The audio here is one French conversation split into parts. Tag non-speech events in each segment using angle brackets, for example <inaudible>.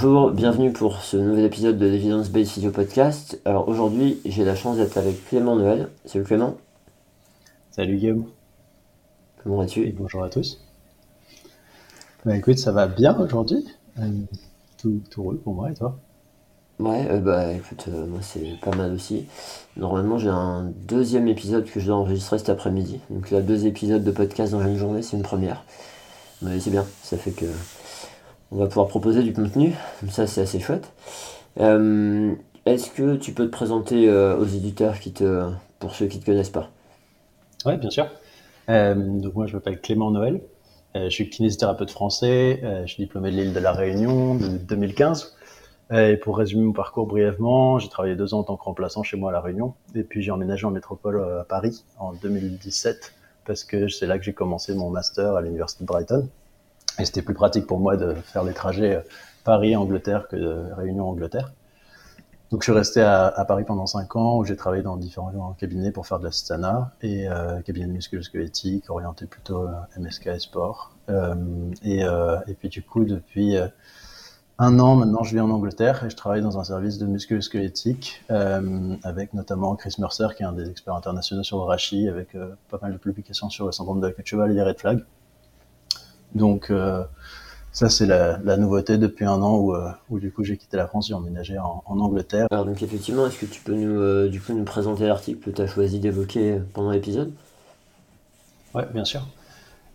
Bonjour, bienvenue pour ce nouvel épisode de l'Evidence Based Video Podcast. Alors aujourd'hui, j'ai la chance d'être avec Clément Noël. Salut Clément. Salut Guillaume. Comment vas-tu? Bonjour à tous. Bah écoute, ça va bien aujourd'hui. Euh, tout, tout roule pour moi et toi? Ouais, euh, bah écoute, euh, moi c'est pas mal aussi. Normalement, j'ai un deuxième épisode que je dois enregistrer cet après-midi. Donc là, deux épisodes de podcast dans une journée, c'est une première. Mais c'est bien, ça fait que on va pouvoir proposer du contenu. Ça, c'est assez chouette. Euh, Est-ce que tu peux te présenter euh, aux éditeurs qui te, pour ceux qui te connaissent pas? Ouais, bien sûr. Euh, donc moi, je m'appelle Clément Noël. Je suis kinésithérapeute français. Je suis diplômé de l'île de la Réunion de 2015. Euh, et pour résumer mon parcours brièvement, j'ai travaillé deux ans en tant que remplaçant chez moi à la Réunion. Et puis j'ai emménagé en métropole à Paris en 2017 parce que c'est là que j'ai commencé mon master à l'université de Brighton. Et c'était plus pratique pour moi de faire les trajets euh, Paris-Angleterre que Réunion-Angleterre. Donc je suis resté à, Paris pendant cinq ans où j'ai travaillé dans différents cabinets pour faire de l'assistanat et euh, cabinet de orienté plutôt euh, MSK et sport. Euh, et, et puis du coup depuis un an maintenant je vis en Angleterre et je travaille dans un service de musculo-squelettique avec notamment Chris Mercer qui est un des experts internationaux sur le rachis avec pas mal de publications sur le syndrome de la queue de cheval et les red flags. Donc euh, ça, c'est la, la nouveauté depuis un an où, euh, où du coup j'ai quitté la France, j'ai emménagé en, en Angleterre. Alors donc effectivement, est-ce que tu peux nous, euh, du coup, nous présenter l'article que tu as choisi d'évoquer pendant l'épisode? Ouais, bien sûr.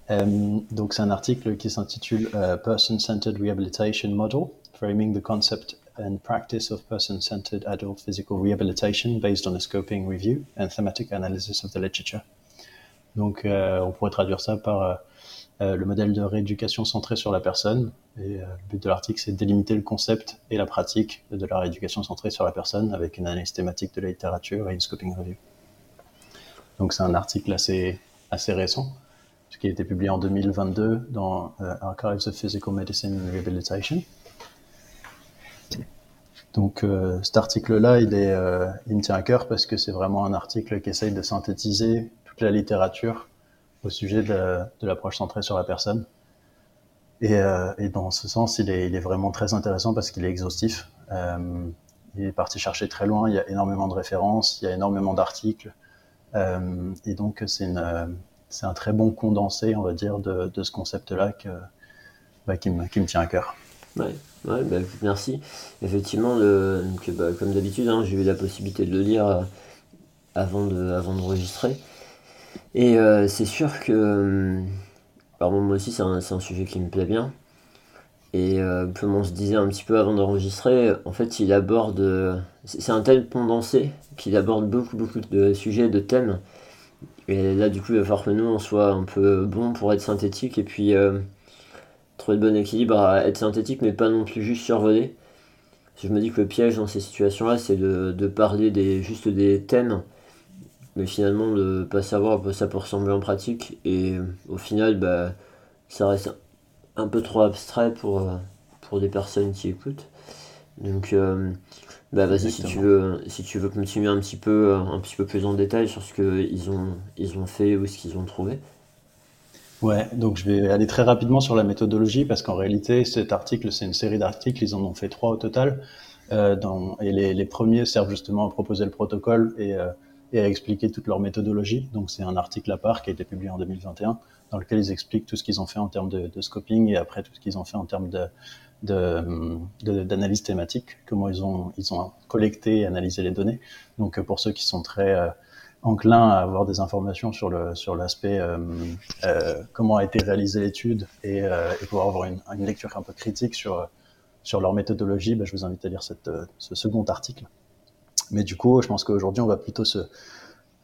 Euh, donc c'est un article qui s'intitule euh, Person-Centered Rehabilitation Model, Framing the Concept and Practice of Person-Centered Adult Physical Rehabilitation based on a Scoping Review and Thematic Analysis of the Literature. Donc on pourrait traduire ça par euh, le modèle de rééducation centré sur la personne. Et euh, le but de l'article, c'est de délimiter le concept et la pratique de la rééducation centrée sur la personne avec une analyse thématique de la littérature et une scoping review. Donc c'est un article assez, assez récent, qui a été publié en 2022 dans euh, Archives of Physical Medicine and Rehabilitation. Donc cet article-là, il, il me tient à cœur parce que c'est vraiment un article qui essaye de synthétiser toute la littérature au sujet de, de l'approche centrée sur la personne. Et, euh, et dans ce sens, il est, il est vraiment très intéressant parce qu'il est exhaustif. Euh, il est parti chercher très loin, il y a énormément de références, il y a énormément d'articles. Euh, et donc, c'est un très bon condensé, on va dire, de, de ce concept-là bah, qui, me, qui me tient à cœur. Ouais, ouais bah, merci. Effectivement, le, bah, comme d'habitude, hein, j'ai eu la possibilité de le lire avant de, avant d'enregistrer. Et euh, c'est sûr que, alors bon, moi aussi, c'est un, sujet qui me plaît bien. Et euh, comme on se disait un petit peu avant d'enregistrer, en fait, il aborde, c'est un tel condensé qu'il aborde beaucoup, beaucoup de sujets, de thèmes. Et là, du coup, il va falloir que nous, on soit un peu bon pour être synthétique et puis euh, trouver le bon équilibre à être synthétique, mais pas non plus juste survoler. Je me dis que le piège dans ces situations-là, c'est de, de parler des, juste des thèmes, mais finalement de pas savoir à quoi ça peut ressembler en pratique. Et au final, bah, ça reste un peu trop abstrait pour, euh, pour des personnes qui écoutent. Donc, euh, bah vas-y si tu veux, si tu veux continuer un petit peu, euh, un petit peu plus en détail sur ce qu'ils ont, ils ont fait ou ce qu'ils ont trouvé. Ouais, donc je vais aller très rapidement sur la méthodologie parce qu'en réalité, cet article, c'est une série d'articles, ils en ont fait trois au total. Euh, dans, et les, les premiers servent justement à proposer le protocole et, euh, et à expliquer toute leur méthodologie. Donc c'est un article à part qui a été publié en 2021 dans lequel ils expliquent tout ce qu'ils ont fait en termes de, scoping et après tout ce qu'ils ont fait en termes d'analyse thématique, comment ils ont, collecté et analysé les données. Donc pour ceux qui sont très euh, enclins à avoir des informations sur l'aspect euh, euh, comment a été réalisée l'étude et, et pouvoir avoir une, lecture un peu critique sur leur méthodologie, ben, je vous invite à lire ce second article. Mais du coup, je pense qu'aujourd'hui, on va plutôt se,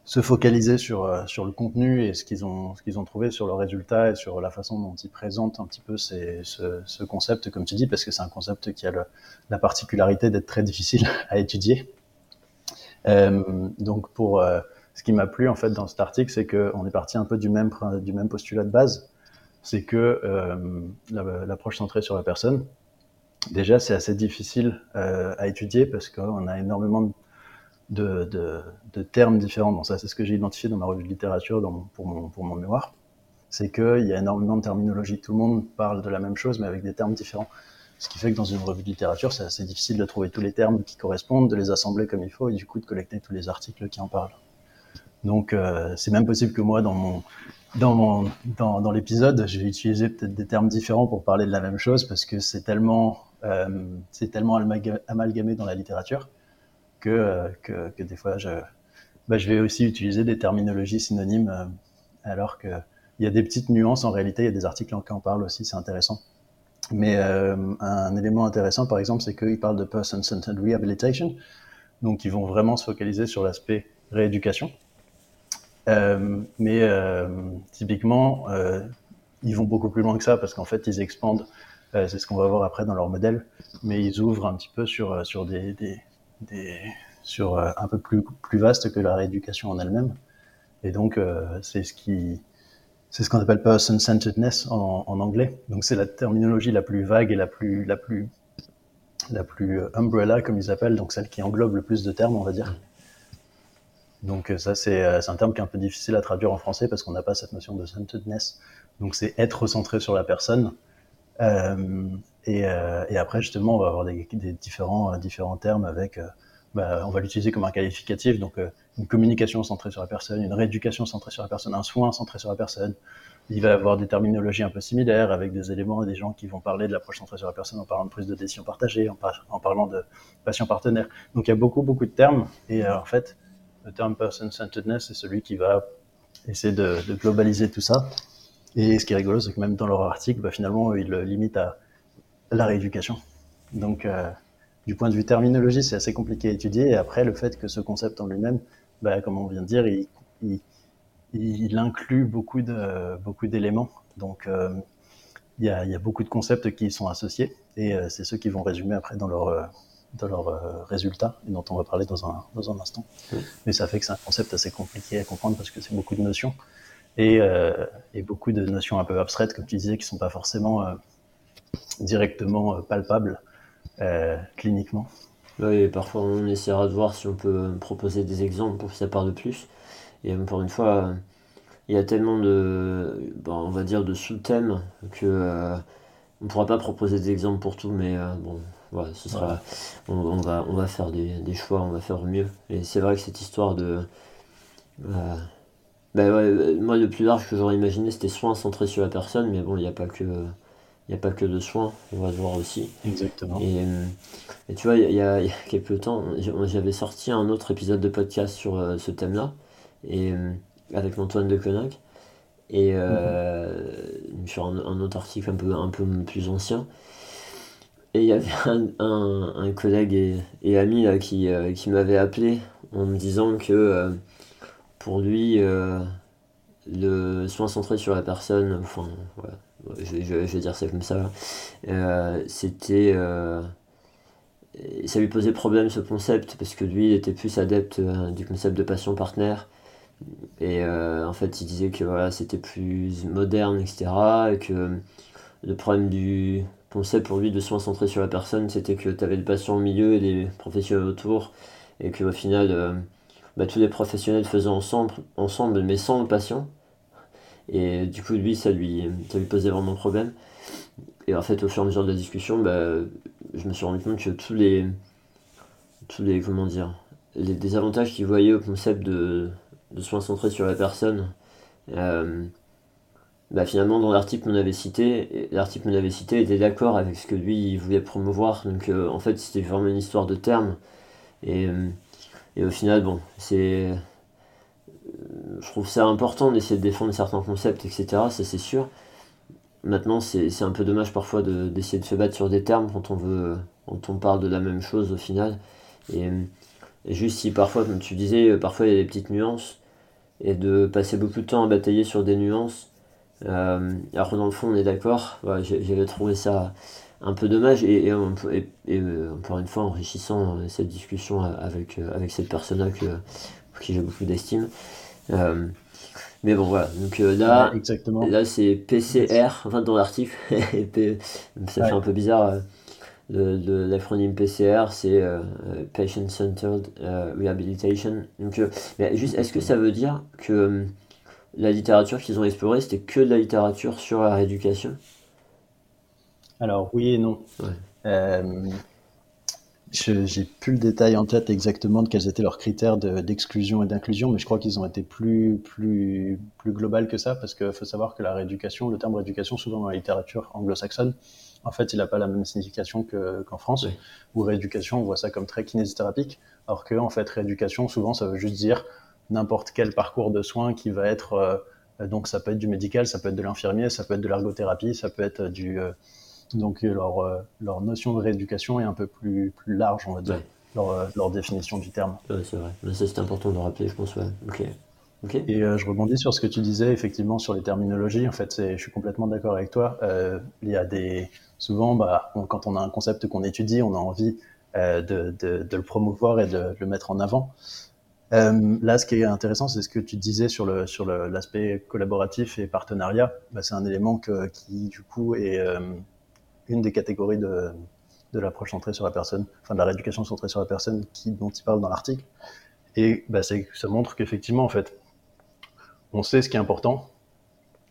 se focaliser sur, euh, sur le contenu et ce qu'ils ont, trouvé sur leurs résultats et sur la façon dont ils présentent un petit peu ce, ce concept, comme tu dis, parce que c'est un concept qui a le, la particularité d'être très difficile <laughs> à étudier. Euh, donc, pour euh, ce qui m'a plu en fait dans cet article, c'est qu'on est parti un peu du même, postulat de base, c'est que la- l'approche centrée sur la personne, déjà, c'est assez difficile à étudier parce qu'on a énormément de de, termes différents. Bon, ça, c'est ce que j'ai identifié dans ma revue de littérature pour, mon, mémoire. C'est qu'il y a énormément de terminologie. Tout le monde parle de la même chose, mais avec des termes différents. Ce qui fait que dans une revue de littérature, c'est assez difficile de trouver tous les termes qui correspondent, de les assembler comme il faut et du coup de collecter tous les articles qui en parlent. Donc euh, c'est même possible que moi, dans mon dans mon dans, l'épisode, je vais utiliser peut-être des termes différents pour parler de la même chose parce que c'est tellement euh, c'est tellement amalgamé dans la littérature que, euh, que, des fois je bah, je vais aussi utiliser des terminologies synonymes euh, alors que il y a des petites nuances en réalité, il y a des articles qui en parlent aussi, c'est intéressant. Mais euh, un élément intéressant, par exemple, c'est qu'ils parlent de person-centered rehabilitation. Donc, ils vont vraiment se focaliser sur l'aspect rééducation. Mais typiquement, ils vont beaucoup plus loin que ça parce qu'en fait, ils expandent. C'est ce qu'on va voir après dans leur modèle. Mais ils ouvrent un petit peu sur des, sur euh, un peu plus plus vaste que la rééducation en elle-même. Et donc, c'est ce qui c'est ce qu'on appelle person-centeredness en, en, anglais. Donc c'est la terminologie la plus vague et la plus la plus la plus euh, umbrella comme ils appellent, donc celle qui englobe le plus de termes, on va dire. Donc euh, ça c'est euh, un terme qui est un peu difficile à traduire en français parce qu'on n'a pas cette notion de centeredness. Donc c'est être centré sur la personne. Euh, et, euh, et, après justement on va avoir des, des différents termes avec bah, on va l'utiliser comme un qualificatif, donc euh, une communication centrée sur la personne, une rééducation centrée sur la personne, un soin centré sur la personne. Il va y avoir des terminologies un peu similaires avec des éléments et des gens qui vont parler de l'approche centrée sur la personne en parlant de prise de décision partagée, en, par en parlant de patient partenaire. Donc il y a beaucoup, beaucoup de termes et euh, en fait, le terme person-centeredness, c'est celui qui va essayer de, de, globaliser tout ça. Et ce qui est rigolo, c'est que même dans leur article, bah, finalement, ils le limitent à la rééducation. Donc, euh, du point de vue terminologie, c'est assez compliqué à étudier. Et après, le fait que ce concept en lui-même, bah, comme on vient de dire, il, il, il inclut beaucoup de beaucoup d'éléments. Donc, euh, il, y a, il y a beaucoup de concepts qui y sont associés, et euh, c'est ceux qui vont résumer après dans leur dans leurs résultats, et dont on va parler dans un dans un instant. Mais ça fait que c'est un concept assez compliqué à comprendre parce que c'est beaucoup de notions et, et beaucoup de notions un peu abstraites, comme tu disais, qui sont pas forcément directement palpables euh, cliniquement. Oui, parfois on essaiera de voir si on peut proposer des exemples pour que ça parle plus. Et encore une fois, il y a tellement de, bon, on va dire, de sous-thèmes que euh, on ne pourra pas proposer des exemples pour tout, mais euh, bon, voilà, ce sera, on, on, va, on va faire des, des, choix, on va faire mieux. Et c'est vrai que cette histoire de, euh, ben ouais, moi le plus large que j'aurais imaginé c'était soins centrés sur la personne, mais bon, il n'y a pas que n'y a pas que de soins, on va le voir aussi. Exactement. Et, et tu vois, il y, a, il y, a, quelques temps, j'avais sorti un autre épisode de podcast sur euh, ce thème-là, et avec Antoine de Conac, et euh, mm -hmm. sur un, un, autre article un peu, un peu plus ancien. Et il y avait un, un, un collègue et, et, ami là, qui, euh, qui m'avait appelé en me disant que euh, pour lui, euh, le soin centré sur la personne, enfin, voilà, je, je, vais dire ça comme ça, euh, c'était. Euh, ça lui posait problème ce concept, parce que lui, il était plus adepte euh, du concept de patient partenaire. Et en fait, il disait que voilà, c'était plus moderne, etc. Et que le problème du concept pour lui de soins centrés sur la personne, c'était que tu avais le patient au milieu et les professionnels autour. Et qu'au final, bah, tous les professionnels faisaient ensemble, ensemble, mais sans le patient. Et du coup, lui, ça lui, ça lui posait vraiment problème. Et en fait, au fur et à mesure de la discussion, bah, je me suis rendu compte que tous les, tous les, comment dire, les désavantages qu'il voyait au concept de, de soins centrés sur la personne, euh, bah, finalement, dans l'article qu'on avait cité, l'article qu'on avait cité était d'accord avec ce que lui, il voulait promouvoir. Donc, euh, en fait, c'était vraiment une histoire de termes. Et, et au final, bon, c'est je trouve ça important d'essayer de défendre certains concepts, etc. Ça, c'est sûr. Maintenant, c'est un peu dommage parfois d'essayer de, se battre sur des termes quand on veut, quand on parle de la même chose au final. Et, juste si parfois, comme tu disais, parfois il y a des petites nuances, et de passer beaucoup de temps à batailler sur des nuances, euh, alors dans le fond on est d'accord, j'avais trouvé ça un peu dommage, et, et, euh, encore une fois enrichissant euh, cette discussion avec, avec cette personne-là que, pour qui j'ai beaucoup d'estime. Euh, mais bon, voilà. Donc euh, là, ouais, là c'est PCR, enfin dans l'article, <laughs> ça ouais. fait un peu bizarre. Euh, l'acronyme PCR, c'est Patient Centered Rehabilitation. Donc, mais juste, est-ce que ça veut dire que la littérature qu'ils ont explorée, c'était que de la littérature sur la rééducation? Alors, oui et non. Ouais. J'ai plus le détail en tête exactement de quels étaient leurs critères d'exclusion et d'inclusion, mais je crois qu'ils ont été plus, plus, plus global que ça, parce qu'il faut savoir que la rééducation, le terme rééducation, souvent dans la littérature anglo-saxonne, en fait, il n'a pas la même signification qu'en France, où rééducation, on voit ça comme très kinésithérapique, alors que, en fait, rééducation, souvent, ça veut juste dire n'importe quel parcours de soins qui va être, euh, donc ça peut être du médical, ça peut être de l'infirmier, ça peut être de l'ergothérapie, ça peut être du, euh, donc euh, leur, euh, leur notion de rééducation est un peu plus, plus large, on va dire, leur, euh, leur, définition du terme. Ouais, c'est vrai. Ça, c'est important de le rappeler, je pense. Ouais. Ok. Okay. Et euh, je rebondis sur ce que tu disais, effectivement, sur les terminologies. En fait, je suis complètement d'accord avec toi. Euh, il y a des souvent, bah, on, quand on a un concept qu'on étudie, on a envie euh, de, de, de, le promouvoir et de, de, le mettre en avant. là, ce qui est intéressant, c'est ce que tu disais sur le sur l'aspect collaboratif et partenariat. Bah, c'est un élément que, qui, du coup, est une des catégories de, de l'approche centrée sur la personne, enfin de la rééducation centrée sur la personne qui, dont il parle dans l'article. Et bah, ça montre qu'effectivement, en fait, on sait ce qui est important.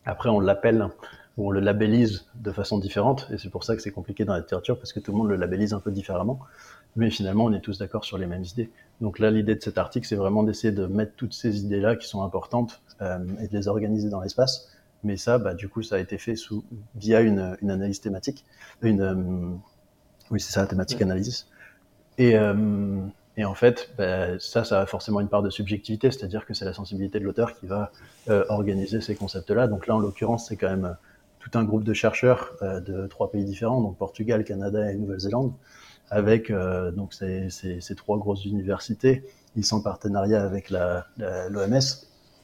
Après, on l'appelle ou on le labellise de façon différente. Et c'est pour ça que c'est compliqué dans la littérature parce que tout le monde le labellise un peu différemment. Mais finalement, on est tous d'accord sur les mêmes idées. Donc là, l'idée de cet article, c'est vraiment d'essayer de mettre toutes ces idées-là qui sont importantes euh, et de les organiser dans l'espace mais ça, bah, du coup, ça a été fait sous, via une, une analyse thématique. Une, euh, oui, c'est ça, thématique analysis. Et, euh, et en fait, bah, ça, ça a forcément une part de subjectivité, c'est-à-dire que c'est la sensibilité de l'auteur qui va euh, organiser ces concepts-là. Donc là, en l'occurrence, c'est quand même tout un groupe de chercheurs de trois pays différents, donc Portugal, Canada et Nouvelle-Zélande, avec donc ces, ces, ces, trois grosses universités. Ils sont en partenariat avec l'OMS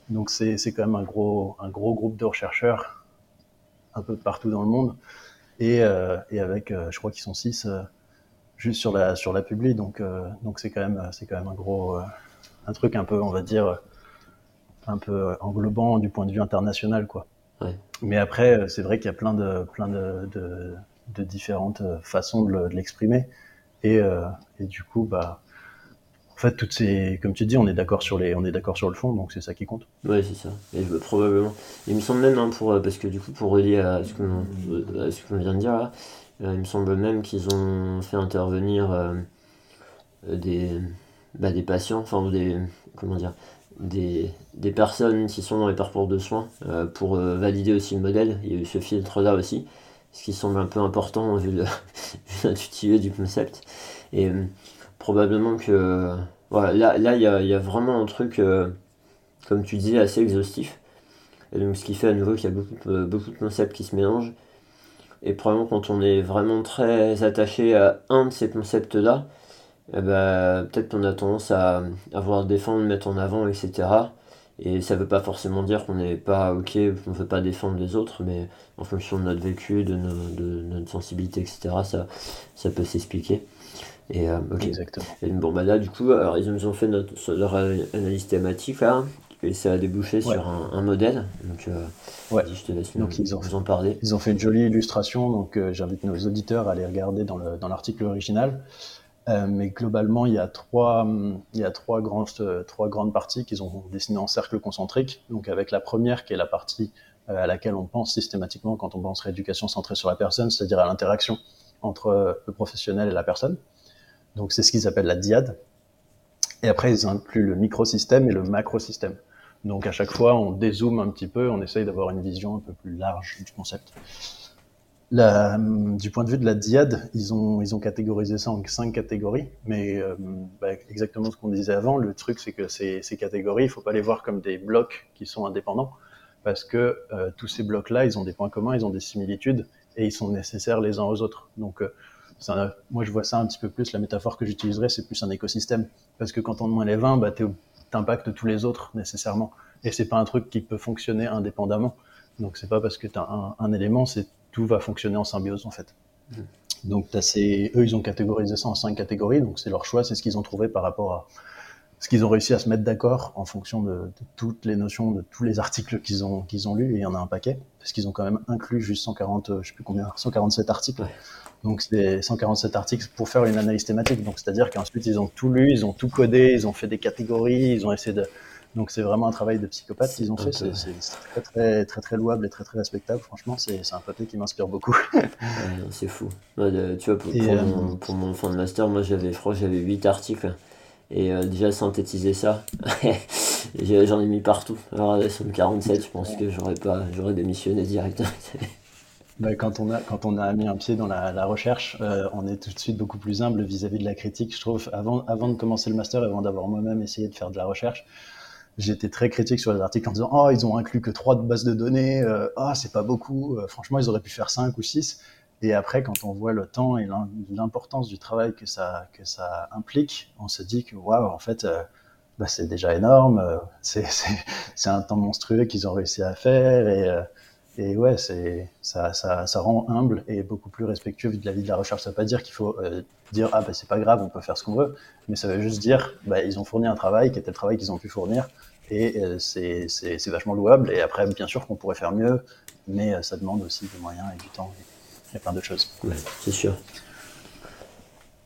donc c'est quand même un gros, un gros groupe de rechercheurs un peu partout dans le monde et, euh, et avec, euh, je crois qu'ils sont six euh, juste sur la sur la publi. Donc euh, donc c'est quand même c'est quand même un gros un truc un peu on va dire un peu englobant du point de vue international quoi. Ouais. Mais après c'est vrai qu'il y a plein de plein de, de, de différentes façons de l'exprimer et, et du coup bah en fait, toutes ces, comme tu dis, on est d'accord sur les, on est d'accord sur le fond, donc c'est ça qui compte. Ouais, c'est ça. Et probablement. Il me semble même, hein, pour, parce que du coup, pour relier à ce qu'on vient de dire euh, il me semble même qu'ils ont fait intervenir euh, des, bah, des patients, enfin des, comment dire, des, des personnes qui sont dans les parcours de soins euh, pour euh, valider aussi le modèle. Il y a eu ce filtre là aussi, ce qui semble un peu important <laughs> vu l'intitulé du concept. Et euh, probablement que voilà, là là il y a, y a, vraiment un truc euh, comme tu disais assez exhaustif et donc ce qui fait à nouveau qu'il y a beaucoup de, beaucoup de concepts qui se mélangent et probablement quand on est vraiment très attaché à un de ces concepts là eh ben, peut-être qu'on a tendance à, à vouloir défendre, mettre en avant, etc. Et ça veut pas forcément dire qu'on n'est pas ok, qu'on veut pas défendre les autres, mais en fonction de notre vécu, de, de notre sensibilité, etc., ça, ça peut s'expliquer. Et, euh, okay. Exactement. Et bon, bah là, du coup, alors, ils nous ont fait notre, leur analyse thématique, là, et ça a débouché ouais. sur un, un, modèle. Donc, euh, ouais. je te laisse donc, nous, ils ont, vous en parler. Ils ont fait une jolie illustration, donc euh, j'invite nos auditeurs à aller regarder dans l'article dans original. Euh, mais globalement, il y a trois, il y a trois, grands, trois grandes parties qu'ils ont dessinées en cercle concentrique. Donc, avec la première qui est la partie euh, à laquelle on pense systématiquement quand on pense rééducation centrée sur la personne, c'est-à-dire à, à l'interaction entre le professionnel et la personne. Donc c'est ce qu'ils appellent la diade. Et après, ils incluent le microsystème et le macrosystème. Donc à chaque fois, on dézoome un petit peu, on essaye d'avoir une vision un peu plus large du concept. La, du point de vue de la diade, ils ont, ils ont catégorisé ça en cinq catégories, mais euh, bah, exactement ce qu'on disait avant, le truc c'est que ces, catégories, il faut pas les voir comme des blocs qui sont indépendants, parce que euh, tous ces blocs-là, ils ont des points communs, ils ont des similitudes, et ils sont nécessaires les uns aux autres. Donc euh, un, moi je vois ça un petit peu plus, la métaphore que j'utiliserais, c'est plus un écosystème. Parce que quand on enlève un, bah, t'impactes tous les autres nécessairement. Et c'est pas un truc qui peut fonctionner indépendamment. Donc c'est pas parce que tu as un, un, élément, c'est tout va fonctionner en symbiose en fait. Mmh. Donc as ces, eux, ils ont catégorisé ça en cinq catégories, donc c'est leur choix, c'est ce qu'ils ont trouvé par rapport à ce qu'ils ont réussi à se mettre d'accord en fonction de, de, toutes les notions, de tous les articles qu'ils ont qu'ils ont lus, et il y en a un paquet, parce qu'ils ont quand même inclus juste 140, je sais plus combien, 147 articles. Ouais. Donc c'est 147 articles pour faire une analyse thématique. Donc c'est-à-dire qu'ensuite ils ont tout lu, ils ont tout codé, ils ont fait des catégories, ils ont essayé de, Donc c'est vraiment un travail de psychopathe qu'ils ont fait. C'est très, très, très, très louable et très, très respectable. Franchement, c'est un papier qui m'inspire beaucoup. <laughs> c'est fou. tu vois, pour, mon, pour, mon, fin de master, moi j'avais, j'avais 8 articles. Et déjà synthétiser ça, <laughs> j'en ai mis partout. Alors sur le 47, je pense que j'aurais pas, j'aurais démissionné direct. <laughs> Bah, quand, on a, quand on a mis un pied dans la, recherche, euh, on est tout de suite beaucoup plus humble vis-à-vis de la critique. Je trouve, avant, avant de commencer le master, avant d'avoir moi-même essayé de faire de la recherche, j'étais très critique sur les articles en disant Oh, ils ont inclus que trois bases de données, euh, oh, c'est pas beaucoup, euh, franchement, ils auraient pu faire cinq ou six. Et après, quand on voit le temps et l'importance du travail que ça, que ça implique, on se dit que waouh, en fait, bah, c'est déjà énorme, <laughs> c'est un temps monstrueux qu'ils ont réussi à faire. Et et ouais, ça, rend humble et beaucoup plus respectueux de la vie de la recherche. Ça veut pas dire qu'il faut euh, dire ah bah c'est pas grave, on peut faire ce qu'on veut, mais ça veut juste dire bah ils ont fourni un travail qui était le travail qu'ils ont pu fournir et euh, c'est vachement louable. Et après, bien sûr qu'on pourrait faire mieux, mais euh, ça demande aussi des moyens et du temps. Il y a plein d'autres choses. Ouais, c'est sûr.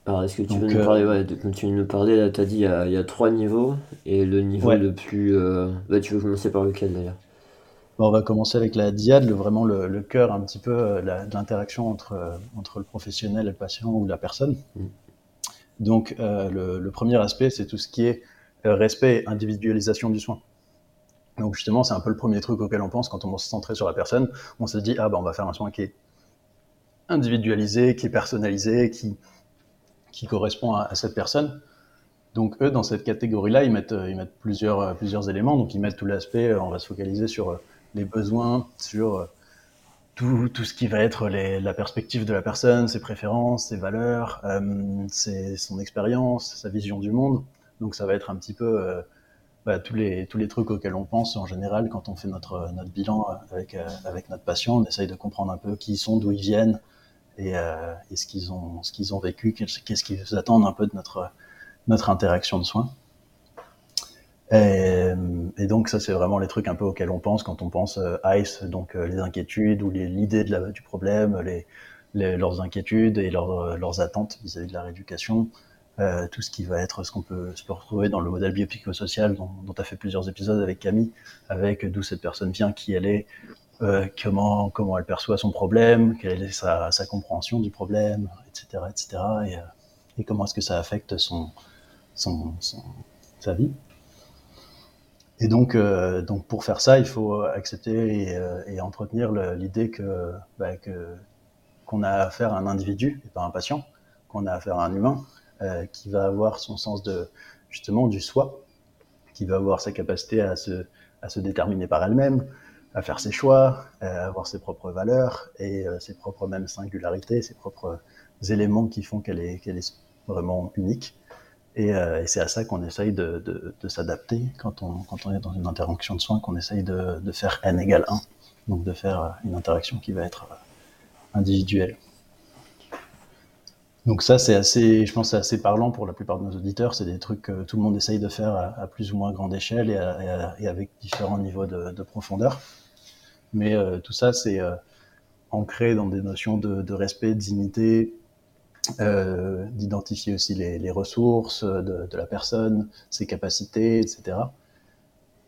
Alors, est-ce que tu veux nous parler, ouais, de, comme tu nous parlais, là, tu as dit il y, a, il y, a, trois niveaux, et le niveau le plus. Bah, tu veux commencer par lequel d'ailleurs? On va commencer avec la diade, le, vraiment le, cœur un petit peu euh, de l'interaction entre, euh, entre le professionnel et le patient ou la personne. Mm. Donc euh, le, premier aspect, c'est tout ce qui est respect et individualisation du soin. Donc justement, c'est un peu le premier truc auquel on pense quand on se centrer sur la personne. On se dit, ah ben on va faire un soin qui est individualisé, qui est personnalisé, qui, correspond à, cette personne. Donc eux, dans cette catégorie-là, ils mettent, ils mettent plusieurs, éléments. Donc ils mettent tout l'aspect, on va se focaliser sur les besoins, sur euh, tout, ce qui va être la perspective de la personne, ses préférences, ses valeurs, euh, son expérience, sa vision du monde. Donc ça va être un petit peu euh, bah, tous, les, trucs auxquels on pense en général quand on fait notre, bilan avec, euh, avec notre patient. On essaye de comprendre un peu qui ils sont, d'où ils viennent et, euh, et ce qu'ils ont, ce ont vécu, qu'est-ce qu'ils attendent un peu de notre, interaction de soins. Et, donc ça, c'est vraiment les trucs un peu auxquels on pense quand on pense euh, ICE, donc euh, les inquiétudes ou l'idée du problème, leurs inquiétudes et euh, leurs attentes vis-à-vis de la rééducation, tout ce qui va être ce qu'on peut retrouver dans le modèle biopsychosocial dont tu as fait plusieurs épisodes avec Camille, avec d'où cette personne vient, qui elle est, comment comment elle perçoit son problème, quelle est sa, compréhension du problème, etc., etc., et, et comment est-ce que ça affecte son, sa vie. Et donc, euh, donc pour faire ça, il faut accepter et, euh, et entretenir l'idée bah, qu'on a affaire à un individu et pas un patient, qu'on a affaire à un humain euh, qui va avoir son sens de justement du soi, qui va avoir sa capacité à se à se déterminer par elle-même, à faire ses choix, à avoir ses propres valeurs et ses propres mêmes singularités, ses propres éléments qui font qu'elle est vraiment unique. Euh, et, c'est à ça qu'on essaye de, s'adapter quand on, est dans une interaction de soins, qu'on essaye de, faire n égale 1, donc de faire euh, une interaction qui va être euh, individuelle. Donc ça, c'est assez, je pense, c'est assez parlant pour la plupart de nos auditeurs. C'est des trucs que tout le monde essaye de faire à, plus ou moins grande échelle et, avec différents niveaux de, profondeur. Mais tout ça, c'est ancré dans des notions de, respect, de dignité, euh, d'identifier aussi les, ressources de, la personne, ses capacités, etc.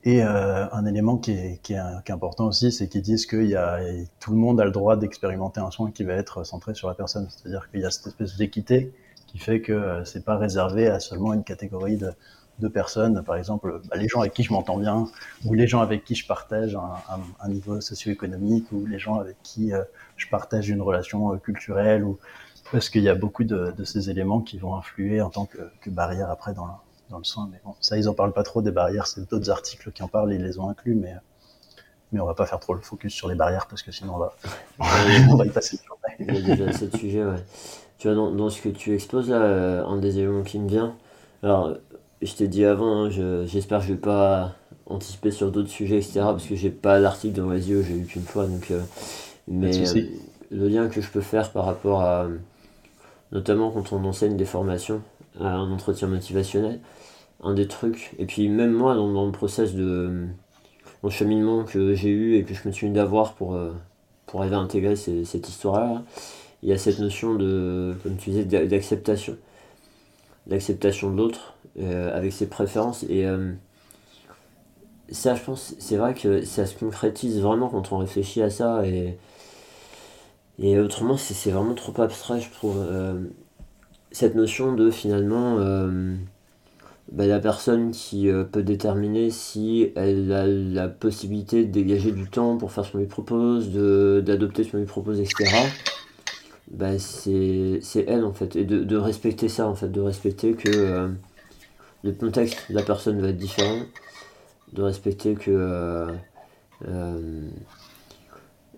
Et euh, un élément qui est, important aussi, c'est qu'ils disent que y a, tout le monde a le droit d'expérimenter un soin qui va être centré sur la personne. C'est-à-dire qu'il y a cette espèce d'équité qui fait que euh, c'est pas réservé à seulement une catégorie de, de personnes, par exemple bah, les gens avec qui je m'entends bien, ou les gens avec qui je partage un, niveau socio-économique, ou les gens avec qui euh, je partage une relation euh, culturelle, ou parce qu'il y a beaucoup de, de, ces éléments qui vont influer en tant que, barrière après dans, dans, le soin. Mais bon, ça, ils en parlent pas trop des barrières. C'est d'autres articles qui en parlent, ils les ont inclus, mais mais on va pas faire trop le focus sur les barrières parce que sinon on va, <laughs> on va y passer Il y a déjà ce sujet, ouais. Tu vois, dans, dans, ce que tu exposes là, euh, un des éléments qui me vient. Alors, je t'ai dit avant, hein, j'espère que je vais pas anticiper sur d'autres sujets, etc. Parce que j'ai pas l'article dans les yeux, j'ai eu qu'une fois. Donc, euh, mais euh, le lien que je peux faire par rapport à notamment quand on enseigne des formations, à un entretien motivationnel, un des trucs, et puis même moi dans, le process de mon cheminement que j'ai eu et que je continue d'avoir pour, euh, pour arriver à intégrer cette histoire-là, il y a cette notion de, comme tu disais, d'acceptation. D'acceptation de l'autre, euh, avec ses préférences. Et euh, ça, je pense, c'est vrai que ça se concrétise vraiment quand on réfléchit à ça. Et, et autrement, c'est vraiment trop abstrait, je trouve. Euh, cette notion de finalement bah, la personne qui peut déterminer si elle a la possibilité de dégager du temps pour faire ce qu'on lui propose, d'adopter ce qu'on lui propose, etc. Bah, c'est elle en fait. Et de, de, respecter ça en fait, de respecter que le contexte de la personne va être différent de respecter que euh, euh,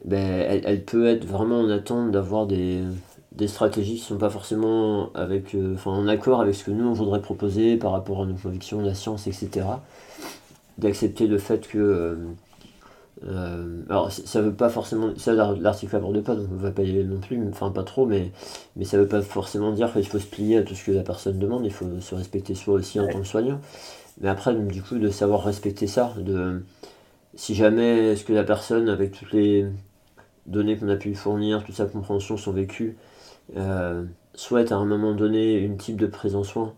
ben, elle, peut être vraiment en attente d'avoir des, stratégies qui ne sont pas forcément avec, euh, en accord avec ce que nous on voudrait proposer par rapport à nos convictions, la science, etc. D'accepter le fait que alors ça veut pas forcément ça l'article pas donc on va pas y aller non plus enfin pas trop mais mais ça veut pas forcément dire qu'il faut se plier à tout ce que la personne demande il faut se respecter soi aussi en tant que soignant. Mais après, du coup, de savoir respecter ça, de si jamais est-ce que la personne, avec toutes les données qu'on a pu lui fournir, toute sa compréhension, son vécu, euh, souhaite à un moment donné une type de prise en soin,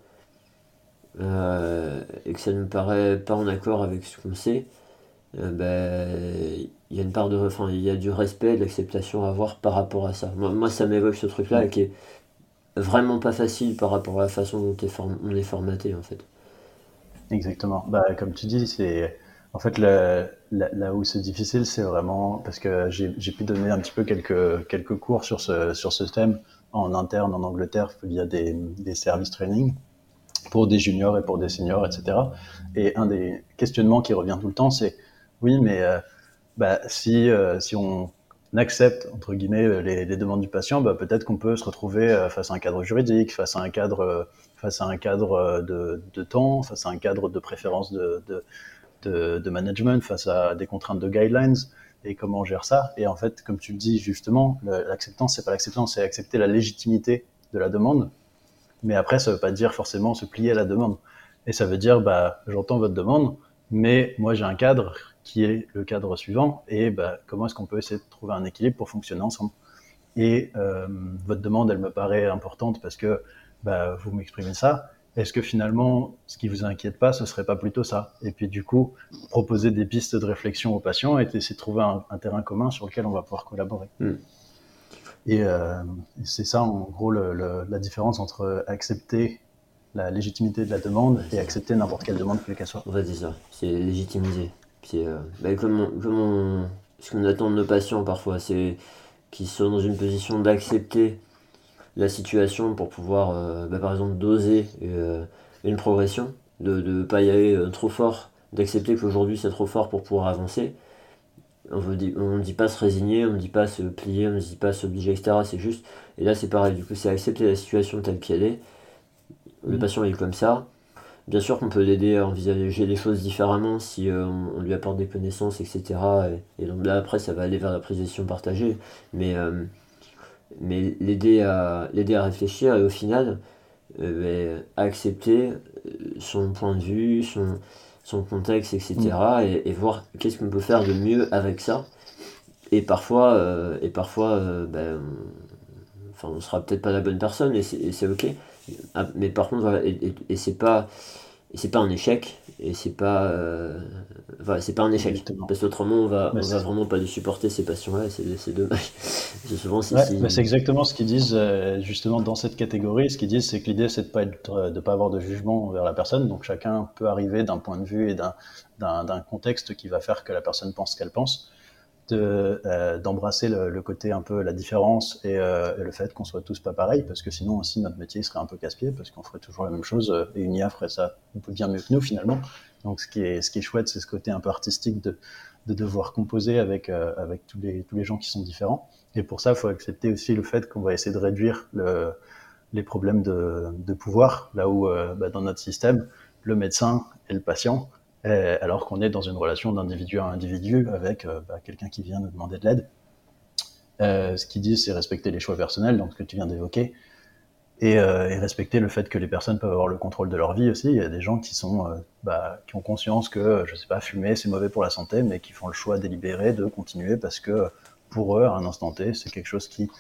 euh, et que ça ne me paraît pas en accord avec ce qu'on sait, euh, ben, il y a une part de enfin, il y a du respect, de l'acceptation à avoir par rapport à ça. Moi, ça m'évoque ce truc-là qui est vraiment pas facile par rapport à la façon dont on est formaté en fait. Exactement. Bah, comme tu dis, c'est en fait là, où c'est difficile, c'est vraiment parce que j'ai pu donner un petit peu quelques quelques cours sur ce sur ce thème en interne en Angleterre via des, des services training pour des juniors et pour des seniors, etc. Et un des questionnements qui revient tout le temps, c'est oui, mais euh, bah, si euh, si on accepte entre guillemets les, les demandes du patient, bah, peut-être qu'on peut se retrouver euh, face à un cadre juridique, face à un cadre face à un cadre euh, de, de, temps, face à un cadre de préférence de, de, de, management, face à des contraintes de guidelines, et comment on gère ça? Et en fait, comme tu le dis justement, l'acceptance, c'est pas l'acceptance, c'est accepter la légitimité de la demande. Mais après, ça veut pas dire forcément se plier à la demande. Et ça veut dire, bah, j'entends votre demande, mais moi j'ai un cadre qui est le cadre suivant, et bah, comment est-ce qu'on peut essayer de trouver un équilibre pour fonctionner ensemble. Et euh, votre demande, elle me paraît importante parce que bah, vous m'exprimez ça. Est-ce que finalement, ce qui vous inquiète pas, ce serait pas plutôt ça? Et puis du coup, proposer des pistes de réflexion aux patients et essayer de trouver un, terrain commun sur lequel on va pouvoir collaborer. Hmm. Euh, et c'est ça, en gros, la différence entre accepter la légitimité de la demande et accepter n'importe quelle demande, quelle qu'elle soit. En fait, c'est ça, c'est légitimiser. C'est euh, bah, comme, ce qu'on attend de nos patients parfois, c'est qu'ils soient dans une position d'accepter la situation pour pouvoir, euh, bah, par exemple, doser euh, une progression, de ne pas y aller euh, trop fort, d'accepter qu'aujourd'hui c'est trop fort pour pouvoir avancer. On ne dit pas se résigner, on ne dit pas se plier, on ne dit pas s'obliger, etc. C'est juste, et là c'est pareil, du coup c'est accepter la situation telle qu'elle est. Le mmh. patient est comme ça. Bien sûr qu'on peut l'aider à envisager les choses différemment si on, lui apporte des connaissances, etc. Et, donc là après ça va aller vers la prise de décision partagée. Mais mais l'aider à, l'aider à réfléchir et au final euh, accepter euh, son point de vue, son, son contexte, etc. Mm. Et, et, voir qu'est-ce qu'on peut faire de mieux avec ça. Et parfois, euh, et parfois ben, on, enfin, on sera peut-être pas la bonne personne et c'est ok. Ah, mais par contre, voilà, et, et c'est pas et c'est pas un échec et c'est pas euh, c'est pas un échec. Parce qu'autrement on va on va vraiment pas les supporter ces passions là c'est dommage. C'est souvent c'est exactement ce qu'ils disent euh, justement dans cette catégorie. Ce qu'ils disent c'est que l'idée c'est de pas être, de pas avoir de jugement envers la personne. Donc chacun peut arriver d'un point de vue et d'un d'un contexte qui va faire que la personne pense ce qu'elle pense de euh, d'embrasser le, le, côté un peu la différence et, euh, et le fait qu'on soit tous pas pareils parce que sinon aussi notre métier serait un peu casse-pied parce qu'on ferait toujours la même chose euh, et une IA ferait ça bien mieux que nous finalement. Donc ce qui est ce qui est chouette c'est ce côté un peu artistique de de devoir composer avec euh, avec tous les tous les gens qui sont différents. Et pour ça il faut accepter aussi le fait qu'on va essayer de réduire le, les problèmes de, de pouvoir là où bah, dans notre système le médecin et le patient euh, alors qu'on est dans une relation d'individu à individu avec euh, bah, quelqu'un qui vient nous demander de l'aide. Euh, ce qu'ils disent, c'est respecter les choix personnels, donc ce que tu viens d'évoquer, et, respecter le fait que les personnes peuvent avoir le contrôle de leur vie aussi. Il y a des gens qui sont, bah, qui ont conscience que, je sais pas, fumer c'est mauvais pour la santé, mais qui font le choix délibéré de continuer parce que pour eux, à un instant T, c'est quelque chose qui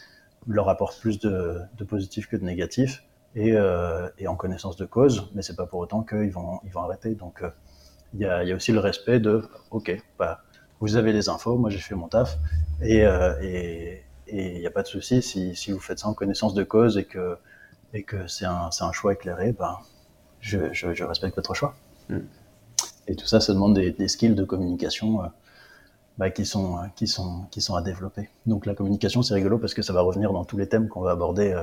leur apporte plus de, de positif que de négatif, et, et, en connaissance de cause, mais c'est pas pour autant qu'ils vont, ils vont arrêter. Donc il y a, y a, aussi le respect de, ok, bah, vous avez les infos, moi j'ai fait mon taf, et il n'y a pas de souci si, si, vous faites ça en connaissance de cause et que, et que c'est un, un, choix éclairé, bah, je, je, je, respecte votre choix. Mm. Et tout ça, ça demande des, des skills de communication bah, qui, sont, qui, sont, qui sont à développer. Donc la communication, c'est rigolo parce que ça va revenir dans tous les thèmes qu'on va aborder euh,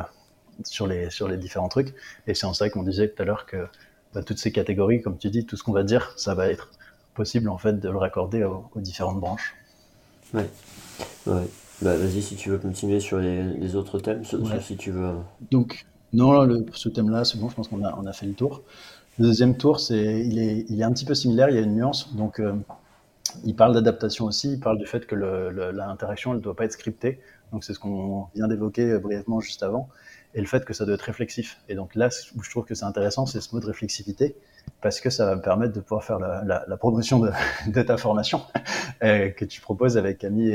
sur, les, sur les différents trucs. Et c'est en ça qu'on disait tout à l'heure que bah, toutes ces catégories, comme tu dis, tout ce qu'on va dire, ça va être possible en fait de le raccorder aux, différentes branches. Ouais. ouais. Bah, vas-y si tu veux continuer sur les, les autres thèmes, si tu veux. Donc, non, le, ce thème-là, c'est bon, je pense qu'on a, on a fait le tour. Le deuxième tour, c'est, il, est, il est un petit peu similaire, il y a une nuance. Donc, euh, il parle d'adaptation aussi, il parle du fait que l'interaction ne doit pas être scriptée. Donc c'est ce qu'on vient d'évoquer brièvement juste avant. Et le fait que ça doit être réflexif. Et donc là où je trouve que c'est intéressant, c'est ce mot de réflexivité, parce que ça va me permettre de pouvoir faire la, la, promotion <laughs> de, ta formation euh, que tu proposes avec Camille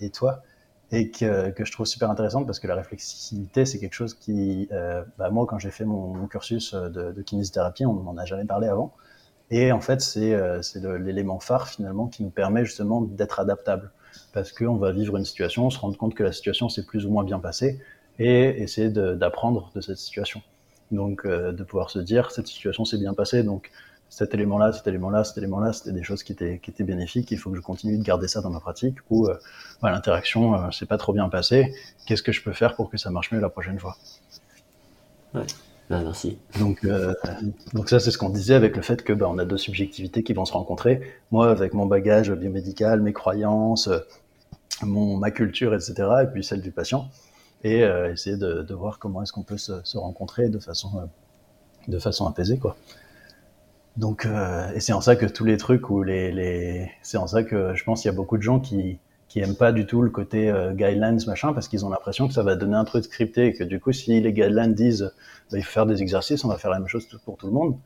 et, toi, et que, je trouve super intéressante, parce que la réflexivité, c'est quelque chose qui, euh, bah moi, quand j'ai fait mon, cursus de, de kinésithérapie, on m'en a jamais parlé avant. Et en fait, c'est euh, l'élément phare finalement qui nous permet justement d'être adaptable. Parce qu'on va vivre une situation, se rendre compte que la situation s'est plus ou moins bien passée et essayer d'apprendre de, de, cette situation. Donc, euh, de pouvoir se dire, cette situation s'est bien passée, donc cet élément-là, cet élément-là, cet élément-là, c'était des choses qui étaient, qui étaient bénéfiques. Il faut que je continue de garder ça dans ma pratique. Ou euh, l'interaction euh, s'est pas trop bien passée. Qu'est-ce que je peux faire pour que ça marche mieux la prochaine fois? Ouais. Ah, merci. Donc, euh, donc ça, c'est ce qu'on disait avec le fait que bah, on a deux subjectivités qui vont se rencontrer. Moi, avec mon bagage biomédical, mes croyances, mon, ma culture, etc., et puis celle du patient, et euh, essayer de, voir comment est-ce qu'on peut se, rencontrer de façon, euh, de façon apaisée, quoi. Donc, euh, et c'est en ça que tous les trucs où les, les c'est en ça que je pense qu'il y a beaucoup de gens qui qui aiment pas du tout le côté guidelines machin parce qu'ils ont l'impression que ça va donner un truc scripté et que du coup si les guidelines disent bah, il faut faire des exercices on va faire la même chose pour tout le monde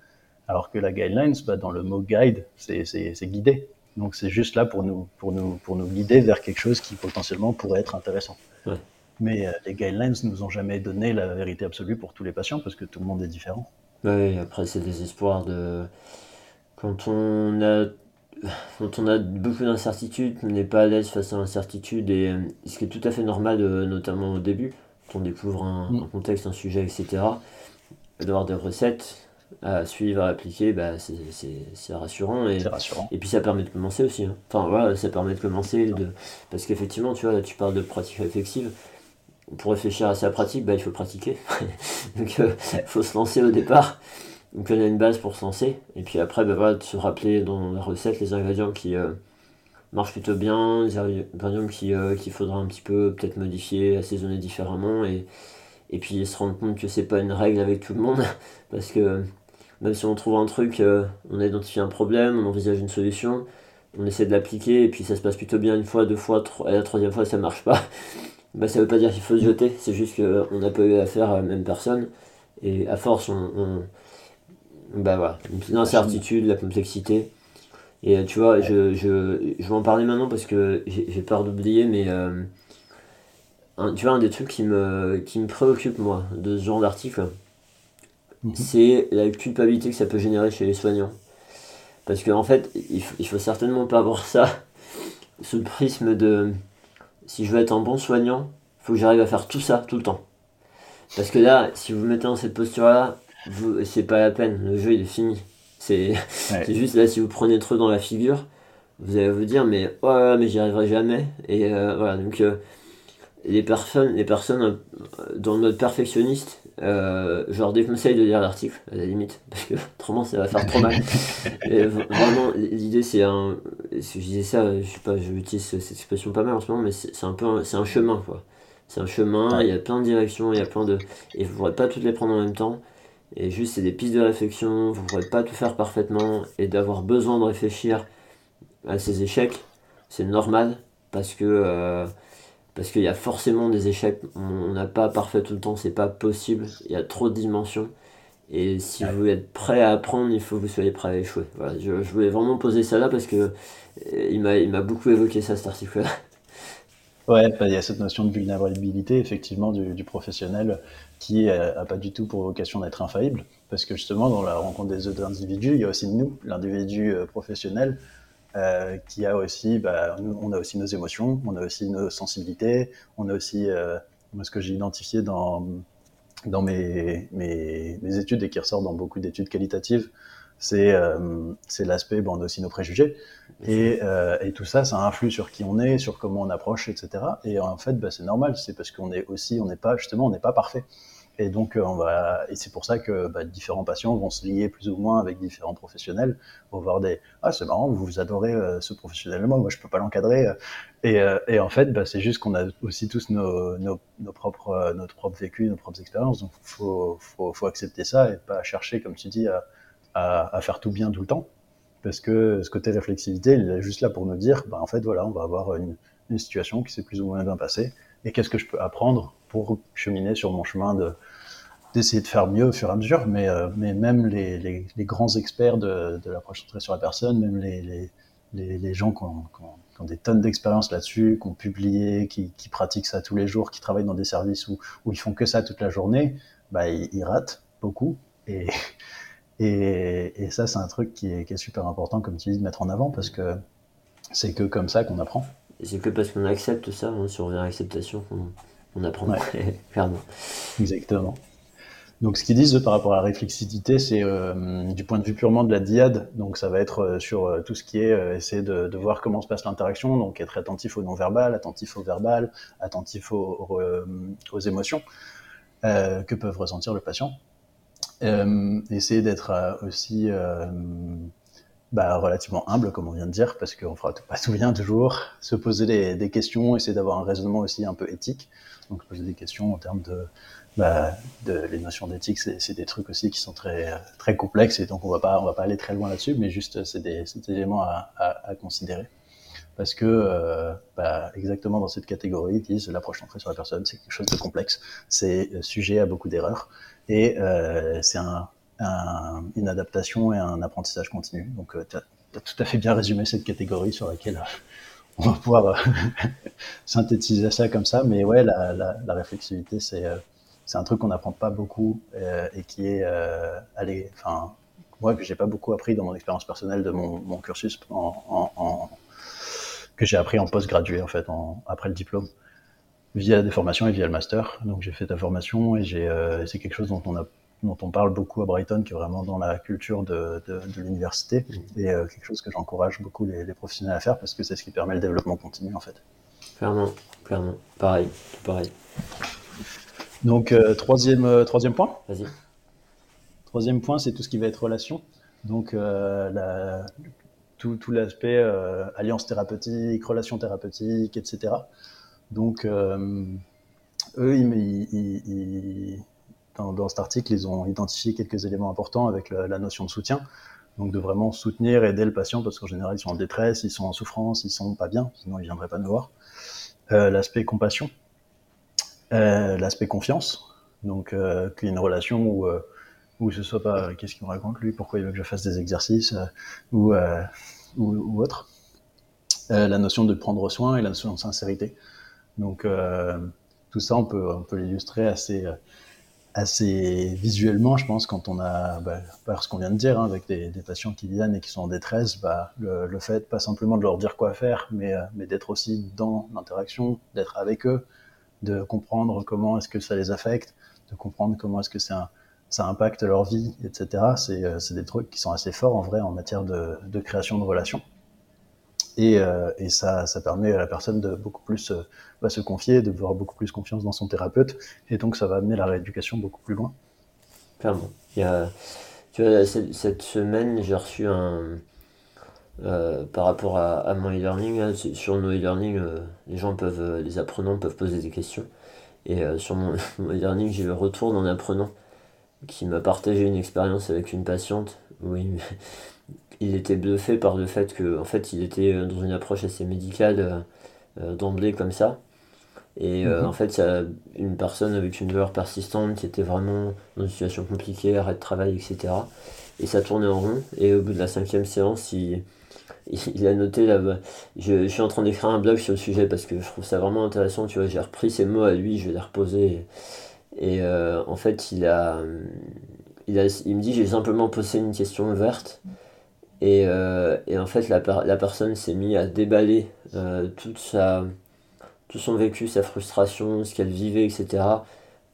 alors que la guidelines bah, dans le mot guide c'est c'est guidé donc c'est juste là pour nous pour nous pour nous guider vers quelque chose qui potentiellement pourrait être intéressant. Mais euh, les guidelines nous ont jamais donné la vérité absolue pour tous les patients parce que tout le monde est différent ouais après c'est des espoirs de quand on a quand on a beaucoup d'incertitudes, on n'est pas à l'aise face à l'incertitude, et euh, ce qui est tout à fait normal, euh, notamment au début, quand on découvre un, mm. un contexte, un sujet, etc., d'avoir des recettes à suivre, à appliquer, bah, c'est rassurant, et, rassurant. Et puis ça permet de commencer aussi. Hein. Enfin voilà, ça permet de commencer, de... parce qu'effectivement, tu vois, là, tu parles de pratique réflexive. Pour réfléchir à sa pratique, bah, il faut pratiquer. <laughs> Donc il euh, faut se lancer au départ. Donc on a une base pour se lancer. Et puis après, bah, voilà, de se rappeler dans la recette les ingrédients qui euh, marchent plutôt bien, les ingrédients qu'il euh, qu'il faudra un petit peu peut-être modifier, assaisonner différemment. Et, et puis se rendre compte que c'est pas une règle avec tout le monde. <laughs> Parce que même si on trouve un truc, on a identifié un problème, on envisage une solution, on essaie de l'appliquer et puis ça se passe plutôt bien une fois, deux fois, et la troisième fois ça marche pas. Bah, ça veut pas dire qu'il faut se jeter, c'est juste qu'on n'a pas eu affaire à la même personne. Et à force, on, on bah voilà, l'incertitude, la complexité. Et euh, tu vois, je, je, je vais en parler maintenant parce que j'ai peur d'oublier, mais euh, un, tu vois, un des trucs qui me, qui me préoccupe, moi, de ce genre d'article, mhm. c'est la culpabilité que ça peut générer chez les soignants. Parce qu'en en fait, il, il faut certainement pas voir ça <laughs> sous le prisme de si je veux être un bon soignant, il faut que j'arrive à faire tout ça tout le temps. Parce que là, si vous vous mettez dans cette posture-là, c'est pas la peine, le jeu il est fini. C'est <laughs> ouais. juste là, si vous prenez trop dans la figure, vous allez vous dire, mais oh, mais j'y arriverai jamais. Et euh, voilà, donc euh, les personnes, les personnes euh, dans mode perfectionniste, euh, je leur déconseille de lire l'article, à la limite, <laughs> parce que autrement ça va faire trop mal. <laughs> Et vraiment, l'idée c'est un. Je disais ça, je sais pas, j'utilise cette expression pas mal en ce moment, mais c'est un peu c'est un chemin quoi. C'est un chemin, il y a plein de directions, il y a plein de. Et vous ne pourrez pas toutes les prendre en même temps. Et juste, c'est des pistes de réflexion, vous ne pourrez pas tout faire parfaitement, et d'avoir besoin de réfléchir à ces échecs, c'est normal, parce que euh, parce qu'il y a forcément des échecs, on n'a pas parfait tout le temps, c'est pas possible, il y a trop de dimensions. Et si vous êtes prêt à apprendre, il faut que vous soyez prêt à échouer. Voilà, je, je voulais vraiment poser ça là parce que euh, il m'a beaucoup évoqué ça cet article-là. <laughs> Ouais, bah, il y a cette notion de vulnérabilité effectivement du, du professionnel qui n'a pas du tout pour vocation d'être infaillible, parce que justement, dans la rencontre des autres individus, il y a aussi nous, l'individu professionnel, qui a aussi, bah, on a aussi nos émotions, on a aussi nos sensibilités, on a aussi ce que j'ai identifié dans, dans mes, mes, mes, études et qui ressort dans beaucoup d'études qualitatives, c'est euh, l'aspect, bon, on a aussi nos préjugés, et, euh, et, tout ça, ça influe sur qui on est, sur comment on approche, etc. Et en fait, bah, c'est normal, c'est parce qu'on est aussi, on n'est pas, justement, on n'est pas parfait. Et donc, euh, on va, et c'est pour ça que bah, différents patients vont se lier plus ou moins avec différents professionnels pour voir des ah c'est marrant, vous adorez euh, ce professionnellement, moi je peux pas l'encadrer. Et, euh, et, en fait, bah, c'est juste qu'on a aussi tous nos, nos, propres notre propre vécu, nos propres expériences. Donc, faut, faut, faut accepter ça et pas chercher, comme tu dis, à, à, à, faire tout bien tout le temps, parce que ce côté réflexivité, il est juste là pour nous dire, bah, en fait voilà, on va avoir une, une situation qui s'est plus ou moins bien passée et qu'est-ce que je peux apprendre pour cheminer sur mon chemin de d'essayer de faire mieux au fur et à mesure, mais, euh, mais même les, les, grands experts de, de l'approche centrée sur la personne, même les, les, gens qui ont, qui ont, des tonnes d'expérience là-dessus, qui ont publié, qui, pratiquent ça tous les jours, qui travaillent dans des services où, où ils font que ça toute la journée, bah, ils, ratent beaucoup. Et, et, et ça, c'est un truc qui est, super important, comme tu dis, de mettre en avant, parce que c'est que comme ça qu'on apprend. C'est que parce qu'on accepte ça, hein, à l'acceptation, qu'on on apprend, ouais. <laughs> clairement. Exactement. Donc, ce qu'ils disent par rapport à la réflexivité, c'est euh, du point de vue purement de la diade. Donc, ça va être euh, sur euh, tout ce qui est essayer de, de, voir comment se passe l'interaction. Donc, être attentif au non-verbal, attentif au verbal, attentif aux, émotions que peuvent ressentir le patient. essayer d'être aussi bah, relativement humble, comme on vient de dire, parce qu'on fera pas tout bien toujours. Se poser des, des questions, essayer d'avoir un raisonnement aussi un peu éthique. Donc, se poser des questions en termes de bah, de, les notions d'éthique, c'est des trucs aussi qui sont très très complexes et donc on va pas on va pas aller très loin là-dessus, mais juste c'est des, des, éléments à, à, à, considérer parce que euh, bah, exactement dans cette catégorie, ils disent l'approche centrée sur la personne, c'est quelque chose de complexe, c'est sujet à beaucoup d'erreurs et euh, c'est un, un, une adaptation et un apprentissage continu. Donc euh, tu as, as, tout à fait bien résumé cette catégorie sur laquelle <laughs> on va pouvoir euh, <laughs> synthétiser ça comme ça, mais ouais, la, réflexivité, c'est euh, c'est un truc qu'on n'apprend pas beaucoup euh, et qui est allez, moi que j'ai pas beaucoup appris dans mon expérience personnelle de mon, cursus que j'ai appris en post-gradué en fait après le diplôme via des formations et via le master. Donc j'ai fait ta formation et c'est quelque chose dont on a dont on parle beaucoup à Brighton, qui est vraiment dans la culture de, de, de l'université, mmh. et euh, quelque chose que j'encourage beaucoup les, les, professionnels à faire, parce que c'est ce qui permet le développement continu, en fait. Clairement, clairement, pareil, pareil. Donc, euh, troisième, euh, troisième point. Vas-y. Troisième point, c'est tout ce qui va être relation. Donc, la, tout, tout l'aspect alliance thérapeutique, relation thérapeutique, etc. Donc, eux, ils, ils, ils, dans, cet article, ils ont identifié quelques éléments importants avec la, notion de soutien. Donc, de vraiment soutenir, aider le patient, parce qu'en général, ils sont en détresse, ils sont en souffrance, ils sont pas bien, sinon ils viendraient pas nous voir. l'aspect compassion euh, l'aspect confiance, donc euh, qu'il y ait une relation où, euh, où ce soit pas qu'est-ce qu'il me raconte lui, pourquoi il veut que je fasse des exercices euh, ou, euh, ou, ou, autre. la notion de prendre soin et la notion de sincérité. Donc tout ça, on peut, on peut l'illustrer assez, assez visuellement, je pense, quand on a, bah, par ce qu'on vient de dire, hein, avec des, des, patients qui viennent et qui sont en détresse, bah, le, le, fait pas simplement de leur dire quoi faire, mais, mais d'être aussi dans l'interaction, d'être avec eux, de comprendre comment est-ce que ça les affecte, de comprendre comment est-ce que ça, ça impacte leur vie, etc. C'est, c'est des trucs qui sont assez forts en vrai en matière de, de création de relations. Et, euh, et ça, ça permet à la personne de beaucoup plus euh, bah, se confier, de avoir beaucoup plus confiance dans son thérapeute, et donc ça va amener la rééducation beaucoup plus loin. Clairement. Il y a, tu vois, cette, semaine, j'ai reçu un, euh, par rapport à, mon e-learning, sur nos e-learning, euh, les gens peuvent, les apprenants peuvent poser des questions. Et sur <laughs> mon, e-learning, j'ai le retour d'un apprenant qui m'a partagé une expérience avec une patiente où il, il, était bluffé par le fait que, en fait, il était dans une approche assez médicale d'emblée comme ça. Et euh, mm -hmm. en fait, il y a une personne avec une douleur persistante qui était vraiment dans une situation compliquée, arrêt de travail, etc. Et ça tournait en rond. Et au bout de la cinquième séance, il, il <laughs> a noté là je, je, suis en train d'écrire un blog sur le sujet parce que je trouve ça vraiment intéressant tu vois j'ai repris ses mots à lui je vais les reposer et, et euh, en fait il a il, il me dit j'ai simplement posé une question ouverte. Et, et en fait, la, la personne s'est mise à déballer toute sa, tout son vécu, sa frustration, ce qu'elle vivait, etc.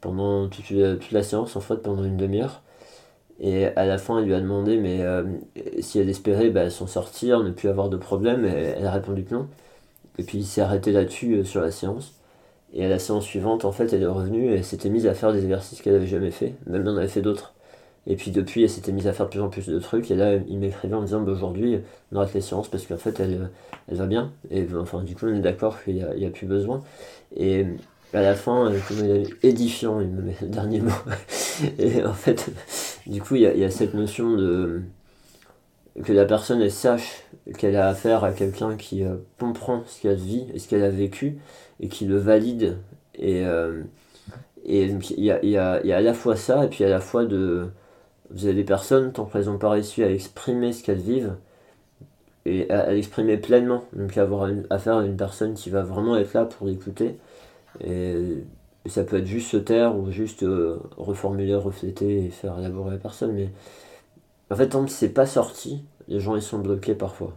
pendant toute, toute, la séance, en fait, pendant une demi-heure. Et à la fin, elle lui a demandé mais si elle espérait bah, s'en sortir, ne plus avoir de problème. Et elle a répondu que non. Et puis il s'est arrêté là-dessus sur la séance. Et à la séance suivante, en fait, elle est revenue et s'était mise à faire des exercices qu'elle avait jamais fait. Même elle en avait fait d'autres. Et puis depuis, elle s'était mise à faire de plus en plus de trucs. Et là, il m'écrivait en disant bah, aujourd'hui, on arrête les séances parce qu'en fait, elle, elle va bien. Et enfin, du coup, on est d'accord qu'il n'y a, plus besoin. Et à la fin, comme il est édifiant, il me met le dernier mot. <laughs> et en fait, du coup, il y a, cette notion de que la personne sache qu'elle a affaire à quelqu'un qui euh, comprend ce qu'elle vit et ce qu'elle a vécu et qui le valide. Et euh, et il y a, y, a, y a, à la fois ça et puis à la fois de. Vous avez des personnes, tant qu'elles n'ont pas réussi à exprimer ce qu'elles vivent, et à, l'exprimer pleinement, donc avoir affaire à une personne qui va vraiment être là pour l'écouter. Et, ça peut être juste se taire ou juste euh, reformuler, refléter et faire élaborer la personne, mais en fait, tant que c'est pas sorti, les gens ils sont bloqués parfois.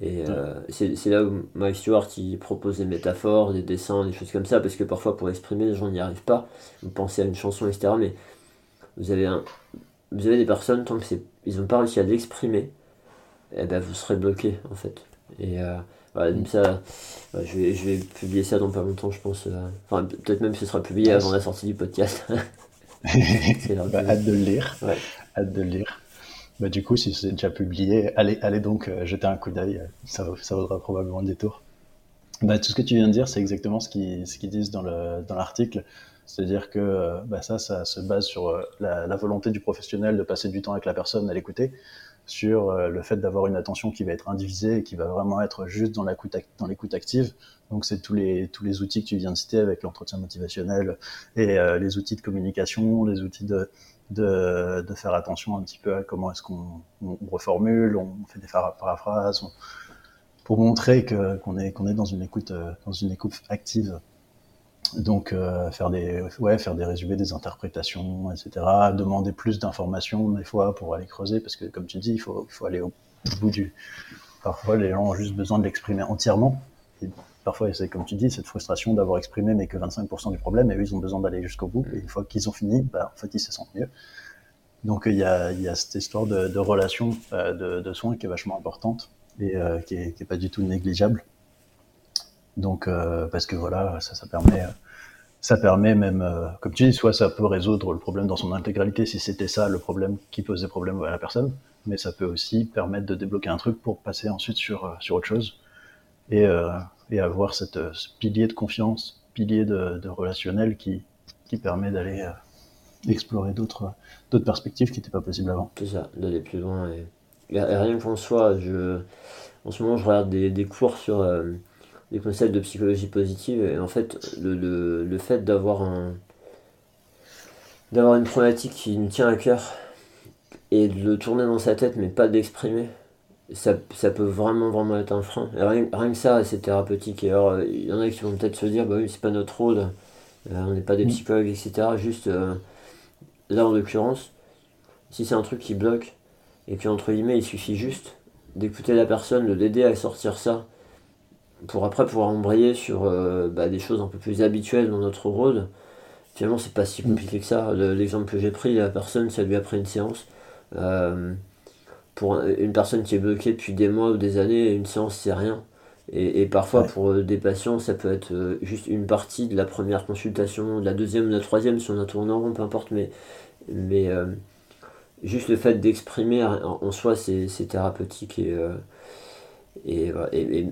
Et euh, c'est là où Mike Stewart il propose des métaphores, des dessins, des choses comme ça, parce que parfois pour exprimer, les gens n'y arrivent pas. Vous pensez à une chanson, etc. Mais vous avez, un, vous avez des personnes, tant qu'ils n'ont pas réussi à l'exprimer, eh ben vous serez bloqué en fait. Et euh, voilà, mm. ça, je, vais, je vais publier ça dans pas longtemps, je pense. Euh, enfin, peut-être même que ce sera publié avant la sortie du podcast. <laughs> <laughs> bah, hâte de le lire. Hâte de le lire. Bah, du coup, si c'est déjà publié, allez, allez donc euh, jeter un coup d'œil, ça, ça vaudra probablement le détour. Bah, tout ce que tu viens de dire, c'est exactement ce qu'ils ce disent dans l'article. Dans C'est-à-dire que euh, bah, ça, ça se base sur euh, la, volonté du professionnel de passer du temps avec la personne à l'écouter, sur le fait d'avoir une attention qui va être indivisée et qui va vraiment être juste dans l'écoute active. Donc c'est tous les tous les outils que tu viens de citer avec l'entretien motivationnel et les outils de communication, les outils de de, faire attention un petit peu à comment est-ce qu'on on reformule, on fait des paraphrases, pour montrer qu'on est est dans une écoute euh, dans une écoute active. Donc euh, faire des ouais faire des résumés, des interprétations, etc. Demander plus d'informations des fois pour aller creuser parce que comme tu dis il faut faut aller au bout du. Parfois les gens ont juste besoin de l'exprimer entièrement. Parfois, c'est comme tu dis, cette frustration d'avoir exprimé mais que 25% du problème, et eux, ils ont besoin d'aller jusqu'au bout. Et une fois qu'ils ont fini, bah, en fait, ils se sentent mieux. Donc, il y a, y a cette histoire de, relation, euh, de, de, soins qui est vachement importante et euh, qui, est, qui, est, pas du tout négligeable. Donc, euh, parce que voilà, ça, permet, ça permet même, euh, comme tu dis, soit ça peut résoudre le problème dans son intégralité si c'était ça le problème qui posait problème à la personne, mais ça peut aussi permettre de débloquer un truc pour passer ensuite sur, sur autre chose. Et, et avoir cette, euh, ce pilier de confiance, pilier de, relationnel qui, qui permet d'aller euh, explorer d'autres perspectives qui n'étaient pas possibles avant. C'est ça, d'aller plus loin. Et, rien qu'en soi, je, en ce moment, je regarde des, des cours sur euh, des concepts de psychologie positive. Et en fait, le, le, le fait d'avoir un d'avoir une problématique qui nous tient à cœur et de le tourner dans sa tête, mais pas d'exprimer, ça, ça, peut vraiment vraiment être un frein. rien, rien, que ça, c'est thérapeutique. Et alors, il y en a qui vont peut-être se dire, bah oui, c'est pas notre rôle, euh, on n'est pas des mm. psychologues, etc. Juste, euh, là en l'occurrence, si c'est un truc qui bloque, et qu'entre guillemets, il suffit juste d'écouter la personne, de l'aider à sortir ça, pour après pouvoir embrayer sur euh, bah, des choses un peu plus habituelles dans notre rôle. Finalement, c'est pas si mm. compliqué que ça. L'exemple que j'ai pris, la personne, ça lui a pris une séance pour une personne qui est bloquée depuis des mois ou des années, une séance c'est rien. Et, et parfois pour euh, des patients, ça peut être euh, juste une partie de la première consultation, de la deuxième, de la troisième, si on a tourné en rond, peu importe, mais, mais euh, juste le fait d'exprimer en, soi, c'est thérapeutique et, et,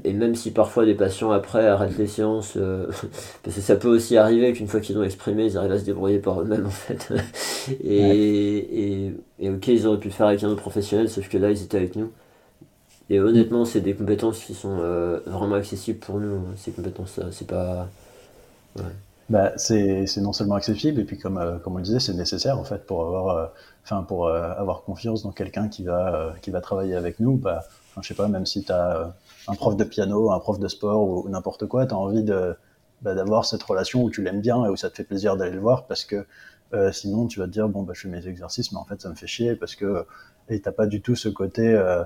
et, même si parfois les patients après arrêtent les séances, euh, <laughs> parce que ça peut aussi arriver qu'une fois qu'ils ont exprimé, ils arrivent à se débrouiller par eux-mêmes en fait. <laughs> et, et, ok, ils auraient pu le faire avec un autre professionnel, sauf que là ils étaient avec nous. Et honnêtement, c'est des compétences qui sont euh, vraiment accessibles pour nous, hein, ces compétences-là. C'est pas. Ouais. Bah, c'est non seulement accessible, et puis comme, euh, comme on le disait, c'est nécessaire en fait pour avoir, enfin pour avoir confiance dans quelqu'un qui va, qui va travailler avec nous. Bah, je sais pas, même si tu as euh, un prof de piano, un prof de sport ou, n'importe quoi, tu as envie de bah, d'avoir cette relation où tu l'aimes bien et où ça te fait plaisir d'aller le voir parce que Euh, sinon, tu vas te dire, bon, bah, je fais mes exercices, mais en fait, ça me fait chier parce que et t'as pas du tout ce côté euh,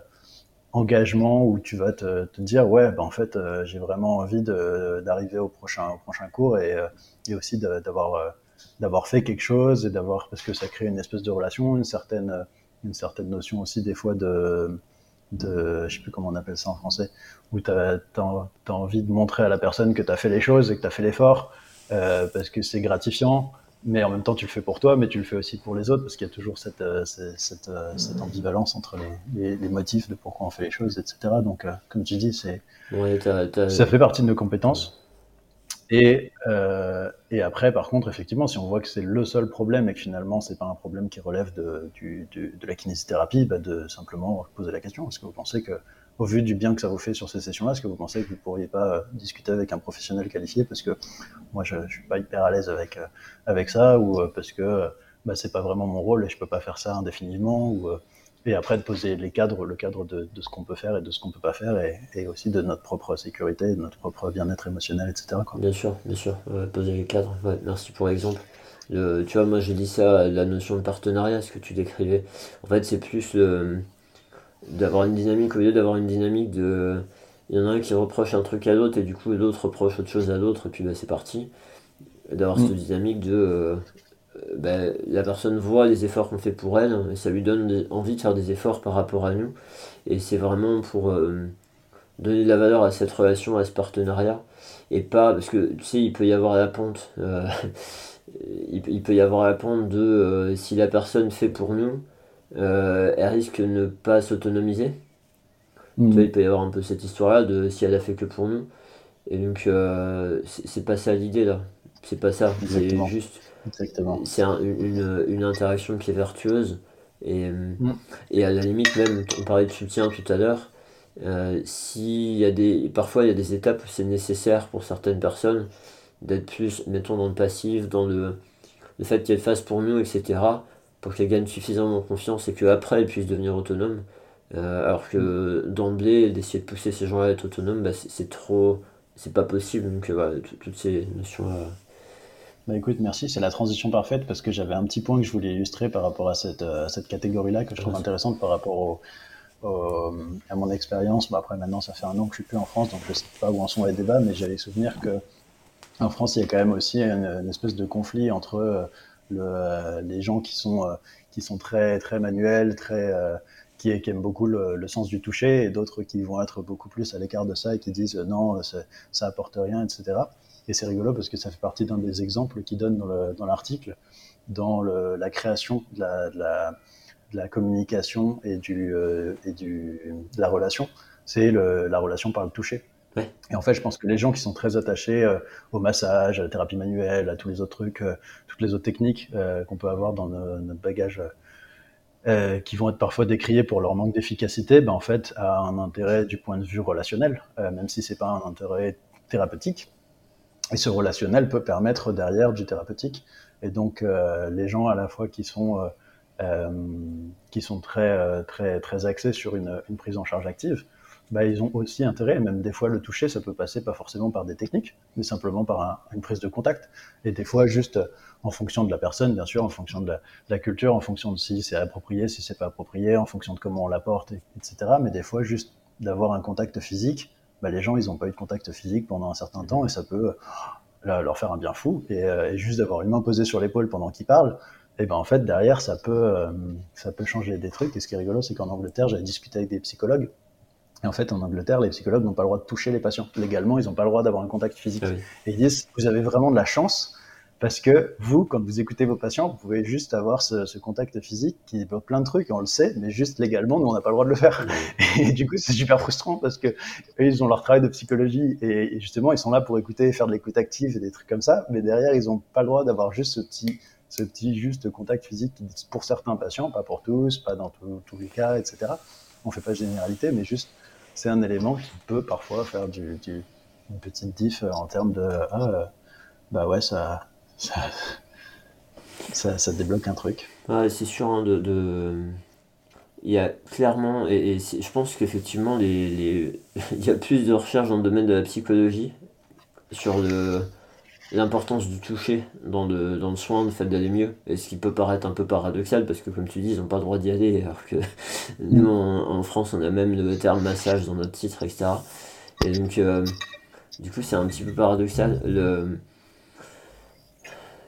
engagement où tu vas te, dire, ouais, bah, en fait, euh, j'ai vraiment envie d'arriver au prochain, au prochain cours et, et aussi d'avoir d'avoir fait quelque chose et d'avoir parce que ça crée une espèce de relation, une certaine une certaine notion aussi des fois de de je sais plus comment on appelle ça en français où tu as, as, envie de montrer à la personne que tu as fait les choses et que tu as fait l'effort euh, parce que c'est gratifiant mais en même temps tu le fais pour toi mais tu le fais aussi pour les autres parce qu'il y a toujours cette euh, cette, euh, cette, ambivalence entre les, les, motifs de pourquoi on fait les choses etc donc euh, comme tu dis c'est ouais, ça fait partie de nos compétences et, euh, et après, par contre, effectivement, si on voit que c'est le seul problème et que finalement c'est pas un problème qui relève de, du, du, de la kinésithérapie, bah de simplement poser la question. Est-ce que vous pensez que, au vu du bien que ça vous fait sur ces sessions-là, est-ce que vous pensez que vous pourriez pas euh, discuter avec un professionnel qualifié? Parce que moi je, je suis pas hyper à l'aise avec euh, avec ça ou euh, parce que bah, c'est pas vraiment mon rôle et je peux pas faire ça indéfiniment ou et après de poser les cadres, le cadre de, de ce qu'on peut faire et de ce qu'on peut pas faire, et, et, aussi de notre propre sécurité, de notre propre bien-être émotionnel, etc. Quoi. Bien sûr, bien sûr, ouais, poser les cadres. Ouais, merci pour l'exemple. Le, tu vois, moi j'ai dit ça, la notion de partenariat, ce que tu décrivais. En fait, c'est plus d'avoir une dynamique au lieu d'avoir une dynamique de. Il y en a un qui reproche un truc à l'autre et du coup l'autre reproche autre chose à l'autre et puis bah, c'est parti. D'avoir mm. cette dynamique de. Euh, ben, la personne voit les efforts qu'on fait pour elle et ça lui donne envie de faire des efforts par rapport à nous. Et c'est vraiment pour euh, donner de la valeur à cette relation, à ce partenariat. Et pas, parce que tu sais, il peut y avoir la pente. Euh, <laughs> il, peut y avoir la pente de euh, si la personne fait pour nous, elle risque de ne pas s'autonomiser. Mmh. il peut y avoir un peu cette histoire-là de si elle a fait que pour nous. Et donc, c'est pas ça l'idée là. C'est pas ça. C'est juste. C'est une, une, interaction qui est vertueuse. Et, mm. et à la limite, même, on parlait de soutien tout à l'heure. Euh, y a des, parfois, il y a des étapes où c'est nécessaire pour certaines personnes d'être plus, mettons, dans le passif, dans le, le fait qu'elles fassent pour nous, etc., pour qu'elles gagnent suffisamment en confiance et qu'après elles puissent devenir autonomes. Euh, alors que d'emblée, d'essayer de pousser ces gens-là à être autonomes, bah, c'est trop. C'est pas possible. Donc, voilà, toutes ces notions-là bah écoute, merci, c'est la transition parfaite parce que j'avais un petit point que je voulais illustrer par rapport à cette, euh, cette catégorie-là que je trouve intéressante par rapport au, à mon expérience. Bah après, maintenant, ça fait un an que je suis plus en France, donc je sais pas où en sont les débats, mais j'avais souvenir que en France, il y a quand même aussi une, espèce de conflit entre euh, le, euh, les gens qui sont, qui sont très, très manuels, très, qui, qui, aiment beaucoup le, le, sens du toucher, et d'autres qui vont être beaucoup plus à l'écart de ça et qui disent non, ça apporte rien, etc. Et c'est rigolo parce que ça fait partie d'un des exemples qu'il donne dans l'article, dans, le, la création de la, de, la, de la, communication et, du, euh, et du, de la relation. C'est la relation par le toucher. Et en fait, je pense que les gens qui sont très attachés euh, au massage, à la thérapie manuelle, à tous les autres trucs, euh, toutes les autres techniques qu'on peut avoir dans notre bagage, qui vont être parfois décriés pour leur manque d'efficacité, ben en fait, a un intérêt du point de vue relationnel, même si c'est pas un intérêt thérapeutique. Et ce relationnel peut permettre derrière du thérapeutique. Et donc, euh, les gens à la fois qui sont, euh, euh qui sont très, euh, très, très axés sur une, une prise en charge active, bah, ils ont aussi intérêt, même des fois le toucher, ça peut passer pas forcément par des techniques, mais simplement par un, une prise de contact. Et des fois, juste en fonction de la personne, bien sûr, en fonction de la, culture, en fonction de si c'est approprié, si c'est pas approprié, en fonction de comment on l'apporte, etc. Mais des fois, juste d'avoir un contact physique, bah, les gens, ils n'ont pas eu de contact physique pendant un certain temps et ça peut euh, leur faire un bien fou. Et, euh, et juste d'avoir une main posée sur l'épaule pendant qu'ils parlent, et ben en fait derrière ça peut euh, ça peut changer des trucs. Et ce qui est rigolo, c'est qu'en Angleterre, j'avais discuté avec des psychologues. Et en fait, en Angleterre, les psychologues n'ont pas le droit de toucher les patients. Légalement, ils n'ont pas le droit d'avoir un contact physique. Ah et ils disent, vous avez vraiment de la chance parce que vous, quand vous écoutez vos patients, vous pouvez juste avoir ce, ce contact physique qui peut plein de trucs, on le sait, mais juste légalement, nous, on n'a pas le droit de le faire. <laughs> Et du coup, c'est super frustrant parce que eux, ils ont leur travail de psychologie et, justement, ils sont là pour écouter, faire de l'écoute active et des trucs comme ça, mais derrière, ils n'ont pas le droit d'avoir juste ce petit, ce petit juste contact physique pour certains patients, pas pour tous, pas dans tous les cas, etc. On fait pas de généralité, mais juste, c'est un élément qui peut parfois faire du, une petite diff en termes de, ah, bah ouais, ça, ça, ça, débloque un truc. c'est sûr, hein, de, il y a clairement, et, je pense qu'effectivement, les, <laughs> il y a plus de recherches dans le domaine de la psychologie sur le, l'importance du toucher dans le, dans le soin, le fait d'aller mieux. Et ce qui peut paraître un peu paradoxal, parce que comme tu dis, ils n'ont pas le droit d'y aller, alors que nous, en, France, on a même le terme massage dans notre titre, etc. Et donc, euh, du coup, c'est un petit peu paradoxal. Le...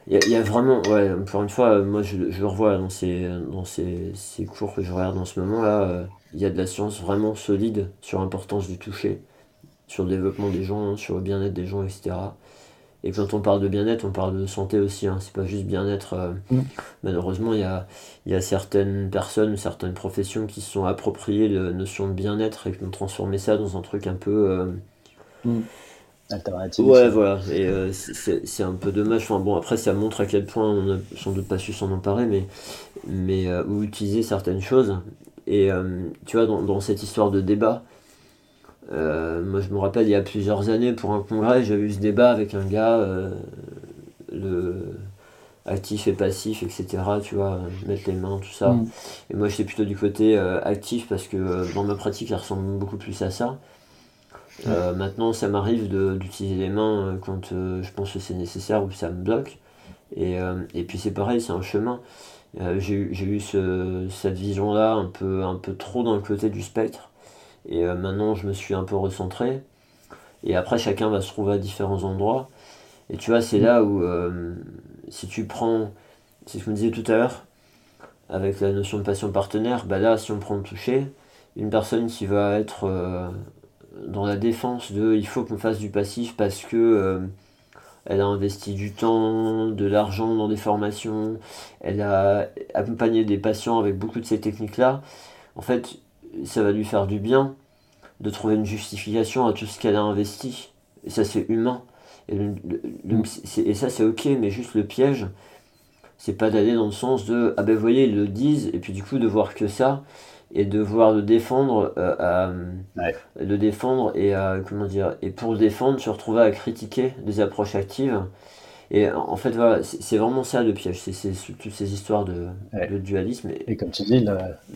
Il y, a vraiment, ouais, encore une fois, moi je, je le revois dans, ces, dans ces, ces, cours que je regarde en ce moment-là, euh, il y a de la science vraiment solide sur l'importance du toucher, sur le développement des gens, sur le bien-être des gens, etc. Et quand on parle de bien-être, on parle de santé aussi. Hein. C'est pas juste bien-être. Euh, mm. Malheureusement, il y a, y a, certaines personnes, certaines professions qui se sont appropriées la notion de bien-être et qui ont transformé ça dans un truc un peu. Euh, mm. Alternatif. Ouais, voilà. Et euh, c'est un peu dommage. Enfin, bon, après, ça montre à quel point on n'a sans doute pas su s'en emparer, mais, mais ou utiliser certaines choses. Et tu vois, dans, dans cette histoire de débat, euh, moi, je me rappelle, il y a plusieurs années, pour un congrès, j'ai eu ce débat avec un gars, euh, le actif et passif, etc. Tu vois, mettre les mains, tout ça. Mm. Et moi, j'étais plutôt du côté euh, actif parce que dans ma pratique, ça ressemble beaucoup plus à ça. maintenant, ça m'arrive d'utiliser les mains quand je pense que c'est nécessaire ou ça me bloque. Et, et puis, c'est pareil, c'est un chemin. j'ai eu ce, cette vision-là un peu, un peu trop dans le côté du spectre. Et euh, maintenant, je me suis un peu recentré. Et après, chacun va se trouver à différents endroits. Et tu vois, c'est là où, euh, si tu prends, c'est ce que je me disais tout à l'heure, avec la notion de patient partenaire, bah là, si on prend le toucher, une personne qui va être euh, dans la défense de il faut qu'on fasse du passif parce que elle a investi du temps, de l'argent dans des formations, elle a accompagné des patients avec beaucoup de ces techniques-là. En fait, ça va lui faire du bien de trouver une justification à tout ce qu'elle a investi. Et ça, c'est humain. Et, et ça, c'est ok, mais juste le piège, c'est pas d'aller dans le sens de ah ben vous voyez, ils le disent, et puis du coup de voir que ça, et de voir le défendre, euh, le défendre, et comment dire, et pour le défendre, se retrouver à critiquer des approches actives et en fait, voilà, c'est vraiment ça le piège, c'est toutes ces histoires de, dualisme. Et... comme tu dis,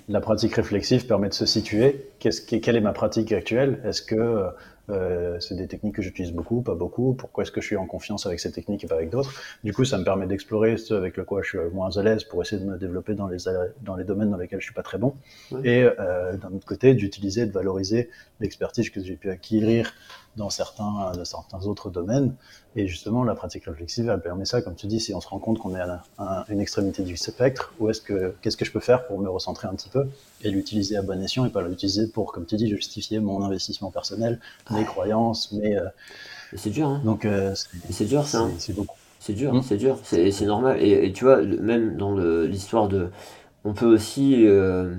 la, pratique réflexive permet de se situer. quelle est ma pratique actuelle? Est-ce que euh, c'est des techniques que j'utilise beaucoup, pas beaucoup? Pourquoi est-ce que je suis en confiance avec ces techniques et pas avec d'autres? Du coup, ça me permet d'explorer ce avec le quoi je suis moins à l'aise pour essayer de me développer dans les, dans les domaines dans lesquels je suis pas très bon. Et euh, d'un autre côté, d'utiliser, de valoriser l'expertise que j'ai pu acquérir dans certains, dans certains autres domaines. Et justement, la pratique réflexive, elle permet ça, comme tu dis, si on se rend compte qu'on est à une extrémité du spectre, où est-ce que, qu'est-ce que je peux faire pour me recentrer un petit peu et l'utiliser à bon escient et pas l'utiliser pour, comme tu dis, justifier mon investissement personnel, mes croyances, mes. Euh, c'est dur, hein. Donc, euh, c'est dur, ça. Hein. C'est beaucoup. C'est dur, mmh. c'est dur, c'est normal. Et, et, tu vois, même dans l'histoire de. On peut aussi. Euh,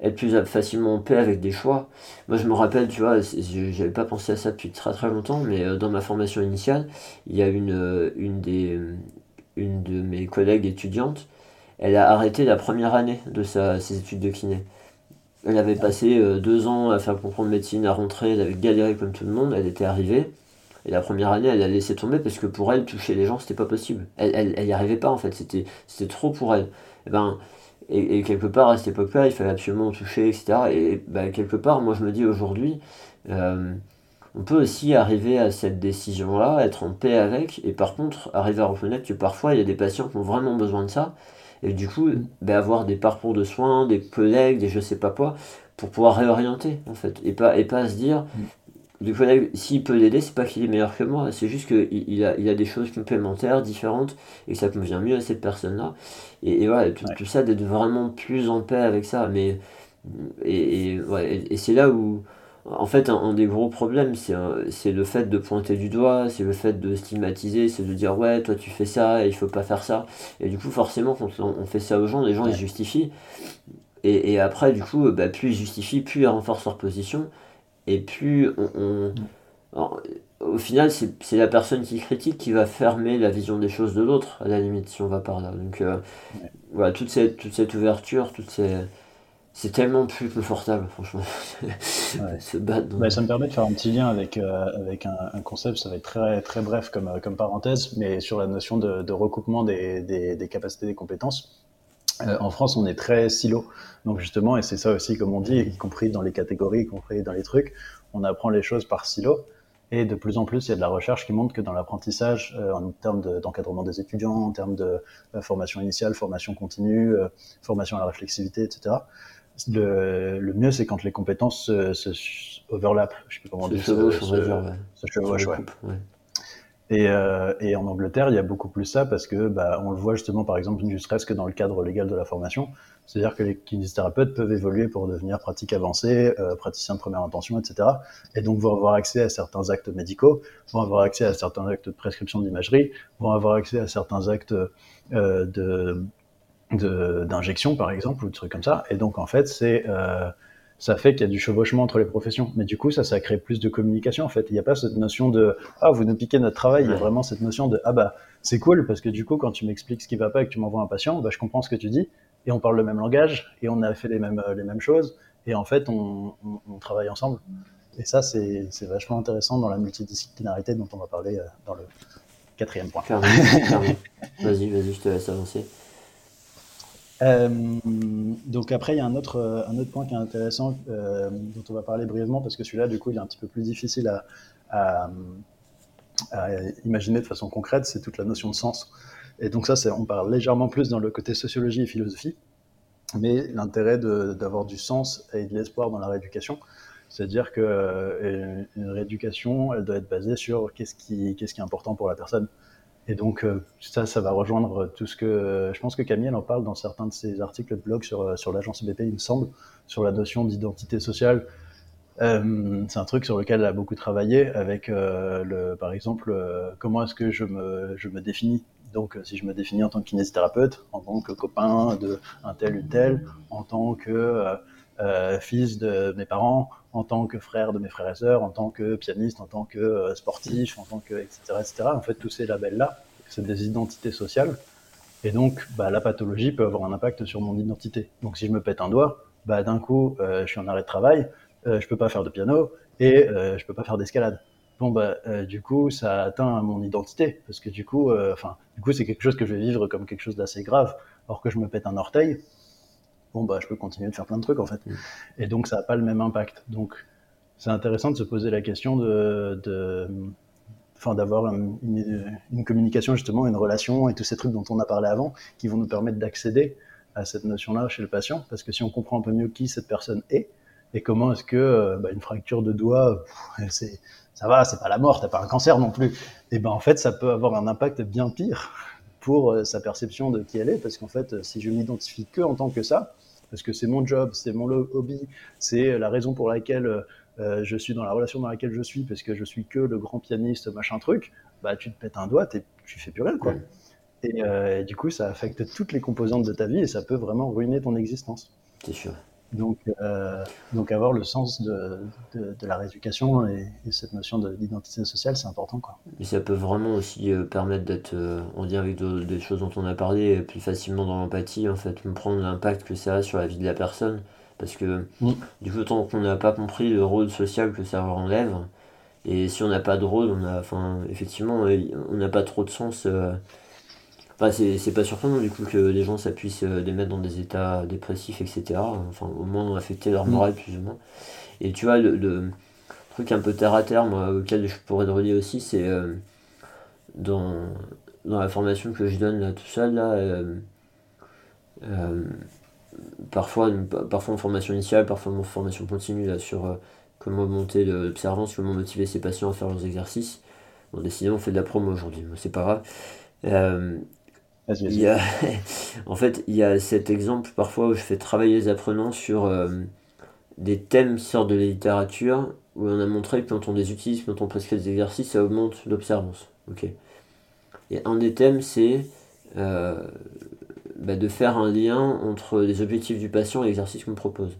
être plus facilement en paix avec des choix. Moi, je me rappelle, tu vois, j'avais pas pensé à ça depuis très très longtemps, mais euh, dans ma formation initiale, il y a une, euh, une, des, euh, une de mes collègues étudiantes, elle a arrêté la première année de sa, ses études de kiné. Elle avait passé deux ans à faire comprendre médecine, à rentrer, elle avait galéré comme tout le monde, elle était arrivée. Et la première année, elle a laissé tomber parce que pour elle, toucher les gens, c'était pas possible. Elle, elle, elle y arrivait pas en fait, c'était trop pour elle. Et eh ben, et, quelque part, à cette époque-là, il fallait absolument toucher, etc. Et bah, quelque part, moi, je me dis aujourd'hui, euh, on peut aussi arriver à cette décision-là, être en paix avec, et par contre, arriver à reconnaître que parfois, il y a des patients qui ont vraiment besoin de ça, et du coup, bah, avoir des parcours de soins, des collègues, des je sais pas quoi, pour pouvoir réorienter, en fait, et pas, et pas se dire, du collègue, s'il peut l'aider, c'est pas qu'il est meilleur que moi, c'est juste qu'il il a, il a des choses complémentaires, différentes, et que ça convient mieux à cette personne-là. Et, voilà, tout, tout ça, d'être vraiment plus en paix avec ça. Mais, et, et, ouais, et c'est là où, en fait, un, des gros problèmes, c'est le fait de pointer du doigt, c'est le fait de stigmatiser, c'est de dire ouais, toi tu fais ça et il faut pas faire ça. Et du coup, forcément, quand on, fait ça aux gens, les gens ils justifient. Et, et après, du coup, bah, plus ils justifient, plus ils renforcent leur position. Et plus on. au final, c'est la personne qui critique qui va fermer la vision des choses de l'autre, à la limite, si on va par là. Donc, euh, voilà, toute cette, toute cette ouverture, toute ces c'est tellement plus confortable, franchement, <laughs> se battre. ça me permet de faire un petit lien avec, euh, avec un, concept, ça va être très, très bref comme, comme parenthèse, mais sur la notion de, recoupement des, des, capacités, des compétences. Euh, en France, on est très silo. Donc justement, et c'est ça aussi, comme on dit, y compris dans les catégories, y compris dans les trucs, on apprend les choses par silo. Et de plus en plus, il y a de la recherche qui montre que dans l'apprentissage, euh, en termes d'encadrement des étudiants, en termes de euh, formation initiale, formation continue, formation à la réflexivité, etc., le, le mieux, c'est quand les compétences se, se overlappent. Je sais plus comment dire. Se chevauchent, se, chevauchent, ouais. Et, euh, et, en Angleterre, il y a beaucoup plus ça parce que bah, on le voit justement, par exemple, ne serait-ce que dans le cadre légal de la formation. C'est-à-dire que les kinésithérapeutes peuvent évoluer pour devenir pratique avancée, euh, praticien de première intention, etc. Et donc vont avoir accès à certains actes médicaux, vont avoir accès à certains actes de prescription d'imagerie, vont avoir accès à certains actes euh, de d'injection, par exemple, ou de trucs comme ça. Et donc en fait, c'est euh, ça fait qu'il y a du chevauchement entre les professions. Mais du coup, ça, ça crée plus de communication, en fait. Il n'y a pas cette notion de ah, vous nous piquez notre travail. Il y a vraiment cette notion de ah, bah, c'est cool parce que du coup, quand tu m'expliques ce qui va pas et que tu m'envoies un patient, bah, je comprends ce que tu dis et on parle le même langage et on a fait les mêmes, les mêmes choses et en fait, on, on, travaille ensemble. Et ça, c'est vachement intéressant dans la multidisciplinarité dont on va parler euh, dans le quatrième point. <laughs> vas-y, vas-y, je te laisse avancer. Euh, donc après, il y a un autre, un autre point qui est intéressant euh, dont on va parler brièvement parce que celui-là, du coup, il est un petit peu plus difficile à, imaginer de façon concrète, c'est toute la notion de sens. Et donc ça, on parle légèrement plus dans le côté sociologie et philosophie, mais l'intérêt d'avoir du sens et de l'espoir dans la rééducation, c'est-à-dire que euh, une rééducation, elle doit être basée sur qu'est-ce qui, qu'est-ce qui est important pour la personne. Et donc euh, ça, ça va rejoindre tout ce que je pense que Camille en parle dans certains de ses articles de blog sur sur l'agence BP, il me semble, sur la notion d'identité sociale. Euh, c'est un truc sur lequel elle a beaucoup travaillé avec euh, le, par exemple, euh, comment est-ce que je me, je me définis? Donc, si je me définis en tant que kinésithérapeute, en tant que copain de un tel ou tel, en tant que fils de mes parents, en tant que frère de mes frères et sœurs, en tant que pianiste, en tant que sportif, en tant que etc., etc. En fait, tous ces labels-là, c'est des identités sociales. Et donc, bah, la pathologie peut avoir un impact sur mon identité. Donc, si je me pète un doigt, bah, d'un coup, je suis en arrêt de travail, euh, je peux pas faire de piano et euh, je peux pas faire d'escalade. Bon bah euh, du coup ça atteint mon identité parce que du coup enfin du coup c'est quelque chose que je vais vivre comme quelque chose d'assez grave. Or que je me pète un orteil, bon bah je peux continuer de faire plein de trucs en fait. Mm. Et donc ça n'a pas le même impact. Donc c'est intéressant de se poser la question de, de enfin d'avoir une, une, communication justement, une relation et tous ces trucs dont on a parlé avant, qui vont nous permettre d'accéder à cette notion-là chez le patient, parce que si on comprend un peu mieux qui cette personne est, et comment est-ce que euh, bah, une fracture de doigt, c'est ça va, c'est pas la mort, t'as pas un cancer non plus. Et ben en fait, ça peut avoir un impact bien pire pour euh, sa perception de qui elle est, parce qu'en fait, euh, si je m'identifie que en tant que ça, parce que c'est mon job, c'est mon hobby, c'est la raison pour laquelle je suis dans la relation dans laquelle je suis, parce que je suis que le grand pianiste, machin truc, bah tu te pètes un doigt, tu fais plus rien quoi. Et, et, du coup, ça affecte toutes les composantes de ta vie et ça peut vraiment ruiner ton existence. C'est sûr. Donc, euh, donc avoir le sens de, de, de la rééducation et, et, cette notion d'identité sociale, c'est important. Quoi. Et ça peut vraiment aussi euh, permettre d'être, euh, on dirait avec des choses dont on a parlé, plus facilement dans l'empathie, en fait, comprendre l'impact que ça a sur la vie de la personne. Parce que du coup, tant qu'on n'a pas compris le rôle social que ça enlève, et si on n'a pas de rôle, on a, effectivement, on n'a pas trop de sens Enfin, c'est pas surprenant du coup que les gens ça puisse euh, les mettre dans des états dépressifs, etc. Enfin, au moins affecter leur mm. morale plus ou moins. Et tu vois, le, truc un peu terre à terre, moi, auquel je pourrais te relier aussi, c'est euh, dans, dans la formation que je donne là tout seul, là, euh, parfois, parfois en formation initiale, parfois en formation continue là, sur comment monter l'observance, comment motiver ses patients à faire leurs exercices. Bon, décidément, on fait de la promo aujourd'hui, c'est pas grave. <laughs> en fait, il y a cet exemple parfois où je fais travailler les apprenants sur euh, des thèmes qui sortent de la littérature où on a montré que quand on les utilise, quand on prescrit des exercices, ça augmente l'observance. Ok? Et un des thèmes, c'est euh, bah, de faire un lien entre les objectifs du patient et l'exercice qu'on propose.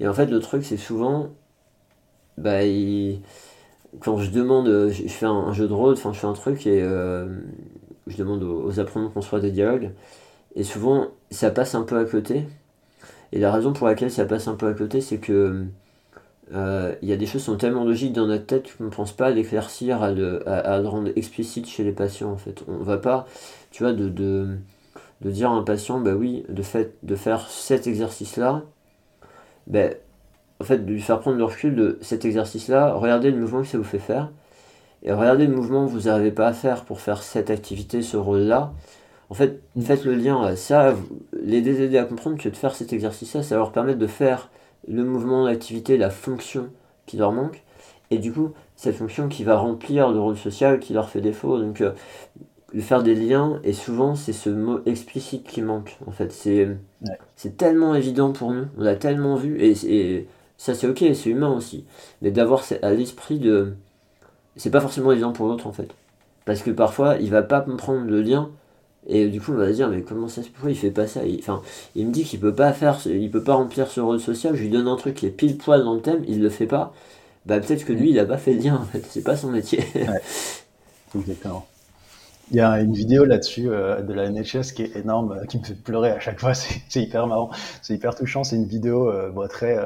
Et en fait, le truc, c'est souvent, bah, quand je demande, je fais un, jeu de rôle, enfin, je fais un truc et euh, je demande aux, apprenants qu'on soit des dialogues. Et souvent, ça passe un peu à côté. Et la raison pour laquelle ça passe un peu à côté, c'est que euh, il y a des choses qui sont tellement logiques dans notre tête qu'on ne pense pas à l'éclaircir, à le, rendre explicite chez les patients en fait. On va pas, tu vois, de, dire à un patient, bah oui, de, faire cet exercice-là, ben en fait, de lui faire prendre le recul de cet exercice-là, regardez le mouvement que ça vous fait faire, et regardez le mouvement que vous n'arrivez pas à faire pour faire cette activité, ce rôle-là. En fait, mm. faites le lien. Ça, les aider à comprendre que de faire cet exercice-là, ça va leur permettre de faire le mouvement, l'activité, la fonction qui leur manque. Et du coup, cette fonction qui va remplir le rôle social qui leur fait défaut. Donc, euh, faire des liens, et souvent, c'est ce mot explicite qui manque. En fait, c'est c'est tellement évident pour nous. On l'a tellement vu, et, et ça, c'est ok, c'est humain aussi. Mais d'avoir à l'esprit de. C'est pas forcément évident pour l'autre, en fait. Parce que parfois, il va pas comprendre le lien. Et du coup, on va se dire, mais comment ça se fait? Il fait pas ça? Il, enfin, il me dit qu'il peut pas faire, il peut pas remplir ce rôle social. Je lui donne un truc qui est pile poil dans le thème, il le fait pas bah peut-être que lui, il a pas fait le lien, en fait. C'est pas son métier. ouais. <laughs> Exactement. Il y a une vidéo là-dessus euh, de la NHS qui est énorme, euh, qui me fait pleurer à chaque fois. <laughs> C'est hyper marrant, c'est hyper touchant. C'est une vidéo euh, bon, très,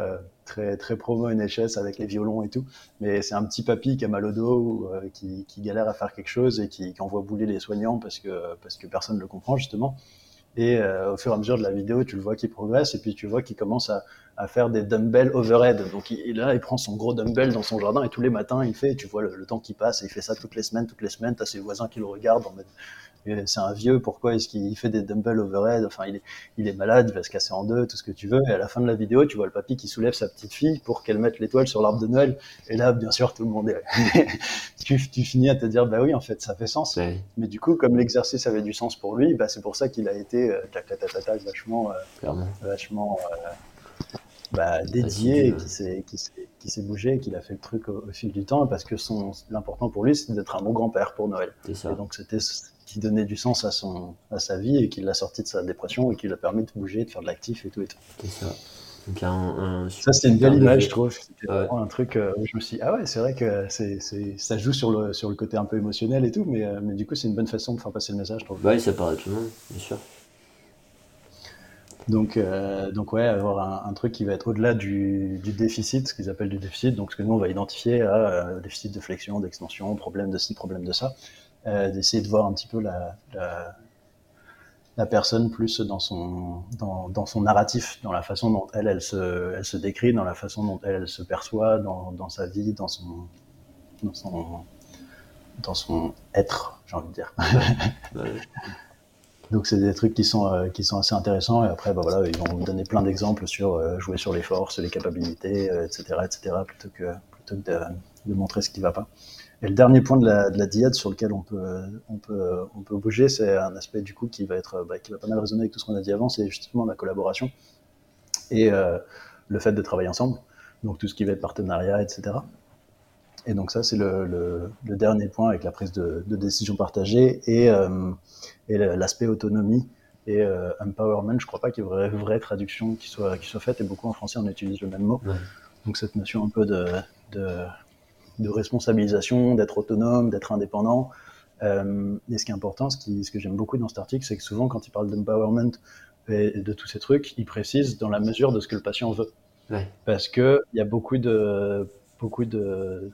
très, très promo NHS avec les violons et tout. Mais c'est un petit papy qui a mal au dos, qui, qui, galère à faire quelque chose et qui, qui, envoie bouler les soignants parce que, parce que personne ne le comprend justement. Et euh, au fur et à mesure de la vidéo, tu le vois qu'il progresse et puis tu vois qu'il commence à, faire des dumbbells overhead. Donc il, là, il prend son gros dumbbell dans son jardin et tous les matins il fait. Tu vois le, temps qui passe. Et il fait ça toutes les semaines, toutes les semaines. T'as ses voisins qui le regardent en mode c'est un vieux, pourquoi est-ce qu'il fait des dumbbells overhead? Enfin, il est, il est malade, il va se casser en deux, tout ce que tu veux. Et à la fin de la vidéo, tu vois le papy qui soulève sa petite fille pour qu'elle mette l'étoile sur l'arbre de Noël. Et là, bien sûr, tout le monde est. <laughs> tu, tu, finis à te dire, bah oui, en fait, ça fait sens. Mais du coup, comme l'exercice avait du sens pour lui, bah, c'est pour ça qu'il a été euh, vachement, euh, vachement euh, bah, dédié, qui s'est, qui s'est bougé, qu'il a fait le truc au, fil du temps, parce que l'important pour lui, c'est d'être un bon grand-père pour Noël. Et donc, c'était qui donnait du sens à, son, à sa vie et qui l'a sorti de sa dépression et qui l'a permis de bouger, de faire de l'actif et tout et tout. C'est ça. Donc, un, ça, c'est une belle image, je trouve. C'était vraiment un truc euh, où je me suis dit, ah ouais, c'est vrai que c'est, c'est, ça joue sur le, sur le côté un peu émotionnel et tout, mais, euh, mais du coup, c'est une bonne façon de faire passer le message, je trouve. Bah oui, ça parle à tout le monde, bien sûr. Donc, euh, donc ouais, avoir un, un, truc qui va être au-delà du, du, déficit, ce qu'ils appellent du déficit, donc ce que nous on va identifier à déficit de flexion, d'extension, problème de ci, problème de ça, d'essayer de voir un petit peu la, la, la, personne plus dans son, dans, dans, son narratif, dans la façon dont elle, elle se, elle se décrit, dans la façon dont elle, elle se perçoit, dans, dans sa vie, dans son, dans son, dans son être, j'ai envie de dire. <laughs> Donc c'est des trucs qui sont euh, qui sont assez intéressants et après bah voilà ils vont me donner plein d'exemples sur euh, jouer sur les forces, les capacités, etc etc plutôt que plutôt que de, de montrer ce qui va pas. Et le dernier point de la, de la diade sur lequel on peut, on peut, on peut bouger, c'est un aspect du coup qui va être, bah, qui va pas mal résonner avec tout ce qu'on a dit avant, c'est justement la collaboration et euh, le fait de travailler ensemble. Donc tout ce qui va être partenariat, etc. Et donc ça, c'est le, le, le, dernier point avec la prise de, de décision partagée et, euh, et l'aspect autonomie et euh, empowerment. Je crois pas qu'il y ait une vraie, vraie traduction qui soit, qui soit faite et beaucoup en français on utilise le même mot. Donc cette notion un peu de, de de responsabilisation, d'être autonome, d'être indépendant. Euh, et ce qui est important, ce, qui, ce que j'aime beaucoup dans cet article, c'est que souvent, quand il parle d'empowerment et de tous ces trucs, il précise dans la mesure de ce que le patient veut. Ouais. Parce que il y a beaucoup de, beaucoup de,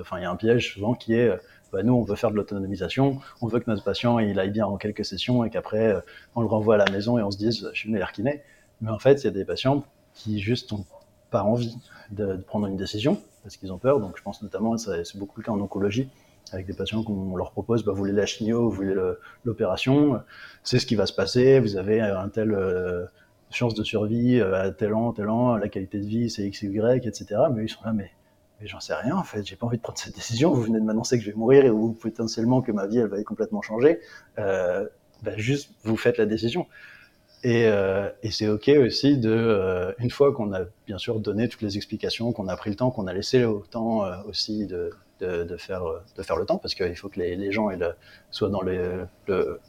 enfin, il y a un piège souvent qui est, bah, nous, on veut faire de l'autonomisation, on veut que notre patient il aille bien en quelques sessions et qu'après on le renvoie à la maison et on se dise, je suis meilleur kiné. Mais en fait, il y a des patients qui juste ont pas envie de, prendre une décision parce qu'ils ont peur. Donc je pense notamment, c'est beaucoup le cas en oncologie, avec des patients qu'on leur propose, bah, vous voulez la chimio, vous voulez l'opération, c'est ce qui va se passer, vous avez un tel euh, chance de survie euh, à tel an, tel an, la qualité de vie c'est X, Y, etc. Mais ils sont là, mais, mais j'en sais rien en fait, j'ai pas envie de prendre cette décision, vous venez de m'annoncer que je vais mourir et ou potentiellement que ma vie elle va être complètement changée, euh, bah, juste vous faites la décision. Et, euh, et c'est ok aussi de, euh, une fois qu'on a bien sûr donné toutes les explications, qu'on a pris le temps, qu'on a laissé le temps euh, aussi de, de, de, faire, de faire le temps, parce qu'il faut que les, les gens le, soient dans le, le,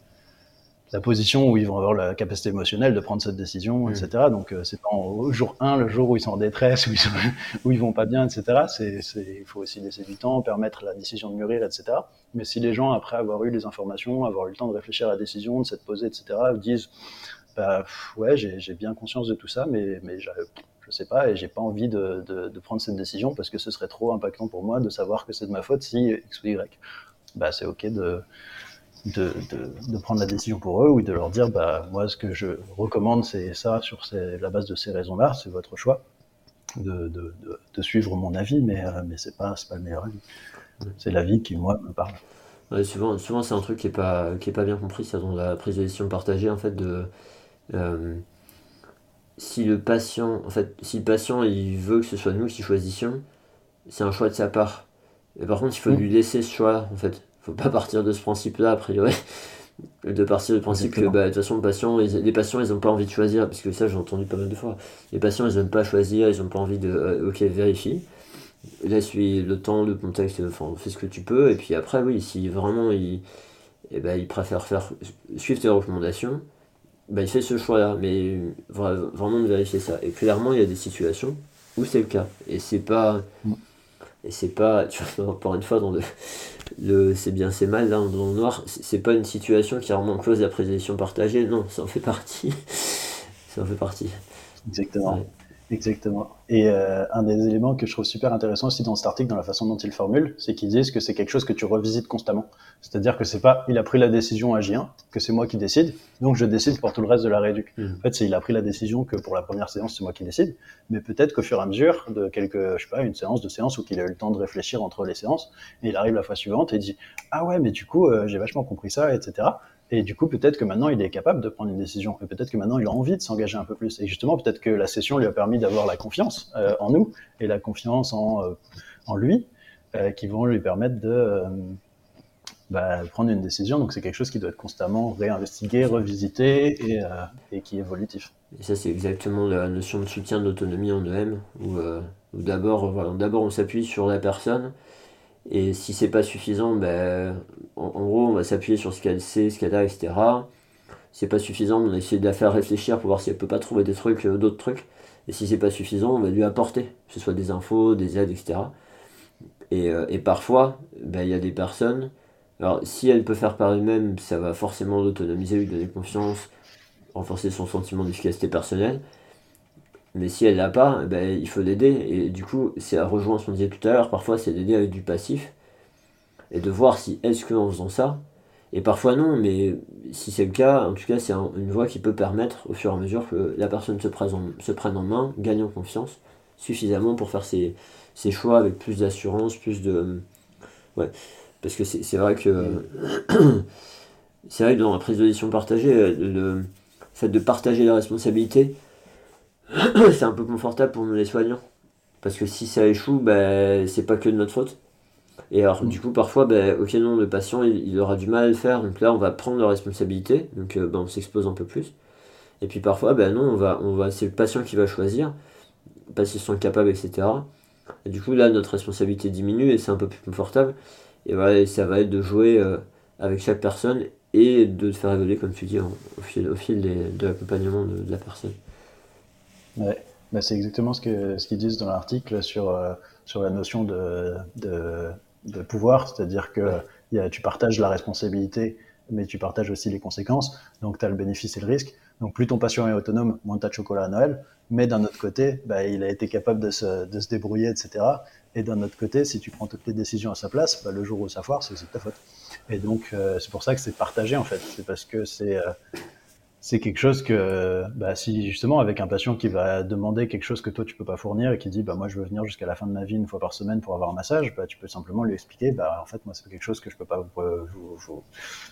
la position où ils vont avoir la capacité émotionnelle de prendre cette décision, mmh. etc. Donc c'est pas au jour 1, le jour où ils sont en détresse, <laughs> où ils, sont, où ils vont pas bien, etc. Il faut aussi laisser du temps, permettre la décision de mûrir, etc. Mais si les gens, après avoir eu les informations, avoir eu le temps de réfléchir à la décision, de s'être posé, etc., disent bah, ouais, j'ai bien conscience de tout ça, mais, mais je, je sais pas, et j'ai pas envie de, de, prendre cette décision parce que ce serait trop impactant pour moi de savoir que c'est de ma faute si X ou Y. Bah, c'est ok de, de, de, prendre la décision pour eux ou de leur dire, bah, moi, ce que je recommande, c'est ça, sur la base de ces raisons-là, c'est votre choix. de, de, de, suivre mon avis, mais, euh, mais c'est pas, pas le meilleur avis. C'est l'avis qui, moi, me parle. souvent, souvent c'est un truc qui est pas, pas bien compris, dans la prise de décision partagée, en fait, de. Euh, si le patient, en fait, si le patient il veut que ce soit nous qui choisissions, c'est un choix de sa part. Et par contre, il faut mm. lui laisser ce choix, en fait. Faut pas partir de ce principe-là, a priori <laughs> de partir du principe que bah, de toute façon le patient, les patients ils n'ont pas envie de choisir parce que ça j'ai entendu pas mal de fois les patients ils n'aiment pas choisir ils n'ont pas envie de euh, ok vérifie laisse-lui le temps le contexte enfin fais ce que tu peux et puis après oui si vraiment il, et eh ben, il préfère faire suivre tes recommandations bah, il fait ce choix là mais vraiment de vérifier ça. Et clairement il y a des situations où c'est le cas. Et c'est pas mm. et c'est pas tu vois encore une fois dans le le c'est bien c'est mal là dans le noir c'est pas une situation qui remonte close la présentation partagée. Non ça en fait partie. <laughs> Ça en fait partie. Exactement Exactement. Et euh, un des éléments que je trouve super intéressant aussi dans cet article, dans la façon dont il formule, c'est qu'ils disent que c'est quelque chose que tu revisites constamment. C'est-à-dire que c'est pas il a pris la décision à J1, que c'est moi qui décide, donc je décide pour tout le reste de la réduc. Hmm. En fait, c'est il a pris la décision que pour la première séance, c'est moi qui décide, mais peut-être qu'au fur et à mesure de quelques, je sais pas, une séance, deux séances, ou qu'il a eu le temps de réfléchir entre les séances, et il arrive la fois suivante et dit ah ouais, mais du coup, euh, j'ai vachement compris ça, etc. Et du coup, peut-être que maintenant, il est capable de prendre une décision. Et peut-être que maintenant, il a envie de s'engager un peu plus. Et justement, peut-être que la session lui a permis d'avoir la confiance euh, en nous et la confiance en, euh, en lui, euh, qui vont lui permettre de bah, prendre une décision. Donc, c'est quelque chose qui doit être constamment réinvestigué, revisité et, et qui est évolutif. Et ça, c'est exactement la notion de soutien d'autonomie en EM, où, où d'abord, voilà, on s'appuie sur la personne et si c'est pas suffisant, ben, en, gros, on va s'appuyer sur ce qu'elle sait, ce qu'elle a, etc. Si c'est pas suffisant, on va essayer de la faire réfléchir pour voir si elle peut pas trouver des trucs, euh, d'autres trucs. Et si c'est pas suffisant, on va lui apporter, que ce soit des infos, des aides, etc. Et, euh, et parfois, ben, il y a des personnes. Alors, si elle peut faire par elle-même, ça va forcément l'autonomiser, lui donner confiance, renforcer son sentiment d'efficacité personnelle. Mais si elle l'a pas, ben, il faut l'aider. Et du coup, c'est à rejoindre ce qu'on disait tout à l'heure, parfois c'est d'aider avec du passif. Et de voir si est-ce qu'en faisant ça, et parfois non, mais si c'est le cas, en tout cas c'est une voie qui peut permettre au fur et à mesure que la personne se, se prenne en main, gagne en confiance suffisamment pour faire ses, ses choix avec plus d'assurance, plus de... Ouais, parce que c'est vrai que... <clears throat> c'est vrai que dans la prise de décision partagée, le fait de partager la responsabilité, <coughs> c'est un peu confortable pour nous les soignants. Parce que si ça échoue, ben, c'est pas que de notre faute. Et alors, du coup, parfois, ben, ok, non, le patient, il, aura du mal à le faire. Donc là, on va prendre la responsabilité. Donc, euh, ben, on s'expose un peu plus. Et puis parfois, ben non, on va, on va, c'est le patient qui va choisir, parce qu'ils sont capables, etc. Et du coup, là, notre responsabilité diminue et c'est un peu plus confortable. Et voilà, ça va être de jouer euh, avec chaque personne et de faire évoluer, comme tu dis, au fil, au fil de l'accompagnement de la personne. Ouais. Bah, c'est exactement ce que ce qu'ils disent dans l'article sur euh, sur la notion de de, de pouvoir, c'est-à-dire que y a, tu partages la responsabilité, mais tu partages aussi les conséquences. Donc tu as le bénéfice et le risque. Donc plus ton patient est autonome, moins tu as de chocolat à Noël. Mais d'un autre côté, bah, il a été capable de se, de se débrouiller, etc. Et d'un autre côté, si tu prends toutes les décisions à sa place, bah, le jour où ça foire, c'est ta faute. Et donc euh, c'est pour ça que c'est partagé en fait. C'est parce que c'est euh, c'est quelque chose que, bah, si justement avec un patient qui va demander quelque chose que toi tu peux pas fournir et qui dit, bah moi je veux venir jusqu'à la fin de ma vie une fois par semaine pour avoir un massage, bah tu peux simplement lui expliquer, bah en fait moi c'est quelque chose que je peux pas, vous,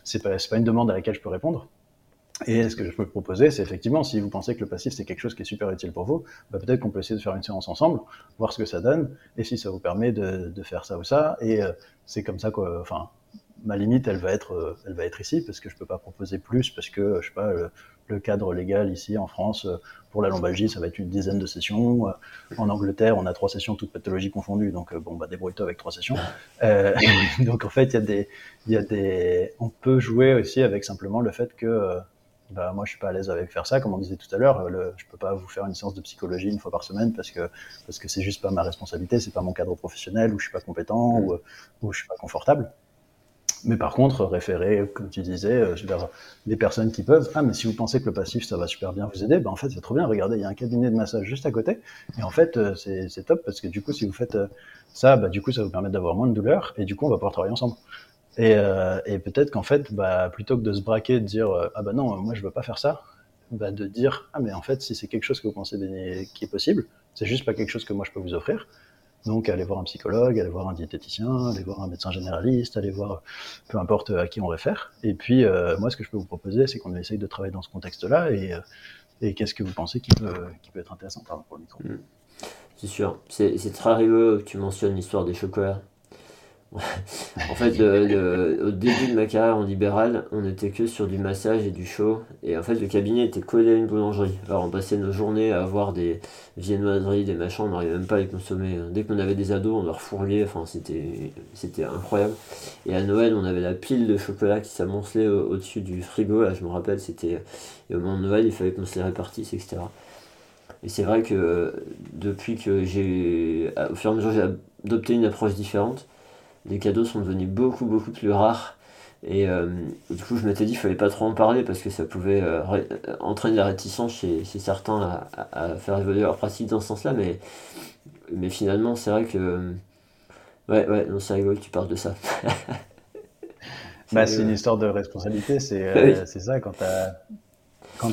c'est pas, pas une demande à laquelle je peux répondre. Et ce que je peux proposer, c'est effectivement, si vous pensez que le passif c'est quelque chose qui est super utile pour vous, bah peut-être qu'on peut essayer de faire une séance ensemble, voir ce que ça donne, et si ça vous permet de, de faire ça ou ça. Et euh, c'est comme ça quoi. Enfin, ma limite, elle va être, euh, elle va être ici parce que je peux pas proposer plus parce que je sais pas le, cadre légal ici en France euh, pour la lombalgie, ça va être une dizaine de sessions. Euh, en Angleterre, on a trois sessions toutes pathologies confondues, donc bon bah débrouille-toi avec trois sessions. <laughs> donc en fait, il y a des, il y a des, on peut jouer aussi avec simplement le fait que bah, moi je suis pas à l'aise avec faire ça comme on disait tout à l'heure je peux pas vous faire une séance de psychologie une fois par semaine parce que parce que c'est juste pas ma responsabilité c'est pas mon cadre professionnel ou je suis pas compétent ou, ou je suis pas confortable mais par contre, référer, comme tu disais, euh, vers des personnes qui peuvent. Ah, mais si vous pensez que le passif, ça va super bien vous aider, ben en fait, c'est trop bien. Regardez, il y a un cabinet de massage juste à côté. Et en fait, euh, c'est top parce que du coup, si vous faites euh, ça, bah, du coup, ça vous permet d'avoir moins de douleur. Et du coup, on va pouvoir travailler ensemble. Et, et peut-être qu'en fait, bah, plutôt que de se braquer, de dire ah bah non, moi je veux pas faire ça, bah, de dire ah mais en fait, si c'est quelque chose que vous pensez qui est possible, C'est juste pas quelque chose que moi je peux vous offrir. Donc, aller voir un psychologue, aller voir un diététicien, aller voir un médecin généraliste, aller voir peu importe à qui on réfère. Et puis, euh, moi, ce que je peux vous proposer, c'est qu'on essaye de travailler dans ce contexte-là. Et, euh, qu'est-ce que vous pensez qui peut, être intéressant pour le micro mm. C'est sûr. C'est très rigolo que tu mentionnes l'histoire des chocolats en fait, au début de ma carrière en libéral, on était que sur du massage et du chaud. Et en fait, le cabinet était collé à une boulangerie. Alors, on passait nos journées à avoir des viennoiseries, des machins, on n'arrivait même pas à les consommer. Dès qu'on avait des ados, on leur fourguait. Enfin, c'était, c'était incroyable. Et à Noël, on avait la pile de chocolat qui s'amoncelait au-dessus du frigo. Là, je me rappelle, c'était. Et au moment de Noël, il fallait qu'on se les répartisse, etc. Et c'est vrai que depuis que j'ai. Au fur et à mesure, j'ai adopté une approche différente les cadeaux sont devenus beaucoup beaucoup plus rares. Et euh, du coup, je m'étais dit qu'il fallait pas trop en parler parce que ça pouvait euh, entraîner la réticence chez, certains à, faire évoluer leur pratique dans ce sens-là. Mais, mais finalement, c'est vrai que. Ouais, ouais, non, c'est rigolo que tu parles de ça. bah, <laughs> c'est une histoire de responsabilité, c'est <laughs> euh, ça, quand tu as quand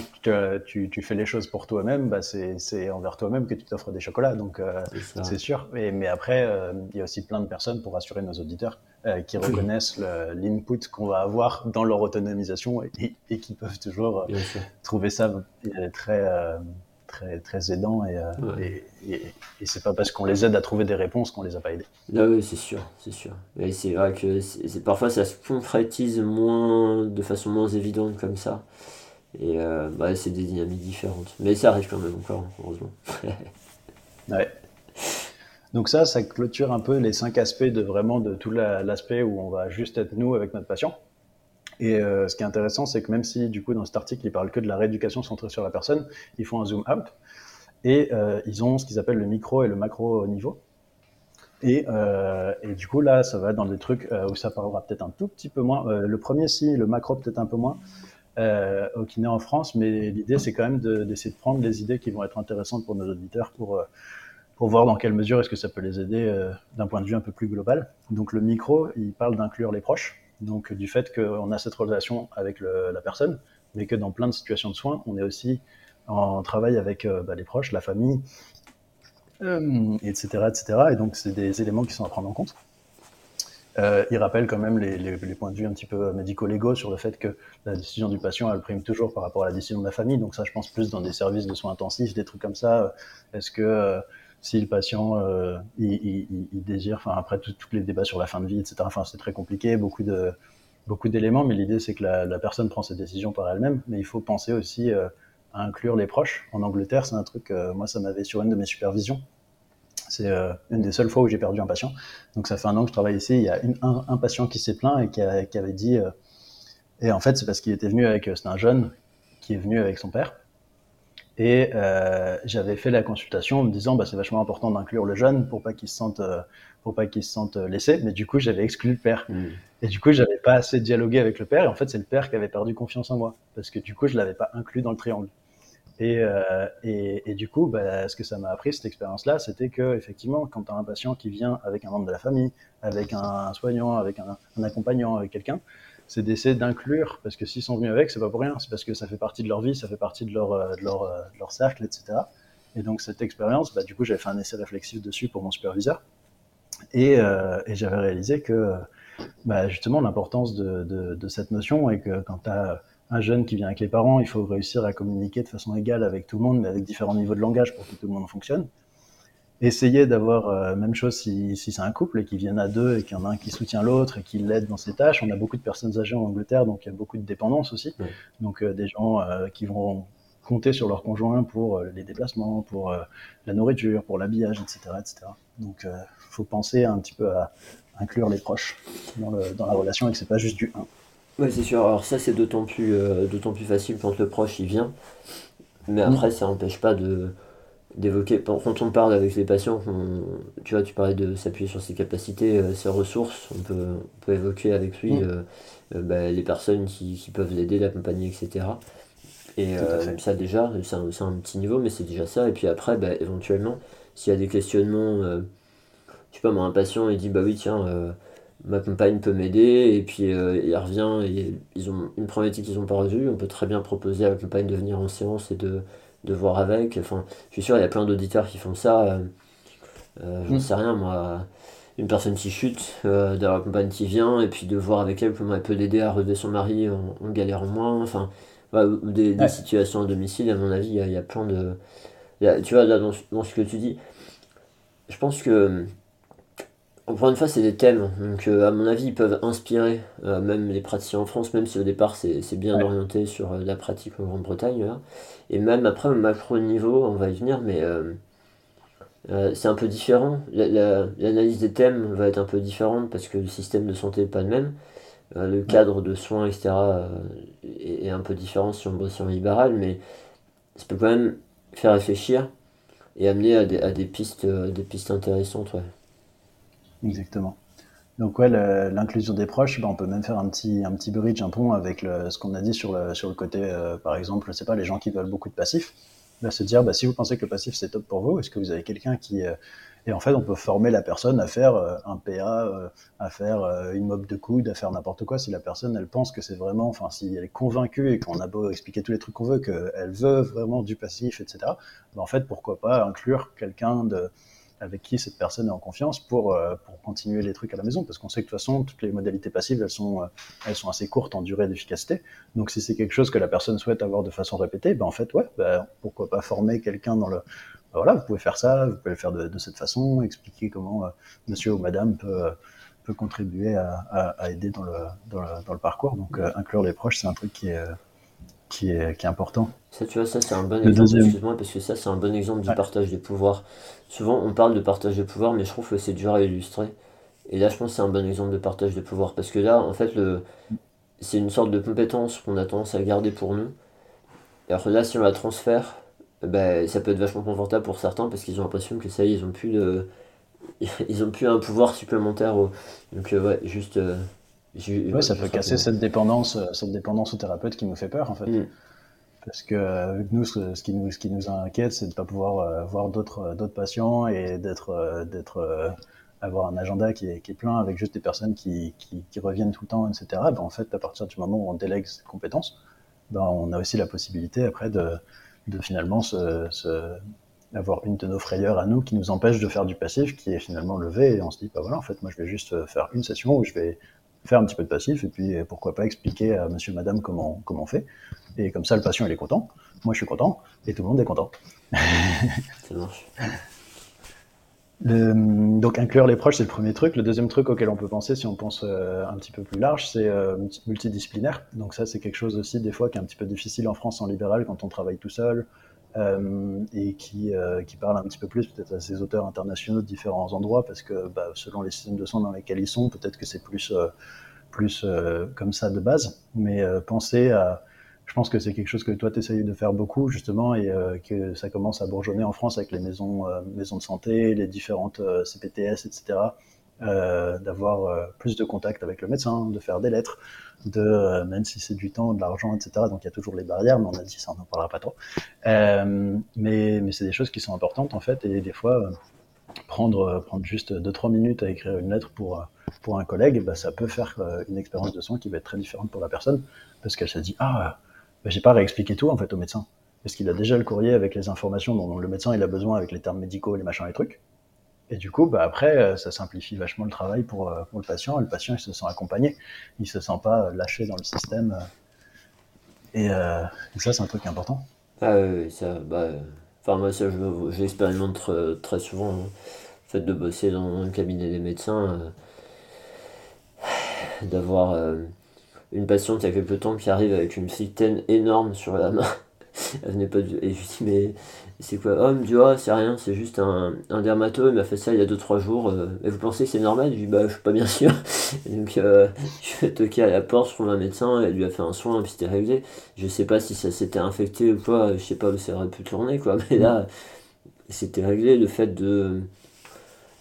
tu, tu, fais les choses pour toi-même, bah c'est envers toi-même que tu t'offres des chocolats, donc euh, c'est sûr. Mais, mais après, euh, il y a aussi plein de personnes, pour rassurer nos auditeurs, euh, qui reconnaissent l'input qu'on va avoir dans leur autonomisation et, et qui peuvent toujours trouver ça très, très, très aidant. Et, et, et c'est pas parce qu'on les aide à trouver des réponses qu'on les a pas aidés. Ah oui, c'est sûr, c'est sûr. Mais c'est vrai que parfois ça se concrétise moins, de façon moins évidente comme ça. Et euh, bah, c'est des dynamiques différentes. Mais ça arrive quand même encore, heureusement. <laughs> ouais. Donc ça, ça clôture un peu les cinq aspects de vraiment de tout l'aspect où on va juste être nous avec notre patient. Et euh, ce qui est intéressant, c'est que même si du coup dans cet article, ils parlent que de la rééducation centrée sur la personne, ils font un zoom out et euh, ils ont ce qu'ils appellent le micro et le macro niveau. Et, et, du coup là, ça va dans des trucs où ça parlera peut-être un tout petit peu moins. le premier, si, le macro peut-être un peu moins euh, au kiné en France, mais l'idée c'est quand même d'essayer de, prendre les idées qui vont être intéressantes pour nos auditeurs pour, euh, pour voir dans quelle mesure est-ce que ça peut les aider euh, d'un point de vue un peu plus global. Donc le micro, il parle d'inclure les proches, donc du fait qu'on a cette relation avec la personne, mais que dans plein de situations de soins, on est aussi en travail avec bah, les proches, la famille, etc., etc. Et donc c'est des éléments qui sont à prendre en compte. Euh, il rappelle quand même les, les, les, points de vue un petit peu médico-légaux sur le fait que la décision du patient, elle prime toujours par rapport à la décision de la famille. Donc ça, je pense plus dans des services de soins intensifs, des trucs comme ça. Est-ce que euh, si le patient euh, il, il, il, désire, enfin après tous les débats sur la fin de vie, etc. Enfin c'est très compliqué, beaucoup de beaucoup d'éléments, mais l'idée c'est que la, la, personne prend ses décisions par elle-même. Mais il faut penser aussi euh, à inclure les proches. En Angleterre, c'est un truc, moi ça m'avait sur une de mes supervisions c'est euh, une des seules fois où j'ai perdu un patient. Donc ça fait un an que je travaille ici. Il y a un, patient qui s'est plaint et qui, avait dit. Euh, et en fait, c'est parce qu'il était venu avec. C'est un jeune qui est venu avec son père. Et euh, j'avais fait la consultation en me disant bah, c'est vachement important d'inclure le jeune pour pas qu'il se sente pour pas qu'il se sente laissé. Mais du coup, j'avais exclu le père. Mmh. Et du coup, j'avais pas assez dialogué avec le père. Et en fait, c'est le père qui avait perdu confiance en moi parce que du coup, je l'avais pas inclus dans le triangle. Et, euh, et, du coup, bah, ce que ça m'a appris, cette expérience-là, c'était que effectivement, quand tu as un patient qui vient avec un membre de la famille, avec un, soignant, avec un, accompagnant, avec quelqu'un, c'est d'essayer d'inclure, parce que s'ils sont venus avec, c'est pas pour rien, c'est parce que ça fait partie de leur vie, ça fait partie de leur, euh, euh, de leur cercle, etc. Et donc cette expérience, bah, du coup, j'avais fait un essai réflexif dessus pour mon superviseur, et, j'avais réalisé que bah, justement l'importance de, cette notion et que quand tu as un jeune qui vient avec les parents, il faut réussir à communiquer de façon égale avec tout le monde, mais avec différents niveaux de langage pour que tout le monde fonctionne. Essayer d'avoir euh, même chose si, si c'est un couple et qu'ils viennent à deux et qu'il y en a un qui soutient l'autre et qui l'aide dans ses tâches. On a beaucoup de personnes âgées en Angleterre, donc il y a beaucoup de dépendance aussi. Donc euh, des gens euh, qui vont compter sur leur conjoint pour les déplacements, pour la nourriture, pour l'habillage, etc., etc. Donc il faut penser un petit peu à inclure les proches dans, le, dans la relation et que c'est pas juste du 1. Oui, c'est sûr. Alors ça, c'est d'autant plus, euh, d'autant plus facile quand le proche y vient. Mais après, ça n'empêche pas de d'évoquer. Quand on parle avec les patients, tu vois, tu parlais de s'appuyer sur ses capacités, euh, ses ressources. On peut, on peut évoquer avec lui mm. euh, bah, les personnes qui, qui peuvent l'aider, l'accompagner, etc. Et ça déjà, c'est un, un, petit niveau, mais c'est déjà ça. Et puis après, bah, éventuellement, s'il y a des questionnements, je sais pas, moi, un patient, il dit, bah oui, tiens ma compagne peut m'aider et puis euh, il revient et ils ont une problématique qu'ils n'ont pas résolue, on peut très bien proposer à la compagne de venir en séance et de, de voir avec. Enfin, je suis sûr, il y a plein d'auditeurs qui font ça. Euh, euh, J'en mm. sais rien, moi. Une personne qui chute, euh, d'avoir la compagne qui vient, et puis de voir avec elle comment elle peut l'aider à relever son mari en, en galérant moins. Enfin, des, des, situations à domicile, à mon avis, il y, a plein de. tu vois, là, dans, dans, ce que tu dis, je pense que. Encore une fois, c'est des thèmes, donc à mon avis, ils peuvent inspirer même les praticiens en France, même si au départ c'est bien orienté sur la pratique en Grande-Bretagne. Et même après, au macro niveau, on va y venir, mais euh, euh, c'est un peu différent. L'analyse des thèmes va être un peu différente parce que le système de santé n'est pas le même. Euh, le cadre de soins, etc., est, un peu différent si on bosse en libéral, mais ça peut quand même faire réfléchir et amener à des, à des pistes, des pistes intéressantes. Ouais. Exactement. Donc ouais, l'inclusion des proches, ben, on peut même faire un petit, un petit bridge, un pont avec ce qu'on a dit sur le, sur le côté, euh, par exemple, je sais pas, les gens qui veulent beaucoup de passifs, bah, se dire, bah, si vous pensez que le passif c'est top pour vous, est-ce que vous avez quelqu'un qui... Euh, et en fait, on peut former la personne à faire euh, un PA, à faire une mob de coude, à faire n'importe quoi, si la personne, elle pense que c'est vraiment, enfin, si elle est convaincue et qu'on a beau expliquer tous les trucs qu'on veut, qu'elle veut vraiment du passif, etc., bah, en fait, pourquoi pas inclure quelqu'un de avec qui cette personne est en confiance pour, euh, pour continuer les trucs à la maison. Parce qu'on sait que de toute façon, toutes les modalités passives, elles sont, euh, elles sont assez courtes en durée d'efficacité. Donc si c'est quelque chose que la personne souhaite avoir de façon répétée, ben en fait, ouais, ben, pourquoi pas former quelqu'un dans le... Ben voilà, vous pouvez faire ça, vous pouvez le faire de, de cette façon, expliquer comment euh, monsieur ou madame peut, peut contribuer à, à, aider dans le, dans le, dans le parcours. Donc inclure les proches, c'est un truc qui est qui est, qui est important. Ça, tu vois, ça, c'est un bon exemple, excuse-moi, parce que ça, c'est un bon exemple du partage des pouvoirs. Souvent, on parle de partage des pouvoirs, mais je trouve que c'est dur à illustrer. Et là, je pense que c'est un bon exemple de partage des pouvoirs, parce que là, en fait, le... c'est une sorte de compétence qu'on a tendance à garder pour nous. Alors que là, si on la transfère, ben, ça peut être vachement confortable pour certains, parce qu'ils ont l'impression que ça y est, ils ont plus de... <laughs> Ils ont plus un pouvoir supplémentaire. Donc, euh, ouais, juste... Euh, Ouais, ça peut casser cette dépendance, euh, cette dépendance au thérapeute qui nous fait peur en fait. Mm. Parce que euh, nous, ce, qui nous, inquiète, c'est de ne pas pouvoir euh, voir d'autres, d'autres patients et d'être, avoir un agenda qui est, plein avec juste des personnes qui, reviennent tout le temps, etc. Ben, en fait, à partir du moment où on délègue cette compétence, ben, on a aussi la possibilité après de, finalement avoir une de nos frayeurs à nous qui nous empêche de faire du passif, qui est finalement levé et on se dit, bah voilà, en fait, moi je vais juste faire une session où je vais faire un petit peu de passif et puis pourquoi pas expliquer à monsieur, madame comment, comment on fait. Et comme ça, le patient, il est content. Moi, je suis content et tout le monde est content. ça marche. donc inclure les proches, c'est le premier truc. Le deuxième truc auquel on peut penser, si on pense euh, un petit peu plus large, c'est euh, multidisciplinaire. Donc ça, c'est quelque chose aussi des fois qui est un petit peu difficile en France en libéral quand on travaille tout seul euh, et qui, qui parle un petit peu plus peut-être à ces auteurs internationaux de différents endroits parce que bah, selon les systèmes de soins dans lesquels ils sont, peut-être que c'est plus plus comme ça de base. Mais penser à je pense que c'est quelque chose que toi, tu essayes de faire beaucoup, justement, et euh, que ça commence à bourgeonner en France avec les maisons, euh, maisons de santé, les différentes euh, CPTS, etc., d'avoir plus de contact avec le médecin, de faire des lettres, de, même si c'est du temps, de l'argent, etc., donc il y a toujours les barrières, mais on a dit ça, on n'en parlera pas trop. mais c'est des choses qui sont importantes, en fait, et des fois, prendre, juste 2-3 minutes à écrire une lettre pour, pour un collègue, bah, ça peut faire une expérience de soins qui va être très différente pour la personne, parce qu'elle se dit, ah, j'ai pas réexpliqué tout en fait au médecin. Parce qu'il a déjà le courrier avec les informations dont le médecin il a besoin avec les termes médicaux, les machins, les trucs. Et du coup, bah après, euh, ça simplifie vachement le travail pour, euh, pour le patient. le patient, il se sent accompagné. Il se sent pas lâché dans le système. Et, euh, ça, c'est un truc important. Ah oui, ça, bah, enfin, moi, ça, je, l'expérimente très, souvent. Hein. Le fait de bosser dans le cabinet des médecins, d'avoir une patiente il y a quelques temps qui arrive avec une fitaine énorme sur la main. <laughs> Elle venait pas Et je dis, mais c'est quoi Oh, me dit, oh, c'est rien, c'est juste un, un dermato, il m'a fait ça il y a 2-3 jours. Euh, et vous pensez que c'est normal? Je lui dis, bah, je suis pas bien sûr. <laughs> donc, euh, je vais toquer à la porte, je trouve un médecin, elle lui a fait un soin, et puis c'était réglé. Je sais pas si ça s'était infecté ou quoi, je sais pas où ça aurait pu tourner, quoi. <laughs> Mais là, c'était réglé. Le fait de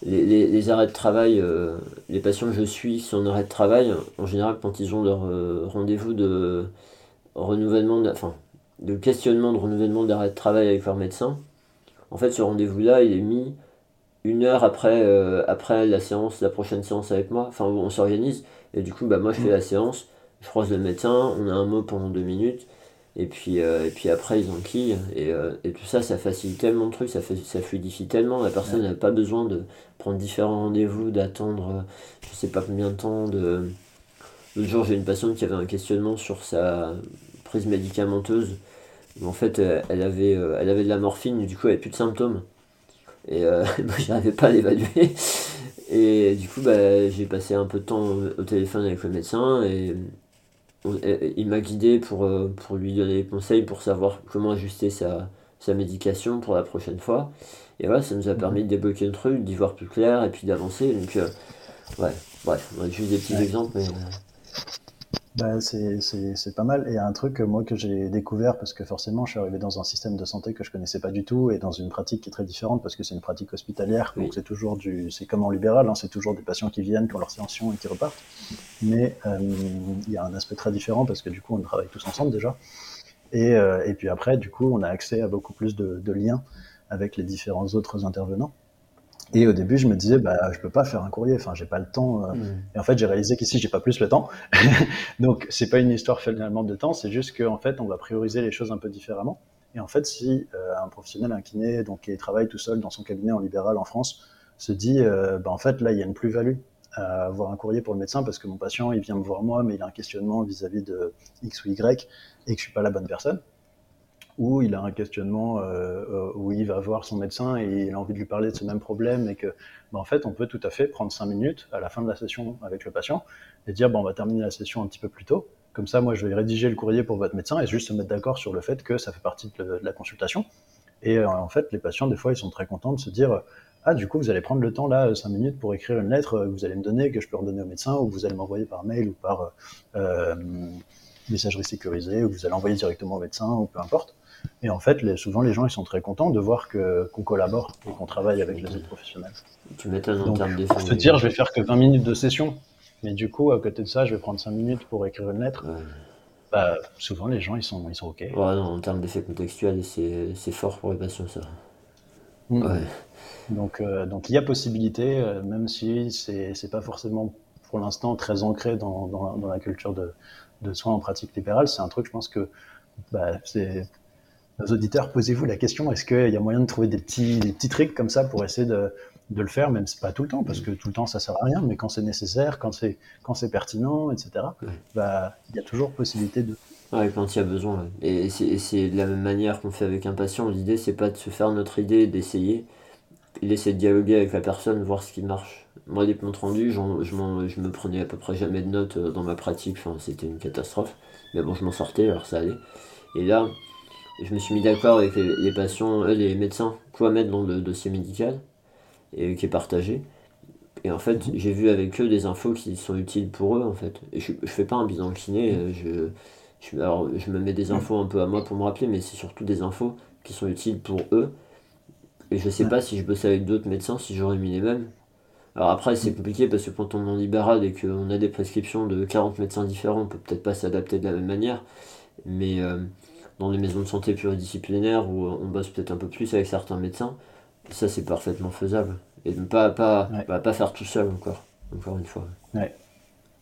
les, arrêts de travail, euh, les patients que je suis sont en arrêt de travail, en général, quand ils ont leur euh, rendez-vous de renouvellement, de, enfin, de questionnement de renouvellement d'arrêt de travail avec leur médecin, en fait, ce rendez-vous-là, il est mis une heure après, euh, après la séance, la prochaine séance avec moi, enfin, on s'organise, et du coup, bah, moi, je fais la séance, je croise le médecin, on a un mot pendant deux minutes, Et puis, et puis après, ils enquillent. Et, et tout ça, ça facilite tellement de trucs, ça, fait, ça fluidifie tellement. La personne n'a pas besoin de prendre différents rendez-vous, d'attendre je sais pas combien de temps. De... L'autre jour, j'ai une patiente qui avait un questionnement sur sa prise médicamenteuse. en fait, elle avait, elle avait de la morphine, et du coup, elle n'avait plus de symptômes. Et euh, <laughs> je n'arrivais pas à l'évaluer. Et du coup, bah, j'ai passé un peu de temps au téléphone avec le médecin et, il m'a guidé pour, euh, pour lui donner des conseils pour savoir comment ajuster sa, sa médication pour la prochaine fois. Et voilà, ça nous a permis de débloquer le truc, d'y voir plus clair et puis d'avancer. Donc, euh, ouais, bref, juste des petits exemples, mais. Bah, c'est pas mal. Et un truc, moi, que j'ai découvert, parce que forcément, je suis arrivé dans un système de santé que je connaissais pas du tout, et dans une pratique qui est très différente, parce que c'est une pratique hospitalière, donc c'est toujours du, c'est comme en libéral, hein, c'est toujours des patients qui viennent, qui ont leur séantion et qui repartent. Mais euh, il y a un aspect très différent, parce que du coup, on travaille tous ensemble déjà. Et, euh, et puis après, du coup, on a accès à beaucoup plus de, de liens avec les différents autres intervenants. Et au début, je me disais, bah, je peux pas faire un courrier, enfin, j'ai pas le temps. Euh. Mm. Et en fait, j'ai réalisé qu'ici, j'ai pas plus le temps. <laughs> Donc, c'est pas une histoire finalement de temps, c'est juste qu'en fait, on va prioriser les choses un peu différemment. Et en fait, si euh, un professionnel, un kiné, donc qui travaille tout seul dans son cabinet en libéral en France, se dit, euh, bah, en fait, là, il y a une plus-value à avoir un courrier pour le médecin parce que mon patient, il vient me voir moi, mais il a un questionnement vis-à-vis -vis de X ou Y et que je suis pas la bonne personne où il a un questionnement euh, euh, où il va voir son médecin et il a envie de lui parler de ce même problème et que, bah, en fait, on peut tout à fait prendre cinq minutes à la fin de la session avec le patient et dire, bon, on va terminer la session un petit peu plus tôt. Comme ça, moi, je vais rédiger le courrier pour votre médecin et juste se mettre d'accord sur le fait que ça fait partie de, la consultation. Et euh, en fait, les patients, des fois, ils sont très contents de se dire, ah, du coup, vous allez prendre le temps là, cinq minutes, pour écrire une lettre que vous allez me donner, que je peux redonner au médecin, ou vous allez m'envoyer par mail ou par messagerie sécurisée, ou vous allez envoyer directement au médecin, ou peu importe. Et en fait, souvent, les gens, ils sont très contents de voir qu'on collabore et qu'on travaille avec les autres professionnels. Tu m'étonnes en termes Pour te dire, je vais faire que 20 minutes de session, mais du coup, à côté de ça, je vais prendre 5 minutes pour écrire une lettre. Bah, souvent, les gens, ils sont, ils sont OK. Ouais, non, en termes d'effet contextuel, c'est fort pour les patients, ça. Mm. Ouais. Donc, euh, donc, il y a possibilité, euh, même si c'est pas forcément pour l'instant très ancré dans, dans, dans, la culture de, de soins en pratique libérale. C'est un truc, je pense que bah, c'est nos auditeurs, posez-vous la question est-ce qu'il y a moyen de trouver des petits, des petits trucs comme ça pour essayer de, de le faire, même si pas tout le temps, parce que tout le temps ça sert à rien, mais quand c'est nécessaire, quand c'est quand c'est pertinent, etc. Bah, il y a toujours possibilité de. Ouais, quand il y a besoin. Et c'est de la même manière qu'on fait avec un patient. L'idée c'est pas de se faire notre idée, d'essayer. Essaie de dialoguer avec la personne, voir ce qui marche. Moi, des comptes rendus, je, je me prenais à peu près jamais de notes euh, dans ma pratique. Enfin, c'était une catastrophe. Mais bon, je m'en sortais, alors ça allait. Et là, je me suis mis d'accord avec les, patients, euh, les médecins, quoi mettre dans le dossier médical, et qui est partagé. Et en fait, j'ai vu avec eux des infos qui sont utiles pour eux, en fait. Et je, je fais pas un bilan kiné, euh, je, je, alors, je me mets des infos un peu à moi pour me rappeler, mais c'est surtout des infos qui sont utiles pour eux. Et je sais pas si je bosse avec d'autres médecins, si j'aurais mis les mêmes. Alors après, c'est compliqué parce que quand on est en libéral et qu'on a des prescriptions de 40 médecins différents, on peut peut-être pas s'adapter de la même manière. Mais euh, dans les maisons de santé pluridisciplinaires où on bosse peut-être un peu plus avec certains médecins, ça c'est parfaitement faisable. Et ne pas, pas, bah, pas faire tout seul encore, encore une fois. Ouais.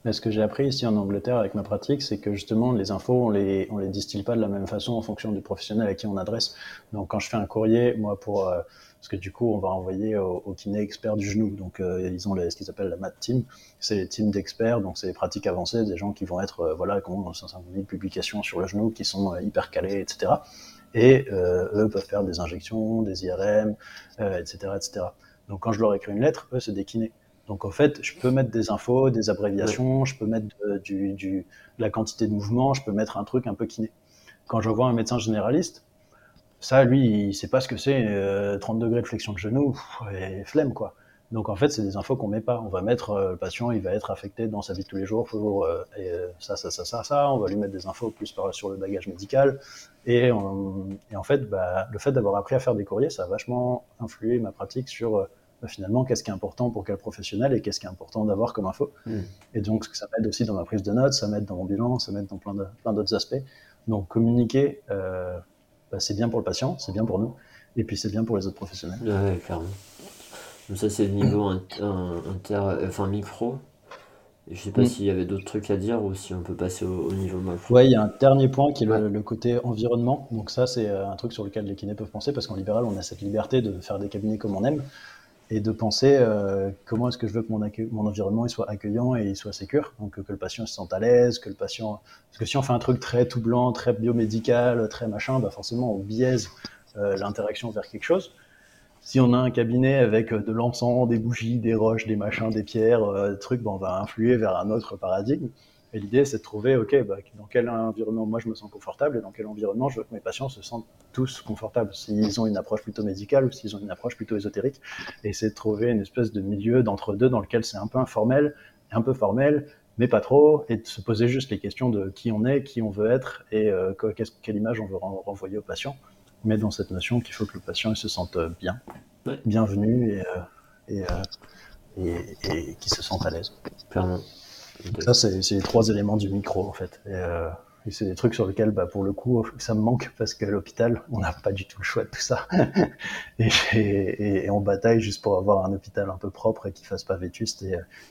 Mais ce que j'ai appris ici en Angleterre avec ma pratique, c'est que justement les infos, on les, on les distille pas de la même façon en fonction du professionnel à qui on adresse. Donc quand je fais un courrier, moi pour euh, parce que du coup, on va envoyer au, au kiné expert du genou. Donc, euh, ils ont ce qu'ils appellent la MAT Team. C'est les teams d'experts, donc c'est des pratiques avancées, des gens qui vont être, euh, voilà, qui ont 500 000 publications sur le genou, qui sont euh, hyper calés, etc. Et eux peuvent faire des injections, des IRM, etc., etc. Donc, quand je leur écris une lettre, eux, c'est des kinés. Donc, en fait, je peux mettre des infos, des abréviations, je peux mettre du, du, de la quantité de mouvement, je peux mettre un truc un peu kiné. Quand je vois un médecin généraliste, ça, lui, il sait pas ce que c'est, 30 euh, degrés de flexion de genou, et flemme, quoi. Donc en fait, c'est des infos qu'on met pas. On va mettre euh, le patient, il va être affecté dans sa vie de tous les jours pour euh, et, ça, ça, ça, ça, ça. On va lui mettre des infos plus par, sur le bagage médical. Et, et en fait, bah, le fait d'avoir appris à faire des courriers, ça a vachement influé ma pratique sur finalement qu'est-ce qui est important pour quel professionnel et qu'est-ce qui est important d'avoir comme info. Hmm. Et donc ça m'aide aussi dans ma prise de notes, ça m'aide dans mon bilan, ça m'aide dans plein, d'autres aspects. Donc communiquer. Euh, bah, c'est bien pour le patient, c'est bien pour nous, et puis c'est bien pour les autres professionnels. Ouais, clairement. Donc ça, c'est le niveau inter, enfin, micro. Je sais pas mm. s'il y avait d'autres trucs à dire ou si on peut passer au, niveau macro. Ouais, il y a un dernier point qui est le, côté environnement. Donc ça, c'est euh, un truc sur lequel les kinés peuvent penser parce qu'en libéral, on a cette liberté de faire des cabinets comme on aime et de penser euh, comment est-ce que je veux que mon, environnement soit accueillant et soit sécure. Donc que le patient se sente à l'aise, que le patient... Parce que si on fait un truc très tout blanc, très biomédical, très machin, bah forcément on biaise euh, l'interaction vers quelque chose si on a un cabinet avec euh, de l'encens, des bougies, des roches, des machins, des pierres, euh, des trucs, ben, on va influer vers un autre paradigme. Et l'idée, c'est de trouver, OK, bah, dans quel environnement moi je me sens confortable et dans quel environnement je veux que mes patients se sentent tous confortables, s'ils ont une approche plutôt médicale ou s'ils ont une approche plutôt ésotérique. Et c'est de trouver une espèce de milieu d'entre-deux dans lequel c'est un peu informel, un peu formel, mais pas trop, et de se poser juste les questions de qui on est, qui on veut être et euh, quelle image on veut renvoyer aux patients mais dans cette notion qu'il faut que le patient se sente bien, bienvenu et, euh, euh, et, et, qu'il se sente à l'aise. Ça, c'est les trois éléments du micro, en fait. Et, euh, et c'est des trucs sur lesquels, bah, pour le coup, <laughs> ça me manque parce qu'à l'hôpital, on n'a pas du tout le choix de tout ça. <laughs> et, et, on bataille juste pour avoir un hôpital un peu propre et qui fasse pas vétuste.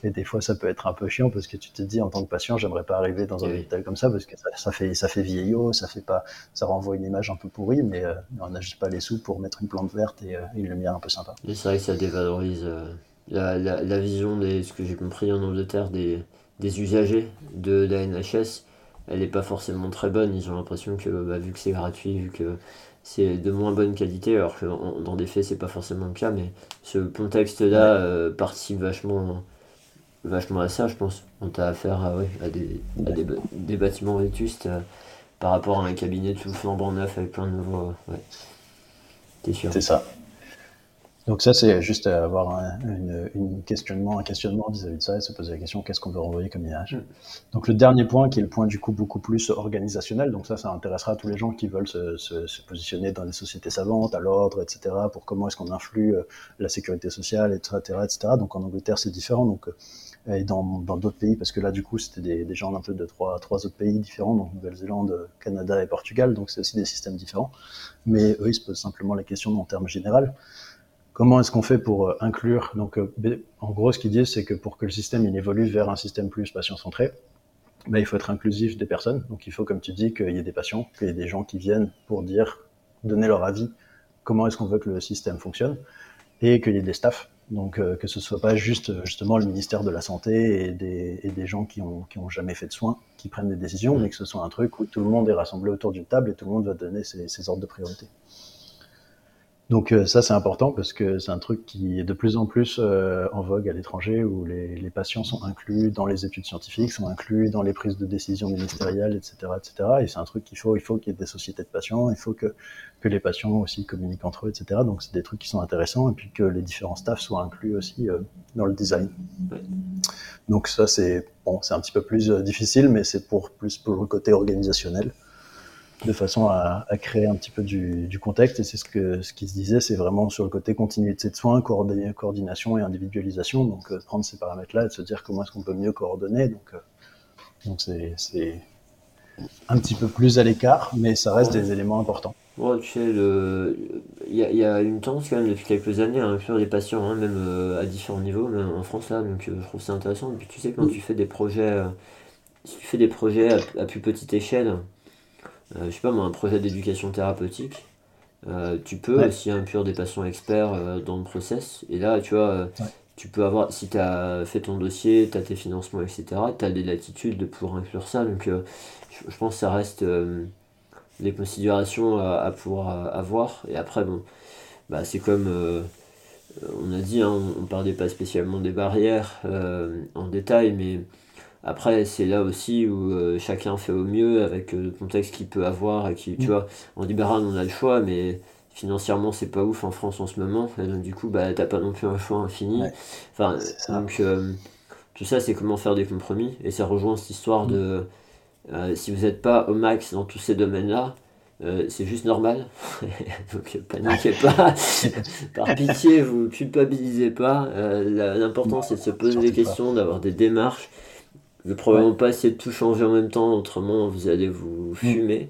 Et, des fois, ça peut être un peu chiant parce que tu te dis, en tant que patient, j'aimerais pas arriver dans un hôpital comme ça parce que ça, ça, fait, ça fait vieillot, ça fait pas, ça renvoie une image un peu pourrie, mais euh, on n'a juste pas les sous pour mettre une plante verte et euh, une lumière un peu sympa. C'est vrai que ça dévalorise euh, la, la, la, vision des, ce que j'ai compris en Angleterre, des, des usagers de la NHS elle n'est pas forcément très bonne. Ils ont l'impression que, bah, vu que c'est gratuit, vu que c'est de moins bonne qualité, alors que dans des faits, c'est pas forcément le cas, mais ce contexte-là euh, participe vachement, vachement à ça, je pense. On t'a affaire à, à, des, des, bâtiments vétustes euh, par rapport à un cabinet tout flambant neuf avec plein de nouveaux. Euh, ouais. T'es sûr? C'est ça. Donc ça, c'est juste avoir un, une, questionnement, un questionnement vis-à-vis de ça et se poser la question qu'est-ce qu'on veut renvoyer comme image? Mm. Donc le dernier point, qui est le point du coup beaucoup plus organisationnel, donc ça, ça intéressera tous les gens qui veulent se, se, se positionner dans les sociétés savantes, à l'ordre, etc., pour comment est-ce qu'on influe euh, la sécurité sociale, etc., etc. Donc en Angleterre, c'est différent. Donc euh, et dans d'autres pays, parce que là, du coup, c'était des, des, gens un peu de trois, trois autres pays différents, donc Nouvelle-Zélande, Canada et Portugal, donc c'est aussi des systèmes différents. Mais eux, ils se posent simplement la question en termes généraux. Comment est-ce qu'on fait pour euh, inclure Donc, euh, en gros, ce qu'ils disent, c'est que pour que le système il évolue vers un système plus patient-centré, ben, il faut être inclusif des personnes. Donc, il faut, comme tu dis, qu'il y ait des patients, qu'il y ait des gens qui viennent pour dire, donner leur avis, comment est-ce qu'on veut que le système fonctionne, et qu'il y ait des staffs. Donc, euh, que ce soit pas juste justement le ministère de la santé et des, et des gens qui ont, qui ont jamais fait de soins qui prennent des décisions, mais que ce soit un truc où tout le monde est rassemblé autour d'une table et tout le monde va donner ses, ses ordres de priorité. Donc euh, ça c'est important parce que c'est un truc qui est de plus en plus euh, en vogue à l'étranger où les, les, patients sont inclus dans les études scientifiques, sont inclus dans les prises de décision ministérielles, etc., etc. Et c'est un truc qu'il faut, il faut qu'il y ait des sociétés de patients, il faut que que les patients aussi communiquent entre eux, etc. Donc c'est des trucs qui sont intéressants et puis que les différents staffs soient inclus aussi euh, dans le design. Donc ça c'est bon, c'est un petit peu plus difficile, mais c'est pour plus pour le côté organisationnel de façon à, créer un petit peu du, contexte. Et c'est ce que ce se disait, c'est vraiment sur le côté continuité de soins, coordination et individualisation. Donc euh, prendre ces paramètres-là et de se dire comment est-ce qu'on peut mieux coordonner. Donc euh, donc c'est un petit peu plus à l'écart, mais ça reste des éléments importants. Tu sais, il, y a, y a une tendance quand même depuis quelques années à inclure des patients, hein, même euh, à différents niveaux, même en France là, donc je trouve ça intéressant. Et puis tu sais, quand tu fais des projets, si tu fais des projets à plus petite échelle, euh, je sais pas moi, un projet d'éducation thérapeutique, euh, tu peux aussi inclure des patients experts euh, dans le process. Et là, tu vois, tu peux avoir, si tu as fait ton dossier, tu as tes financements, etc., tu as des latitudes de pouvoir inclure ça. Donc, je, pense que ça reste des considérations à, pouvoir avoir. Et après, bon, bah, c'est comme on a dit, hein, on ne parlait pas spécialement des barrières en détail, mais après, c'est là aussi où euh, chacun fait au mieux avec euh, le contexte qu'il peut avoir. Et qui, tu mm. vois, en libéral, on a le choix, mais financièrement, c'est pas ouf en France en ce moment. Et donc, du coup, bah, t'as pas non plus un choix infini. Enfin, donc, euh, tout ça, c'est comment faire des compromis. Et ça rejoint cette histoire mm. de si vous n'êtes pas au max dans tous ces domaines-là, c'est juste normal. <laughs> Donc paniquez pas. <laughs> Par pitié, vous culpabilisez pas. L'important c'est de se poser des questions, d'avoir des démarches Je vais probablement pas essayer de tout changer en même temps, autrement vous allez vous fumer.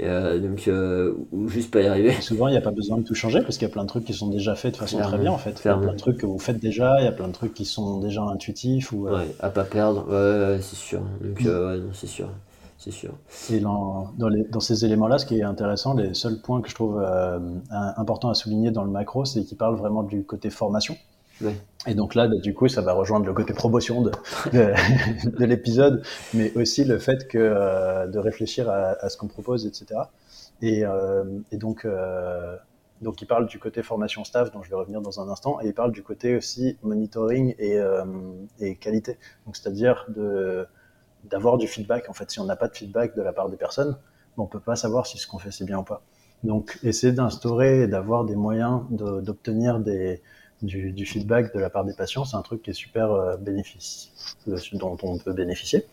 Euh, donc, euh, ou juste pas y arriver. souvent, il n'y a pas besoin de tout changer parce qu'il y a plein de trucs qui sont déjà faits de façon très bien en fait. Il y a plein de trucs que vous faites déjà, il y a plein de trucs qui sont déjà intuitifs. Ou, euh, Ouais, à pas perdre, ouais, c'est sûr. Donc, mm. ouais, c'est sûr. C'est sûr. Et dans, dans, les, dans ces éléments-là, ce qui est intéressant, les seuls points que je trouve importants à souligner dans le macro, c'est qu'ils parlent vraiment du côté formation. Et donc là, bah, du coup, ça va rejoindre le côté promotion de, de, <laughs> l'épisode, mais aussi le fait euh, de réfléchir à, ce qu'on propose, etc. Et, euh, et donc, euh, donc, il parle du côté formation staff, dont je vais revenir dans un instant, et il parle du côté aussi monitoring et, qualité. Donc, c'est-à-dire d'avoir du feedback. En fait, si on n'a pas de feedback de la part des personnes, on peut pas savoir si ce qu'on fait c'est bien ou pas. Donc, essayer d'instaurer et d'avoir des moyens d'obtenir des du, feedback de la part des patients, c'est un truc qui est super euh, bénéfice, euh, dont on peut bénéficier.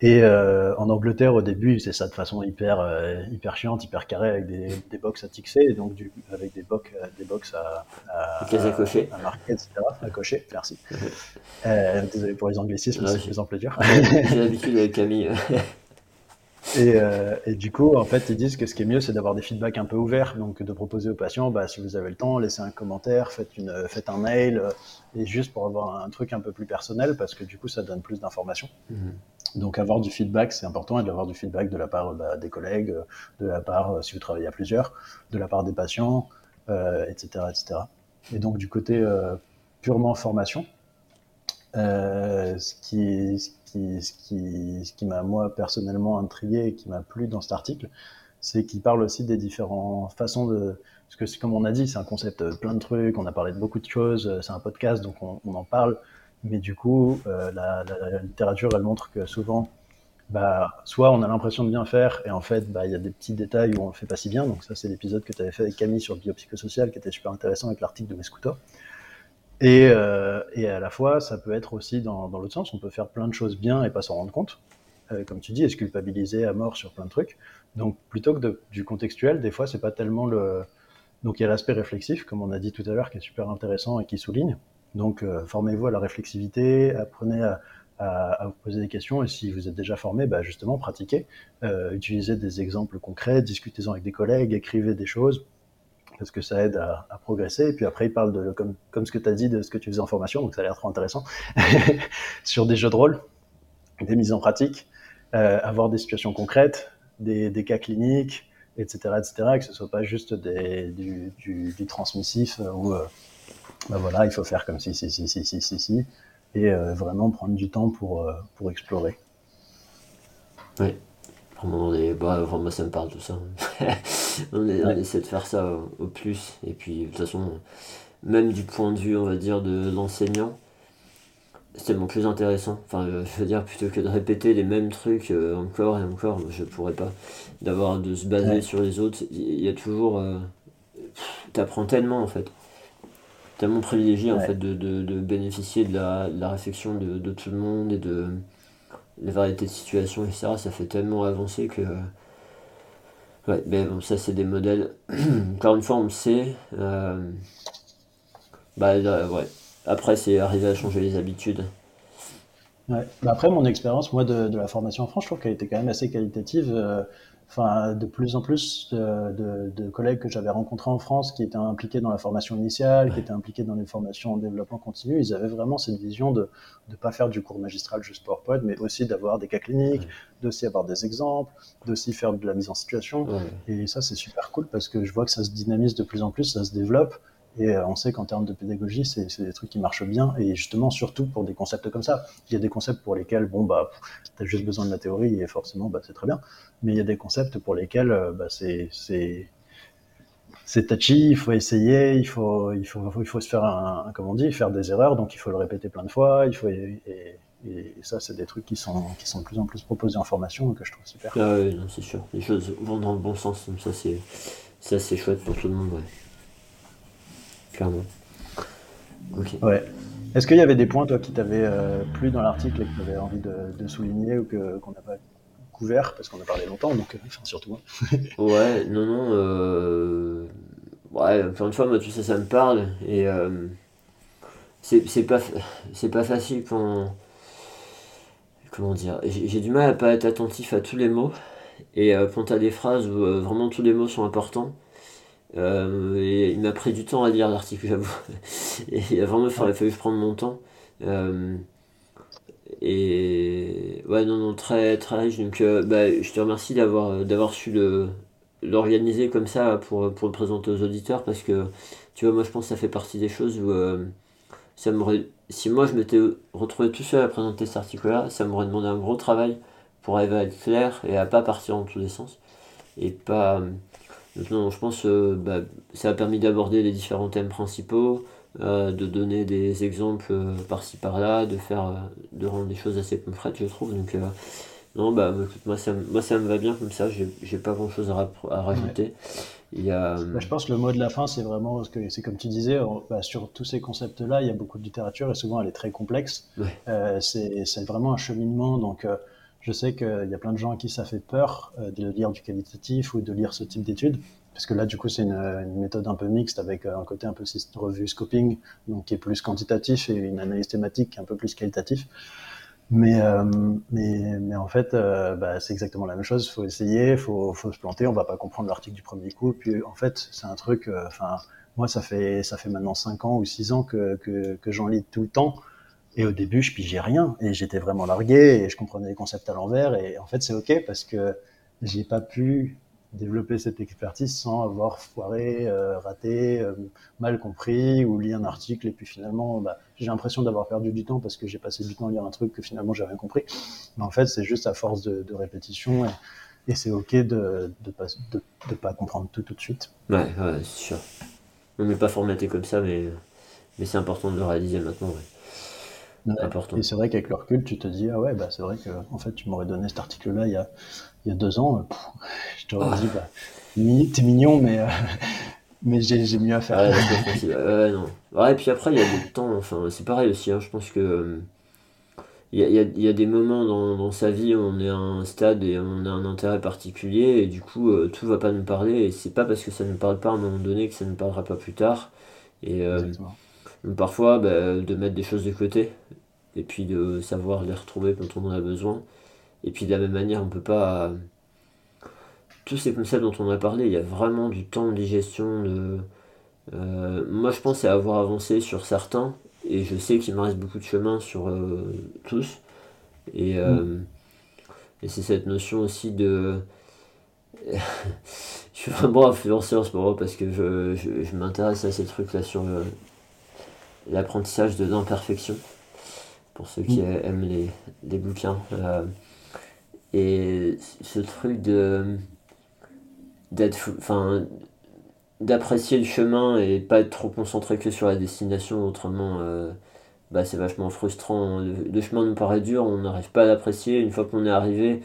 Et euh, en Angleterre, au début, c'est ça de façon hyper, hyper chiante, hyper carrée, avec des, des box à tixer, et donc du, avec des, box, des box à, à, à, cocher. à marquer, etc. À cocher, merci. <laughs> désolé pour les anglicismes, c'est de plus en plus dur. J'ai l'habitude avec Camille. <laughs> Et, euh, et, du coup, en fait, ils disent que ce qui est mieux, c'est d'avoir des feedbacks un peu ouverts, donc de proposer aux patients, bah, si vous avez le temps, laissez un commentaire, faites, une, faites un mail, euh, et juste pour avoir un truc un peu plus personnel, parce que du coup, ça donne plus d'informations. Mhm. Donc, avoir du feedback, c'est important, et d'avoir du feedback de la part bah, des collègues, de la part, euh, si vous travaillez à plusieurs, de la part des patients, euh, etc., etc. Et donc, du côté euh, purement formation, euh, ce qui, ce ce qui, m'a moi personnellement intrigué et qui m'a plu dans cet article, c'est qu'il parle aussi des différentes façons de, parce que comme on a dit, c'est un concept euh, plein de trucs, on a parlé de beaucoup de choses, euh, c'est un podcast donc on, en parle, mais du coup euh, la, la, littérature elle montre que souvent, bah, soit on a l'impression de bien faire et en fait bah il y a des petits détails où on le fait pas si bien, donc ça c'est l'épisode que tu avais fait avec Camille sur le biopsychosocial qui était super intéressant avec l'article de Mescuto. Et, euh, et, à la fois, ça peut être aussi dans, l'autre sens, on peut faire plein de choses bien et pas s'en rendre compte. Euh, comme tu dis, et se culpabiliser à mort sur plein de trucs? Donc plutôt que du contextuel, des fois, c'est pas tellement le. Donc il y a l'aspect réflexif, comme on a dit tout à l'heure, qui est super intéressant et qui souligne. Donc euh, formez-vous à la réflexivité, apprenez à, à, vous poser des questions et si vous êtes déjà formé, bah, justement pratiquez, utilisez des exemples concrets, discutez-en avec des collègues, écrivez des choses, parce que ça aide à, progresser. Et puis après, il parle de, comme, comme ce que tu as dit, de ce que tu faisais en formation, donc ça a l'air trop intéressant, <laughs> sur des jeux de rôle, des mises en pratique, euh, avoir des situations concrètes, des, cas cliniques, etc., etc., et que ce soit pas juste du, du, du, transmissif où, euh, ben voilà, il faut faire comme si, si, si, si, si, si, et euh, vraiment prendre du temps pour, euh, pour explorer. Oui. Bah, moi ça me parle tout ça. <laughs> on, essaie de faire ça au, plus. Et puis de toute façon, même du point de vue, on va dire, de l'enseignant, c'est tellement plus intéressant. Enfin, je veux dire, plutôt que de répéter les mêmes trucs euh, encore et encore, je pourrais pas. D'avoir de se baser sur les autres, il y, a toujours. Euh, T'apprends tellement en fait. Tellement privilégié en fait de, de, de, bénéficier de la, de la réflexion de, de, tout le monde et de la variété de situations, etc. Ça fait tellement avancer que. Ouais, mais bon, ça c'est des modèles. <clears throat> Encore une fois, on le sait. Euh... Bah, ouais. Après, c'est arriver à changer les habitudes. Ouais. Bah après, mon expérience, moi, de, de, la formation en France, je trouve qu'elle était quand même assez qualitative. Euh, enfin, de plus en plus de, de, de collègues que j'avais rencontrés en France qui étaient impliqués dans la formation initiale, qui étaient impliqués dans les formations en développement continu, ils avaient vraiment cette vision de ne pas faire du cours magistral juste PowerPoint, mais aussi d'avoir des cas cliniques, d'aussi avoir des exemples, d'aussi faire de la mise en situation. Ouais. Et ça, c'est super cool parce que je vois que ça se dynamise de plus en plus, ça se développe. Et euh, on sait qu'en termes de pédagogie, c'est des trucs qui marchent bien. Et justement, surtout pour des concepts comme ça. Il y a des concepts pour lesquels, bon, bah, tu as juste besoin de la théorie et forcément, bah, c'est très bien. Mais il y a des concepts pour lesquels, euh, bah, c'est c'est touchy, il faut essayer, il faut, il faut, il faut se faire un, comment on dit, faire des erreurs, donc il faut le répéter plein de fois, il faut, et, ça, c'est des trucs qui sont, qui sont de plus en plus proposés en formation que je trouve super. Ah oui, c'est sûr. Les choses vont dans le bon sens, donc ça, c'est chouette pour tout le monde, ouais clairement. Ouais. Est-ce qu'il y avait des points, toi, qui t'avaient euh, plu dans l'article et que tu avais envie de, de, souligner ou qu'on n'a pas couvert Parce qu'on a parlé longtemps, donc enfin, surtout moi. <laughs> ouais, non, non. Euh... Ouais, encore une fois, moi, tout ça, ça me parle. Et euh, c'est, pas, pas facile quand. comment dire, j'ai du mal à pas être attentif à tous les mots. Et euh, quand tu as des phrases où euh, vraiment tous les mots sont importants, euh, et il m'a pris du temps à lire l'article, j'avoue. <laughs> et il a vraiment fallu, fallu prendre mon temps. et ouais, non, non, très, très riche. Donc, bah, je te remercie d'avoir, d'avoir su le, l'organiser comme ça pour, pour le présenter aux auditeurs parce que, tu vois, moi je pense que ça fait partie des choses où ça m'aurait si moi je m'étais retrouvé tout seul à présenter cet article-là, ça m'aurait demandé un gros travail pour arriver à être clair et à pas partir dans tous les sens. Et pas. Non, je pense que bah, ça a permis d'aborder les différents thèmes principaux, euh, de donner des exemples euh, par-ci par-là, de faire, euh, de rendre des choses assez concrètes, je trouve. Donc, non, bah, écoute, moi ça, moi ça me va bien comme ça, j'ai pas grand-chose à, à, rajouter. Il y a... Bah, je pense que le mot de la fin, c'est vraiment, que c'est comme tu disais, bah, sur tous ces concepts-là, il y a beaucoup de littérature et souvent elle est très complexe. Euh, c'est vraiment un cheminement, donc euh, je sais qu'il y a plein de gens à qui ça fait peur euh, de lire du qualitatif ou de lire ce type d'études, parce que là, du coup, c'est une, une, méthode un peu mixte avec un côté un peu revue scoping, donc qui est plus quantitatif et une analyse thématique qui est un peu plus qualitatif. Mais, euh, mais, mais en fait, euh, bah, c'est exactement la même chose. Il faut essayer, il faut, se planter. On va pas comprendre l'article du premier coup. Puis en fait, c'est un truc. Euh, moi, ça fait ça fait maintenant 5 ans ou 6 ans que, que j'en lis tout le temps. Et au début, je pigeais rien et j'étais vraiment largué et je comprenais les concepts à l'envers. Et en fait, c'est ok parce que j'ai pas pu développer cette expertise sans avoir foiré, euh, raté, euh, mal compris ou lu un article et puis finalement bah, j'ai l'impression d'avoir perdu du temps parce que j'ai passé du temps à lire un truc que finalement j'ai rien compris. Mais en fait c'est juste à force de, répétition et, c'est ok de ne pas comprendre tout tout de suite. Ouais, ouais c'est sûr. On n'est pas formaté comme ça mais, mais c'est important de le réaliser maintenant. Ouais. Important. Et c'est vrai qu'avec le recul, tu te dis, ah ouais, bah, c'est vrai que en fait, tu m'aurais donné cet article-là il y a, il y a deux ans, euh, je t'aurais dit, bah, t'es mignon, mais, euh, <laughs> mais j'ai mieux à faire. <laughs> Ouais, non. ouais, et puis après, il y a des temps, enfin, c'est pareil aussi, hein, je pense que. Euh, il y, a, il y, a, des moments dans, dans, sa vie où on est à un stade et on a un intérêt particulier et du coup tout va pas nous parler et c'est pas parce que ça ne parle pas à un moment donné que ça ne parlera pas plus tard et parfois bah, de mettre des choses de côté et puis de savoir les retrouver quand on en a besoin et puis de la même manière, on peut pas. Tous ces concepts dont on a parlé, il y a vraiment du temps de digestion. De... Euh, moi, je pense à avoir avancé sur certains, et je sais qu'il me reste beaucoup de chemin sur euh, tous. Et, euh, mm. et c'est cette notion aussi de. <laughs> je suis vraiment influencé en ce moment parce que je, je, je m'intéresse à ces trucs-là sur l'apprentissage de l'imperfection. Pour ceux qui mm. aiment les, les bouquins. Et ce truc de d'être enfin d'apprécier le chemin et pas être trop concentré que sur la destination autrement euh, bah c'est vachement frustrant le, chemin nous paraît dur on n'arrive pas à l'apprécier une fois qu'on est arrivé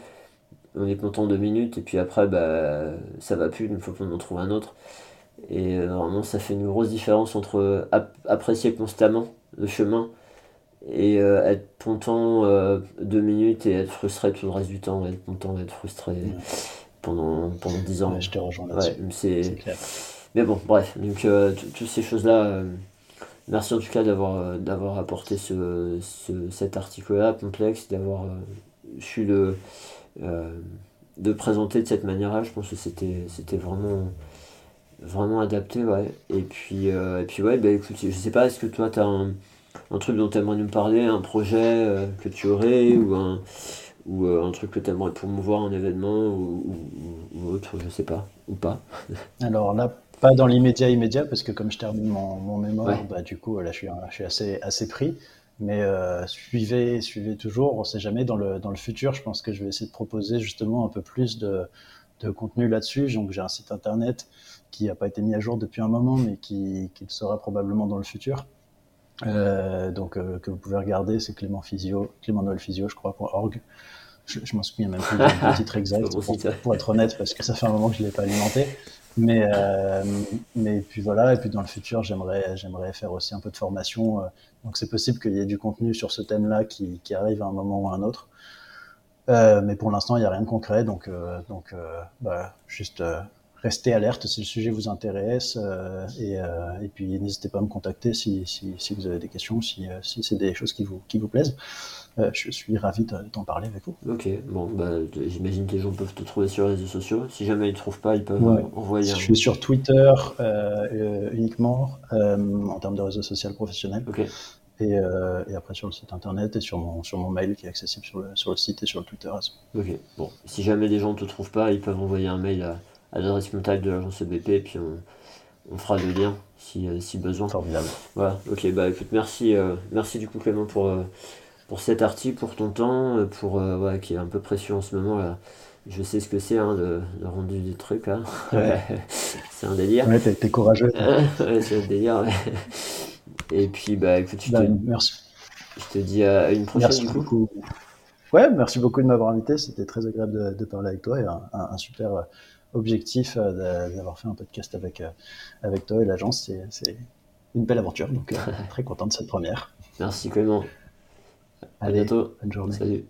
on est content deux minutes et puis après bah ça va plus une fois qu'on en trouve un autre et euh, vraiment ça fait une grosse différence entre apprécier constamment le chemin et euh, être content euh, deux minutes et être frustré tout le reste du temps, être content et être frustré pendant, pendant dix ans. je te rejoins là. Mais bon, bref, donc euh, toutes ces choses-là, merci en tout cas d'avoir, d'avoir apporté ce, ce cet article-là complexe, d'avoir su le, de présenter de cette manière-là. Je pense que c'était, c'était vraiment, vraiment adapté, ouais. Et puis, et puis ouais, bah, écoute, je sais pas, est-ce que toi, tu as un un truc dont tu aimerais nous parler, un projet euh, que tu aurais ou un, ou euh, un truc que tu aimerais promouvoir, un événement ou, ou, autre, je sais pas, ou pas? <laughs> Alors là, pas dans l'immédiat immédiat, parce que comme je termine mon, mon mémoire, bah, du coup, là, je suis, je suis assez, assez pris. Mais euh, suivez, suivez toujours, on sait jamais, dans le, dans le futur, je pense que je vais essayer de proposer justement un peu plus de, de contenu là-dessus. Donc j'ai un site internet qui n'a pas été mis à jour depuis un moment, mais qui, qui le sera probablement dans le futur. Euh, donc euh, que vous pouvez regarder, c'est Clément Physio, Clément Noël Physio, je crois, .org. Je, je m'en souviens même plus du titre exact, <laughs> pour, pour, être honnête, parce que ça fait un moment que je l'ai pas alimenté. Mais euh, mais puis voilà, et puis dans le futur, j'aimerais j'aimerais faire aussi un peu de formation. Donc c'est possible qu'il y ait du contenu sur ce thème-là qui, qui arrive à un moment ou à un autre. Mais pour l'instant, il n'y a rien de concret, donc donc bah, juste restez alerte si le sujet vous intéresse et, et, puis n'hésitez pas à me contacter si, si, si vous avez des questions, si, si c'est des choses qui vous, qui vous plaisent. Euh, je suis ravi d'en parler avec vous. Ok, bon, bah, j'imagine que les gens peuvent te trouver sur les réseaux sociaux. Si jamais ils ne trouvent pas, ils peuvent envoyer. Je suis sur Twitter euh, euh, uniquement en termes de réseaux sociaux professionnels. Ok. Et, et, après sur le site internet et sur mon, sur mon mail qui est accessible sur le, sur le site et sur le Twitter. Ok, bon, si jamais les gens ne te trouvent pas, ils peuvent envoyer un mail à, à l'adresse contact de l'agence EBP et puis on, on, fera le lien si, si besoin. Formidable. Voilà, ok, bah écoute, merci, merci du coup Clément pour pour cet article, pour ton temps, euh, pour euh, qui est un peu précieux en ce moment là. Je sais ce que c'est hein, de, rendre des trucs hein. <laughs> c'est un délire. Ouais, t'es, courageux. <laughs> c'est un délire. Et puis bah écoute, je, bah, te, merci. je te dis à une prochaine. Merci beaucoup. Ouais, merci beaucoup de m'avoir invité. C'était très agréable de, parler avec toi et un, super euh, objectif euh, d'avoir fait un podcast avec, euh, avec toi et l'agence. C'est une belle aventure, donc euh, <laughs> très content de cette première. Merci Clément. À bientôt. Bonne journée. Salut.